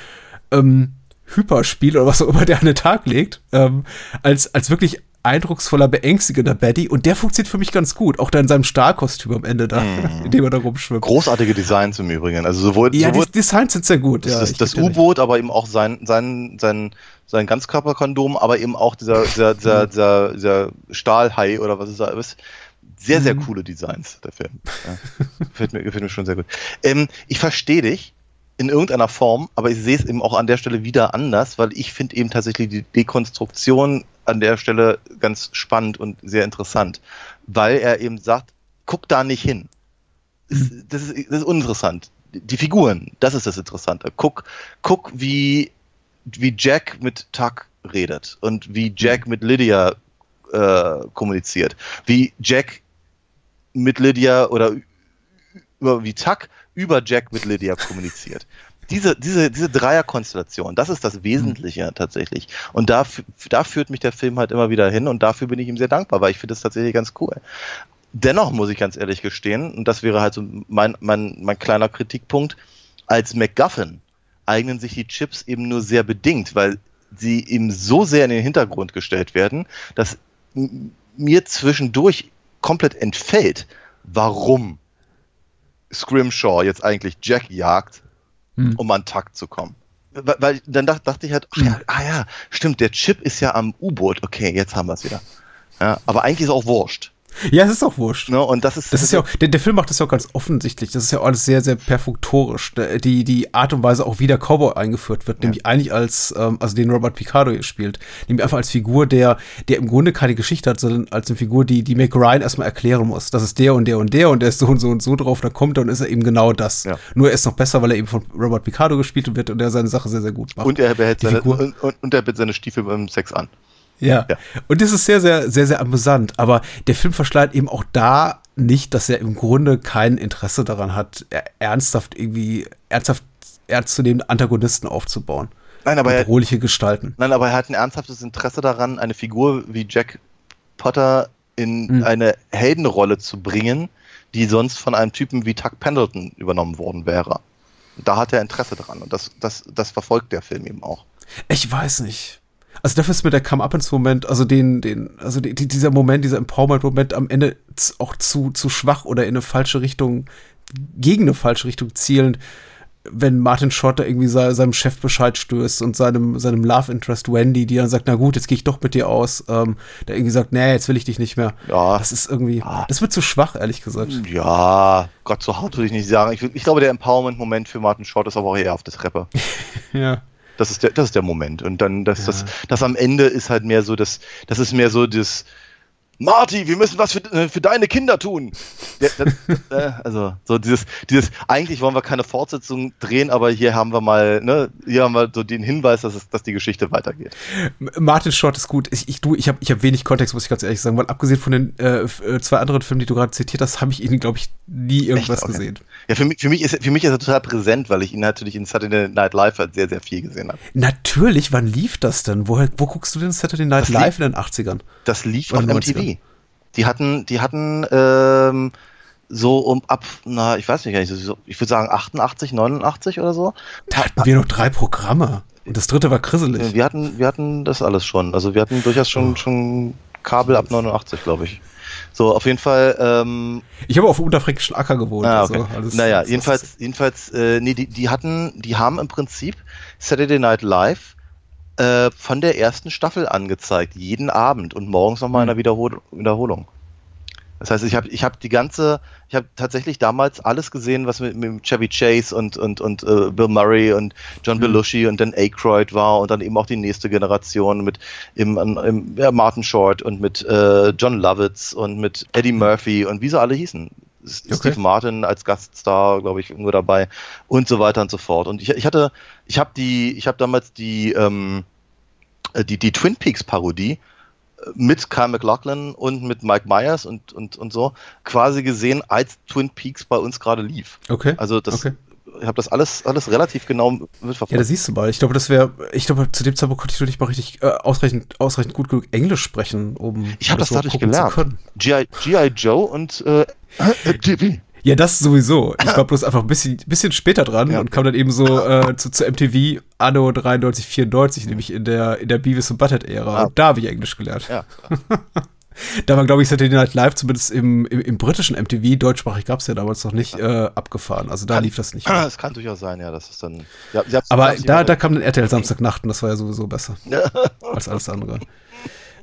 ähm, Hyperspiel oder was auch immer der an den Tag legt, ähm, als, als wirklich eindrucksvoller, beängstigender Baddy. Und der funktioniert für mich ganz gut. Auch da in seinem Stahlkostüm am Ende da, [laughs] in dem er da rumschwimmt. Großartige Designs im Übrigen. Also sowohl, Ja, sowohl die Designs sind sehr gut. das, ja, das. U-Boot, aber eben auch sein, sein, sein, sein Ganzkörperkondom, aber eben auch dieser, dieser, [laughs] dieser, dieser, dieser Stahlhai oder was es da ist. Sehr, sehr coole Designs, der Film. Ja. gefällt, mir, gefällt mir schon sehr gut. Ähm, ich verstehe dich in irgendeiner Form, aber ich sehe es eben auch an der Stelle wieder anders, weil ich finde eben tatsächlich die Dekonstruktion an der Stelle ganz spannend und sehr interessant, weil er eben sagt, guck da nicht hin. Das, das, ist, das ist uninteressant. Die Figuren, das ist das Interessante. Guck, guck wie, wie Jack mit Tuck redet und wie Jack mit Lydia äh, kommuniziert. Wie Jack mit Lydia oder über wie Tuck über Jack mit Lydia kommuniziert. Diese, diese, diese Dreierkonstellation, das ist das Wesentliche tatsächlich. Und da, da führt mich der Film halt immer wieder hin und dafür bin ich ihm sehr dankbar, weil ich finde das tatsächlich ganz cool. Dennoch muss ich ganz ehrlich gestehen, und das wäre halt so mein, mein, mein kleiner Kritikpunkt, als MacGuffin eignen sich die Chips eben nur sehr bedingt, weil sie eben so sehr in den Hintergrund gestellt werden, dass mir zwischendurch komplett entfällt, warum Scrimshaw jetzt eigentlich Jack jagt, um an Takt zu kommen. Weil, weil dann dach, dachte ich halt, ach ja, ah ja, stimmt, der Chip ist ja am U-Boot. Okay, jetzt haben wir es wieder. Ja, aber eigentlich ist auch wurscht. Ja, es ist auch wurscht. Ne? Und das ist, Das ist ja auch, der, der Film macht das ja auch ganz offensichtlich. Das ist ja alles sehr, sehr perfektorisch. Die, die Art und Weise, auch wie der Cowboy eingeführt wird, nämlich eigentlich als, ähm, also den Robert Picardo hier spielt, nämlich einfach als Figur, der, der im Grunde keine Geschichte hat, sondern als eine Figur, die, die Mac Ryan erstmal erklären muss. Das ist der und der und der und der ist so und so und so drauf, dann kommt er und ist er eben genau das. Ja. Nur er ist noch besser, weil er eben von Robert Picardo gespielt wird und der seine Sache sehr, sehr gut macht. und er behält seine, und, und er behält seine Stiefel beim Sex an. Ja. Ja. Und das ist sehr, sehr, sehr, sehr amüsant. Aber der Film verschleiert eben auch da nicht, dass er im Grunde kein Interesse daran hat, er- ernsthaft irgendwie, ernsthaft ernstzunehmende Antagonisten aufzubauen. Nein, aber er, Bedrohliche Gestalten. nein, aber er hat ein ernsthaftes Interesse daran, eine Figur wie Jack Potter in Hm. eine Heldenrolle zu bringen, die sonst von einem Typen wie Tuck Pendleton übernommen worden wäre. Da hat er Interesse daran und das, das, das verfolgt der Film eben auch. Ich weiß nicht. Also dafür ist mir der Come-Up-Ins-Moment, also den, den, also die, die- dieser Moment, dieser Empowerment-Moment am Ende auch zu, zu schwach oder in eine falsche Richtung, gegen eine falsche Richtung zielend, wenn Martin Short da irgendwie se- seinem Chef Bescheid stößt und seinem, seinem Love Interest Wendy, die dann sagt, na gut, jetzt gehe ich doch mit dir aus, ähm, der irgendwie sagt, nee, jetzt will ich dich nicht mehr. Ja. Das ist irgendwie, Ja. das wird zu schwach, ehrlich gesagt. Ja, Gott, so hart würde ich nicht sagen. Ich, ich glaube, der Empowerment-Moment für Martin Short ist aber auch eher auf der Treppe. [laughs] Ja. Das ist der, das ist der Moment. Und dann, das, das, das am Ende ist halt mehr so, das, das ist mehr so das, Marty, wir müssen was für, äh, für deine Kinder tun. [laughs] Ja, das, äh, also, so dieses, dieses, eigentlich wollen wir keine Fortsetzung drehen, aber hier haben wir mal, ne, hier haben wir so den Hinweis, dass, es, dass die Geschichte weitergeht. Martin Short ist gut. Ich, ich, du, ich habe ich hab wenig Kontext, muss ich ganz ehrlich sagen, weil abgesehen von den äh, äh, zwei anderen Filmen, die du gerade zitiert hast, habe ich ihn, glaube ich, nie irgendwas Okay. gesehen. Ja, für mich, für mich ist, für mich ist er total präsent, weil ich ihn natürlich in Saturday Night Live halt sehr, sehr viel gesehen habe. Natürlich, wann lief das denn? Woher, wo guckst du denn Saturday Night Das Live in den 80ern? Das lief Oder auf 90er. MTV. Die hatten, die hatten ähm, so um ab, na, ich weiß nicht, ich würde sagen 88, 89 oder so. Da hatten wir noch drei Programme. Und das dritte war krisselig. Wir hatten, wir hatten das alles schon. Also wir hatten durchaus schon, Oh. schon Kabel ab 89, glaube ich. So, auf jeden Fall, ähm, Ich habe auf unterfränkischen Acker gewohnt. ah, also okay. alles- naja, alles- jedenfalls, jedenfalls, äh, nee, die, die hatten, die haben im Prinzip Saturday Night Live äh, von der ersten Staffel angezeigt, jeden Abend und morgens nochmal in einer Wiederhol Wiederholung. Das heißt, ich habe ich hab die ganze, ich habe tatsächlich damals alles gesehen, was mit, mit Chevy Chase und, und, und äh, Bill Murray und John Belushi und dann Aykroyd war und dann eben auch die nächste Generation mit im, im, ja, Martin Short und mit äh, John Lovitz und mit Eddie Murphy und wie sie alle hießen. Okay. Steve Martin als Gaststar, glaube ich, irgendwo dabei und so weiter und so fort. Und ich, ich hatte, ich habe die, ich habe damals die, ähm, äh, die, die Twin Peaks Parodie äh, mit Kyle McLaughlin und mit Mike Myers und, und, und so quasi gesehen, als Twin Peaks bei uns gerade lief. Okay. Also das, Okay. ich habe das alles, alles relativ genau Ja, mitverfolgt. da siehst du mal. Ich glaube, das wäre, ich glaube, zu dem Zeitpunkt konnte ich noch nicht mal richtig äh, ausreichend, ausreichend gut genug Englisch sprechen, um ich habe das überhaupt dadurch gelernt. G.I. Joe und äh, [laughs] äh. Ja, das sowieso. Ich war [laughs] bloß einfach ein bisschen, bisschen später dran Ja. und kam dann eben so äh, zu, zu MTV Anno 93, 94, nämlich in der, in der Beavis und Butthead-Ära. Ah. Und da habe ich Englisch gelernt. Ja, [laughs] Da war, glaube ich, Saturday Night Live, zumindest im, im, im britischen MTV, deutschsprachig gab es ja damals noch nicht, äh, abgefahren. Also da lief das nicht. mehr. [clears throat] es kann durchaus sein, ja, das ist dann. Ja, Aber da, da kam dann RTL Samstagnacht und das war ja sowieso besser als alles andere. [laughs]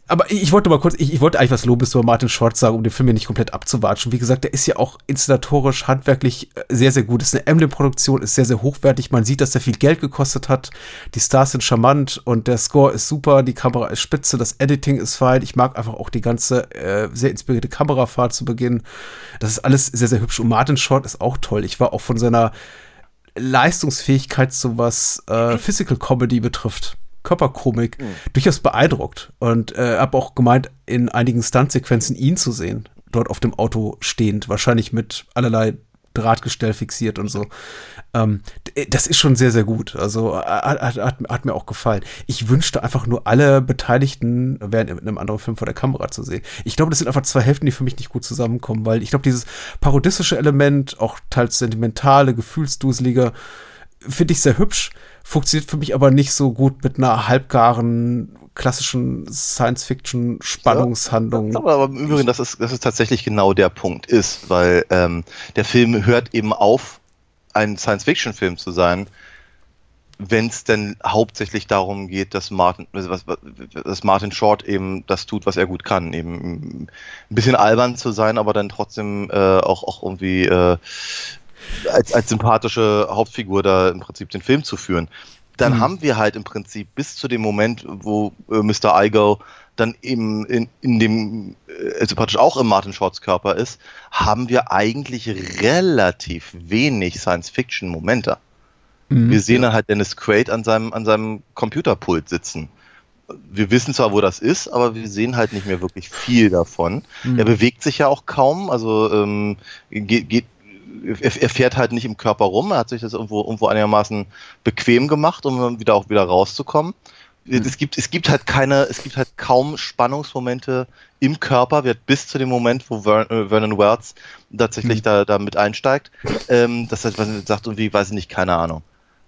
Aber ich, wollte mal kurz, ich, ich wollte eigentlich was Lobes über Martin Short sagen, um den Film hier nicht komplett abzuwatschen. Wie gesagt, der ist ja auch inszenatorisch, handwerklich äh, sehr, sehr gut. Ist eine Emblem-Produktion, ist sehr, sehr hochwertig. Man sieht, dass der viel Geld gekostet hat. Die Stars sind charmant und der Score ist super, die Kamera ist spitze, das Editing ist fein. Ich mag einfach auch die ganze äh, sehr inspirierte Kamerafahrt zu Beginn. Das ist alles sehr, sehr hübsch. Und Martin Short ist auch toll. Ich war auch von seiner Leistungsfähigkeit, so was äh, Physical Comedy betrifft, Körperkomik, durchaus beeindruckt. Und äh, habe auch gemeint, in einigen Stuntsequenzen ihn zu sehen, dort auf dem Auto stehend, wahrscheinlich mit allerlei Drahtgestell fixiert und so. Ähm, das ist schon sehr, sehr gut. Also hat, hat, hat, mir auch gefallen. Ich wünschte einfach nur alle Beteiligten wären in einem anderen Film vor der Kamera zu sehen. Ich glaube, das sind einfach zwei Hälften, die für mich nicht gut zusammenkommen, weil ich glaube, dieses parodistische Element, auch teils sentimentale, gefühlsduselige, finde ich sehr hübsch, funktioniert für mich aber nicht so gut mit einer halbgaren klassischen Science-Fiction-Spannungshandlung. Ja, aber im Übrigen, das ist, das ist tatsächlich genau der Punkt ist, weil ähm, der Film hört eben auf, ein Science-Fiction-Film zu sein, wenn es denn hauptsächlich darum geht, dass Martin, was, dass Martin Short eben das tut, was er gut kann, eben ein bisschen albern zu sein, aber dann trotzdem äh, auch, auch irgendwie äh, als, als sympathische Hauptfigur da im Prinzip den Film zu führen. Dann mhm. haben wir halt im Prinzip bis zu dem Moment, wo äh, Mr. Igo dann eben in, in dem, äh, also praktisch auch im Martin Shorts Körper ist, haben wir eigentlich relativ wenig Science-Fiction-Momente. Mhm. Wir sehen dann halt Dennis Quaid an seinem, an seinem Computerpult sitzen. Wir wissen zwar, wo das ist, aber wir sehen halt nicht mehr wirklich viel davon. Mhm. Er bewegt sich ja auch kaum, also ähm, geht, geht er, er, fährt halt nicht im Körper rum, er hat sich das irgendwo, irgendwo einigermaßen bequem gemacht, um wieder auch wieder rauszukommen. Mhm. Es gibt, es gibt halt keine, es gibt halt kaum Spannungsmomente im Körper, wird bis zu dem Moment, wo äh, Vernon Wells tatsächlich mhm. da, da mit einsteigt, ähm, das heißt, sagt irgendwie, weiß ich nicht, keine Ahnung.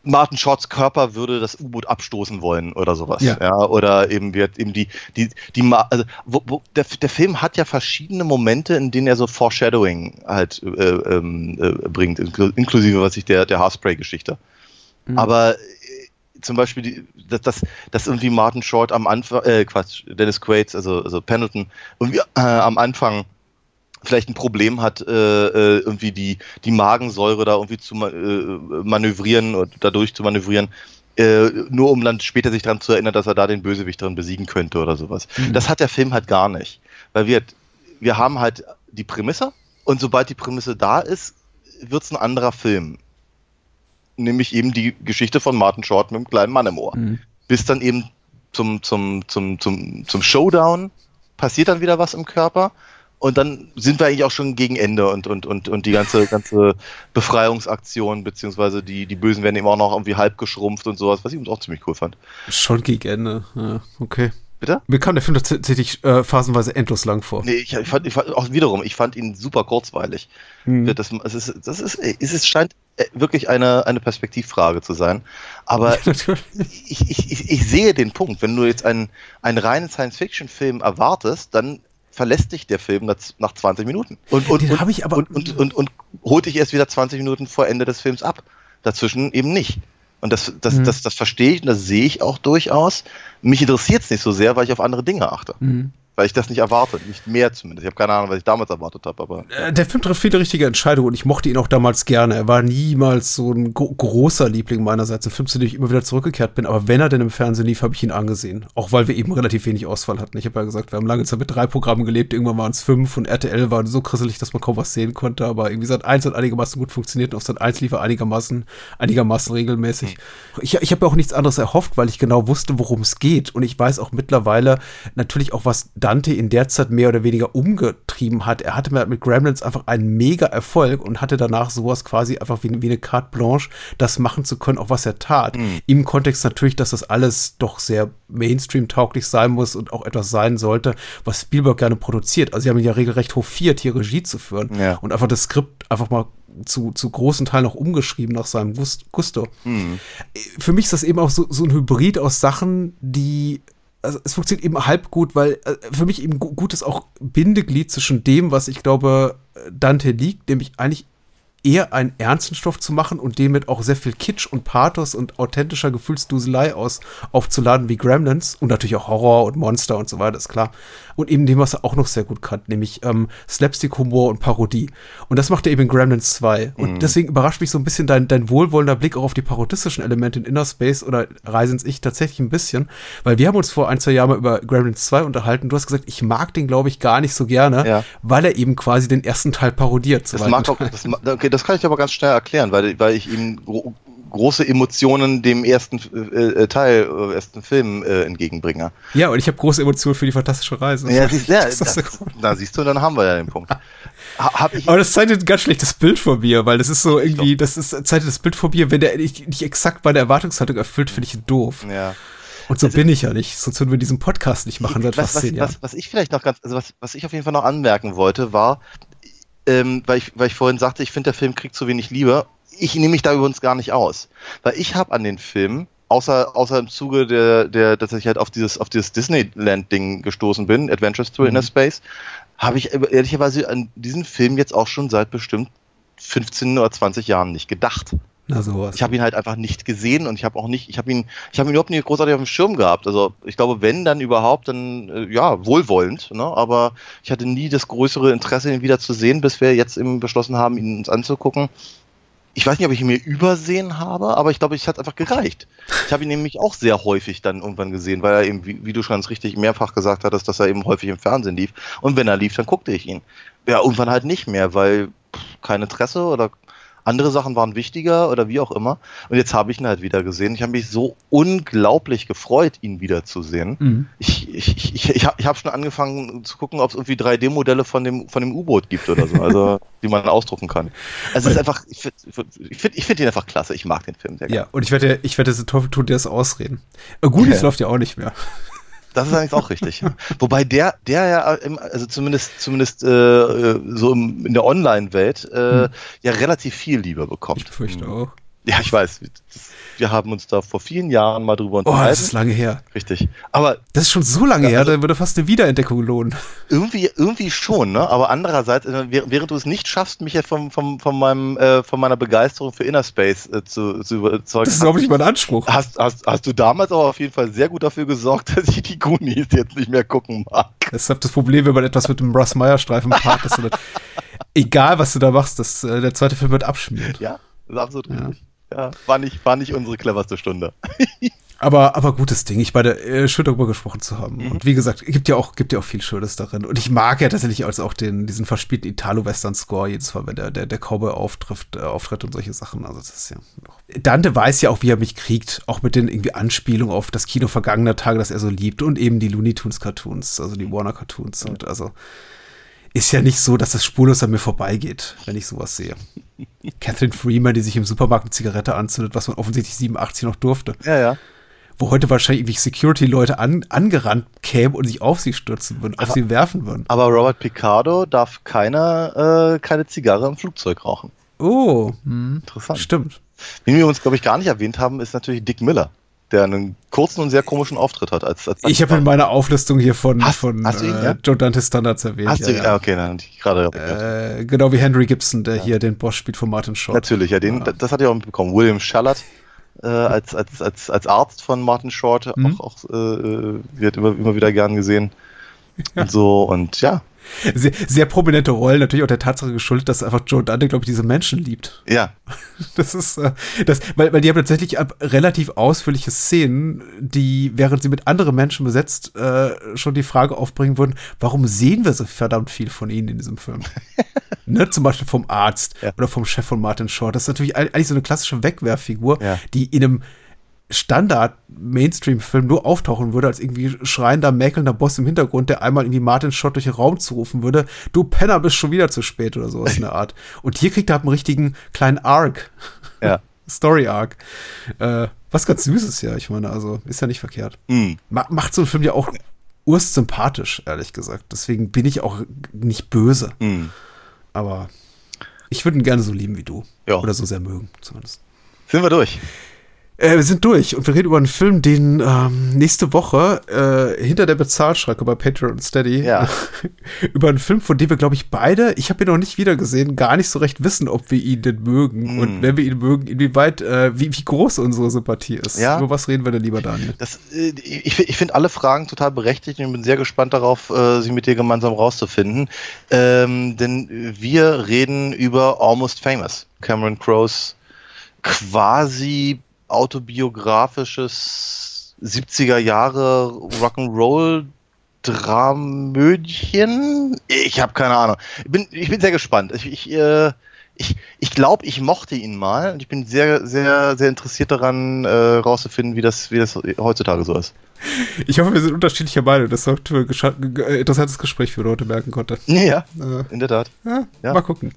Martin Shorts Körper würde das U-Boot abstoßen wollen oder sowas. Ja. ja. oder eben wird eben die, die, die, also, wo, wo, der, der Film hat ja verschiedene Momente, in denen er so Foreshadowing halt äh, ähm, äh, bringt, inklusive was ich der, der Haarspray-Geschichte. Mhm. Aber äh, zum Beispiel, die, dass, dass, dass irgendwie Martin Short am Anfang, äh, Quatsch, Dennis Quaid, also, also Pendleton, irgendwie äh, am Anfang vielleicht ein Problem hat, äh, äh, irgendwie die, die Magensäure da irgendwie zu äh, manövrieren oder dadurch zu manövrieren, äh, nur um dann später sich daran zu erinnern, dass er da den Bösewicht drin besiegen könnte oder sowas. Mhm. Das hat der Film halt gar nicht. Weil wir, wir haben halt die Prämisse und sobald die Prämisse da ist, wird es ein anderer Film. Nämlich eben die Geschichte von Martin Short mit dem kleinen Mann im Ohr. Mhm. Bis dann eben zum, zum, zum, zum, zum Showdown passiert dann wieder was im Körper und dann sind wir eigentlich auch schon gegen Ende und, und, und, und die ganze, ganze Befreiungsaktion, beziehungsweise die, die Bösen werden eben auch noch irgendwie halb geschrumpft und sowas, was ich auch ziemlich cool fand. Schon gegen Ende, ja, okay. Bitte? Mir kam der Film tatsächlich äh, phasenweise endlos lang vor. Nee, ich, ich, fand, ich fand auch wiederum, ich fand ihn super kurzweilig. Hm. Das, das, ist, das ist, es ist, scheint äh, wirklich eine, eine Perspektivfrage zu sein. Aber [laughs] ich, ich, ich, ich sehe den Punkt. Wenn du jetzt einen, einen reinen Science-Fiction-Film erwartest, dann verlässt dich der Film nach 20 Minuten. Und, und, Den ich aber und, und, und, und, holt dich erst wieder 20 Minuten vor Ende des Films ab. Dazwischen eben nicht. Und das, das, mhm. das, das verstehe ich und das sehe ich auch durchaus. Mich interessiert es nicht so sehr, weil ich auf andere Dinge achte. Mhm weil ich das nicht erwarte, nicht mehr zumindest. Ich habe keine Ahnung, was ich damals erwartet habe, aber. Äh, der Film trifft viele richtige Entscheidungen und ich mochte ihn auch damals gerne. Er war niemals so ein großer Liebling meinerseits, ein Film, zu dem ich immer wieder zurückgekehrt bin. Aber wenn er denn im Fernsehen lief, habe ich ihn angesehen. Auch weil wir eben relativ wenig Auswahl hatten. Ich habe ja gesagt, wir haben lange Zeit mit drei Programmen gelebt, irgendwann waren es fünf und RTL war so krisselig, dass man kaum was sehen konnte. Aber irgendwie Sat 1 hat einigermaßen gut funktioniert und auf Sat 1 lief er einigermaßen, einigermaßen regelmäßig. Mhm. Ich, ich habe ja auch nichts anderes erhofft, weil ich genau wusste, worum es geht. Und ich weiß auch mittlerweile natürlich auch, was Dante in der Zeit mehr oder weniger umgetrieben hat. Er hatte mit Gremlins einfach einen mega Erfolg und hatte danach sowas quasi einfach wie, wie eine Carte Blanche, das machen zu können, auch was er tat. Mhm. Im Kontext natürlich, dass das alles doch sehr Mainstream-tauglich sein muss und auch etwas sein sollte, was Spielberg gerne produziert. Also sie haben ihn ja regelrecht hofiert, hier Regie zu führen ja. und einfach das Skript einfach mal zu, zu großen Teilen auch umgeschrieben nach seinem Gusto. Mhm. Für mich ist das eben auch so, so ein Hybrid aus Sachen, die also es funktioniert eben halb gut, weil äh, für mich eben gut ist auch Bindeglied zwischen dem, was ich glaube, Dante liegt, nämlich eigentlich eher einen ernsten Stoff zu machen und dem mit auch sehr viel Kitsch und Pathos und authentischer Gefühlsduselei aus aufzuladen wie Gremlins und natürlich auch Horror und Monster und so weiter, ist klar. Und eben dem, was er auch noch sehr gut kann, nämlich ähm, Slapstick-Humor und Parodie. Und das macht er eben in Gremlins 2. Und mhm. deswegen überrascht mich so ein bisschen dein, dein wohlwollender Blick auch auf die parodistischen Elemente in Inner Space oder Reisens Ich tatsächlich ein bisschen, weil wir haben uns vor ein, zwei Jahren mal über Gremlins 2 unterhalten. Du hast gesagt, ich mag den, glaube ich, gar nicht so gerne, ja. weil er eben quasi den ersten Teil parodiert. Das mag auch, das, okay, das kann ich aber ganz schnell erklären, weil, weil ich gro große Emotionen dem ersten äh, äh, Teil, äh, ersten Film äh, entgegenbringe. Ja, und ich habe große Emotionen für die fantastische Reise. Ja, siehst, ja, [laughs] Das das, da siehst du, dann haben wir ja den Punkt. [laughs] Ha, Aber das zeichnet ein ganz schlechtes Bild von mir, weil das ist so irgendwie, das ist, zeichnet das Bild von mir, wenn der nicht, nicht exakt meine Erwartungshaltung erfüllt, finde ich doof. ja. Und so bin ich ja nicht. Sonst würden wir diesen Podcast nicht machen seit was, fast zehn Jahren. was, was ich vielleicht noch ganz, also was, was ich auf jeden Fall noch anmerken wollte, war, ähm, weil, ich, weil ich vorhin sagte, ich finde, der Film kriegt zu wenig Liebe. Ich nehme mich da übrigens gar nicht aus. Weil ich habe an den Film, außer, außer im Zuge der, der, dass ich halt auf dieses, auf dieses Disneyland-Ding gestoßen bin, Adventures to Inner Space, habe ich ehrlicherweise an diesen Film jetzt auch schon seit bestimmt 15 oder 20 Jahren nicht gedacht. Na sowas. Ich habe ihn halt einfach nicht gesehen und ich habe auch nicht, ich habe ihn, ich habe ihn überhaupt nicht großartig auf dem Schirm gehabt. Also ich glaube, wenn dann überhaupt, dann äh, ja wohlwollend, ne? Aber ich hatte nie das größere Interesse, ihn wieder zu sehen, bis wir jetzt eben beschlossen haben, ihn uns anzugucken. Ich weiß nicht, ob ich ihn mir übersehen habe, aber ich glaube, es hat einfach gereicht. Ich habe ihn nämlich auch sehr häufig dann irgendwann gesehen, weil er eben, wie, wie du schon ganz richtig mehrfach gesagt hattest, dass er eben häufig im Fernsehen lief. Und wenn er lief, dann guckte ich ihn. Ja, irgendwann halt nicht mehr, weil pff, kein Interesse oder andere Sachen waren wichtiger oder wie auch immer. Und jetzt habe ich ihn halt wieder gesehen. Ich habe mich so unglaublich gefreut, ihn wiederzusehen. Mhm. Ich, ich, ich, ich, habe hab schon angefangen zu gucken, ob es irgendwie 3D-Modelle von dem, von dem U-Boot gibt oder so, also [laughs] die man ausdrucken kann. Also es ist einfach, ich finde ich find, ich find ihn einfach klasse. Ich mag den Film sehr gerne. Ja, und ich werde, ich werde diese Teufel tun dir das ausreden. Äh, Goonies Ja. läuft ja auch nicht mehr. Das ist eigentlich auch richtig. [laughs] Wobei der, der ja, im, also zumindest, zumindest äh, so im, in der Online-Welt, äh, ja relativ viel Liebe bekommt. Ich befürchte auch. [laughs] Ja, ich weiß. Wir haben uns da vor vielen Jahren mal drüber Oh, unterhalten. das ist lange her. Richtig. Aber Das ist schon so lange her, also- da würde fast eine Wiederentdeckung lohnen. [laughs] irgendwie, irgendwie schon, ne? Aber andererseits, äh, während du es nicht schaffst, mich ja vom, vom, von, meinem, äh, von meiner Begeisterung für Inner Space äh, zu, zu überzeugen, Das ist überhaupt nicht mein Anspruch. hast, hast, hast du damals aber auf jeden Fall sehr gut dafür gesorgt, [laughs] dass ich die Goonies jetzt nicht mehr gucken mag. Deshalb das Problem, wenn man etwas mit dem Russ Meyer Streifen paart, dass du das, egal was du da machst, das, äh, der zweite Film wird abschmieren. Ja, das ist absolut richtig. Ja, war nicht, war nicht unsere cleverste Stunde. [laughs] Aber, aber gutes Ding, ich meine, äh, schön darüber gesprochen zu haben. Mhm. Und wie gesagt, gibt ja auch, gibt ja auch viel Schönes darin. Und ich mag ja tatsächlich als auch den, diesen verspielten Italo-Western-Score jedes Mal, wenn der, der, der Cowboy auftrifft, äh, auftritt und solche Sachen. Also das ist ja. Dante weiß ja auch, wie er mich kriegt, auch mit den irgendwie Anspielungen auf das Kino vergangener Tage, das er so liebt und eben die Looney Tunes Cartoons, also die Warner Cartoons. Und also ist ja nicht so, dass das spurlos an mir vorbeigeht, wenn ich sowas sehe. [laughs] Catherine Freeman, die sich im Supermarkt eine Zigarette anzündet, was man offensichtlich 87 noch durfte Ja, ja. wo heute wahrscheinlich irgendwie Security-Leute an, angerannt kämen und sich auf sie stürzen würden, auf sie werfen würden. Aber Robert Picardo darf keine, äh, keine Zigarre im Flugzeug rauchen. Oh, hm, Interessant. stimmt. Wen wir uns, glaube ich, gar nicht erwähnt haben, ist natürlich Dick Miller, der einen kurzen und sehr komischen Auftritt hat. Als, als Ich habe in meiner Auflistung hier von, Hast- von hast ihn, äh, ja? Joe Dante Standards erwähnt. Hast ja, du, ja. ja, okay, dann ich gerade Äh, genau wie Henry Gibson, der hier den Boss spielt von Martin Short. Natürlich, ja, den, das hatte ich auch mitbekommen. William Schallert äh, als, als, als, als Arzt von Martin Short, Mhm. auch, auch äh, wird immer, immer wieder gern gesehen. Und so, und ja, Sehr, sehr prominente Rollen, natürlich auch der Tatsache geschuldet, dass einfach Joe Dante, glaube ich, diese Menschen liebt. ja, [laughs] Das ist, äh, das, weil, weil die haben tatsächlich relativ ausführliche Szenen, die, während sie mit anderen Menschen besetzt, äh, schon die Frage aufbringen würden, warum sehen wir so verdammt viel von ihnen in diesem Film? [laughs] ne, zum Beispiel vom Arzt Ja. oder vom Chef von Martin Short. Das ist natürlich eigentlich so eine klassische Wegwerffigur, Ja. die in einem Standard-Mainstream-Film nur auftauchen würde, als irgendwie schreiender, mäkelnder Boss im Hintergrund, der einmal irgendwie Martin Short durch den Raum zurufen würde, du Penner, bist schon wieder zu spät oder sowas in der Art. Und hier kriegt er halt einen richtigen kleinen Arc. ja. [laughs] Story Arc. Äh, was ganz süß ist ja, ich meine, also ist ja nicht verkehrt. Hm. Ma macht so ein Film ja auch urst sympathisch, ehrlich gesagt. Deswegen bin ich auch nicht böse. Hm. Aber ich würde ihn gerne so lieben wie du. Ja. Oder so sehr mögen, zumindest. Sind wir durch? Äh, wir sind durch und wir reden über einen Film, den ähm, nächste Woche äh, hinter der Bezahlschranke bei Patreon und Steady Ja. [laughs] über einen Film, von dem wir, glaube ich, beide, ich habe ihn noch nicht wiedergesehen, gar nicht so recht wissen, ob wir ihn denn mögen. Mm. Und wenn wir ihn mögen, inwieweit, äh, wie, wie groß unsere Sympathie ist. Ja. Über was reden wir denn lieber, Daniel? Das, äh, ich ich finde alle Fragen total berechtigt und bin sehr gespannt darauf, äh, sie mit dir gemeinsam rauszufinden. Ähm, denn wir reden über Almost Famous, Cameron Crowes quasi autobiografisches 70er Jahre Rock'n'Roll Dramödchen. Ich habe keine Ahnung. Ich bin, ich bin sehr gespannt. Ich, ich, äh, ich, ich glaube, ich mochte ihn mal und ich bin sehr, sehr, sehr interessiert daran, äh, rauszufinden, wie das, wie das heutzutage so ist. Ich hoffe, wir sind unterschiedlicher Meinung. Das ist ein interessantes Gespräch für heute merken konnte. Ja, äh, in der Tat. Ja, ja. Mal gucken.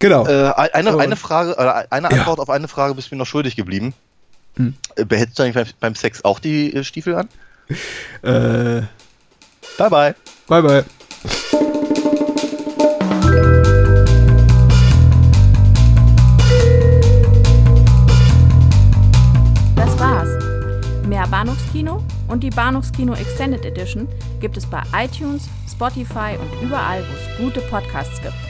Genau. Äh, eine, eine Frage, eine Antwort ja. auf eine Frage bist du mir noch schuldig geblieben. Hm. Äh, behältst du eigentlich beim, beim Sex auch die äh, Stiefel an? [laughs] Äh. Bye bye. Bye bye. Mehr Bahnhofskino und die Bahnhofskino Extended Edition gibt es bei iTunes, Spotify und überall, wo es gute Podcasts gibt.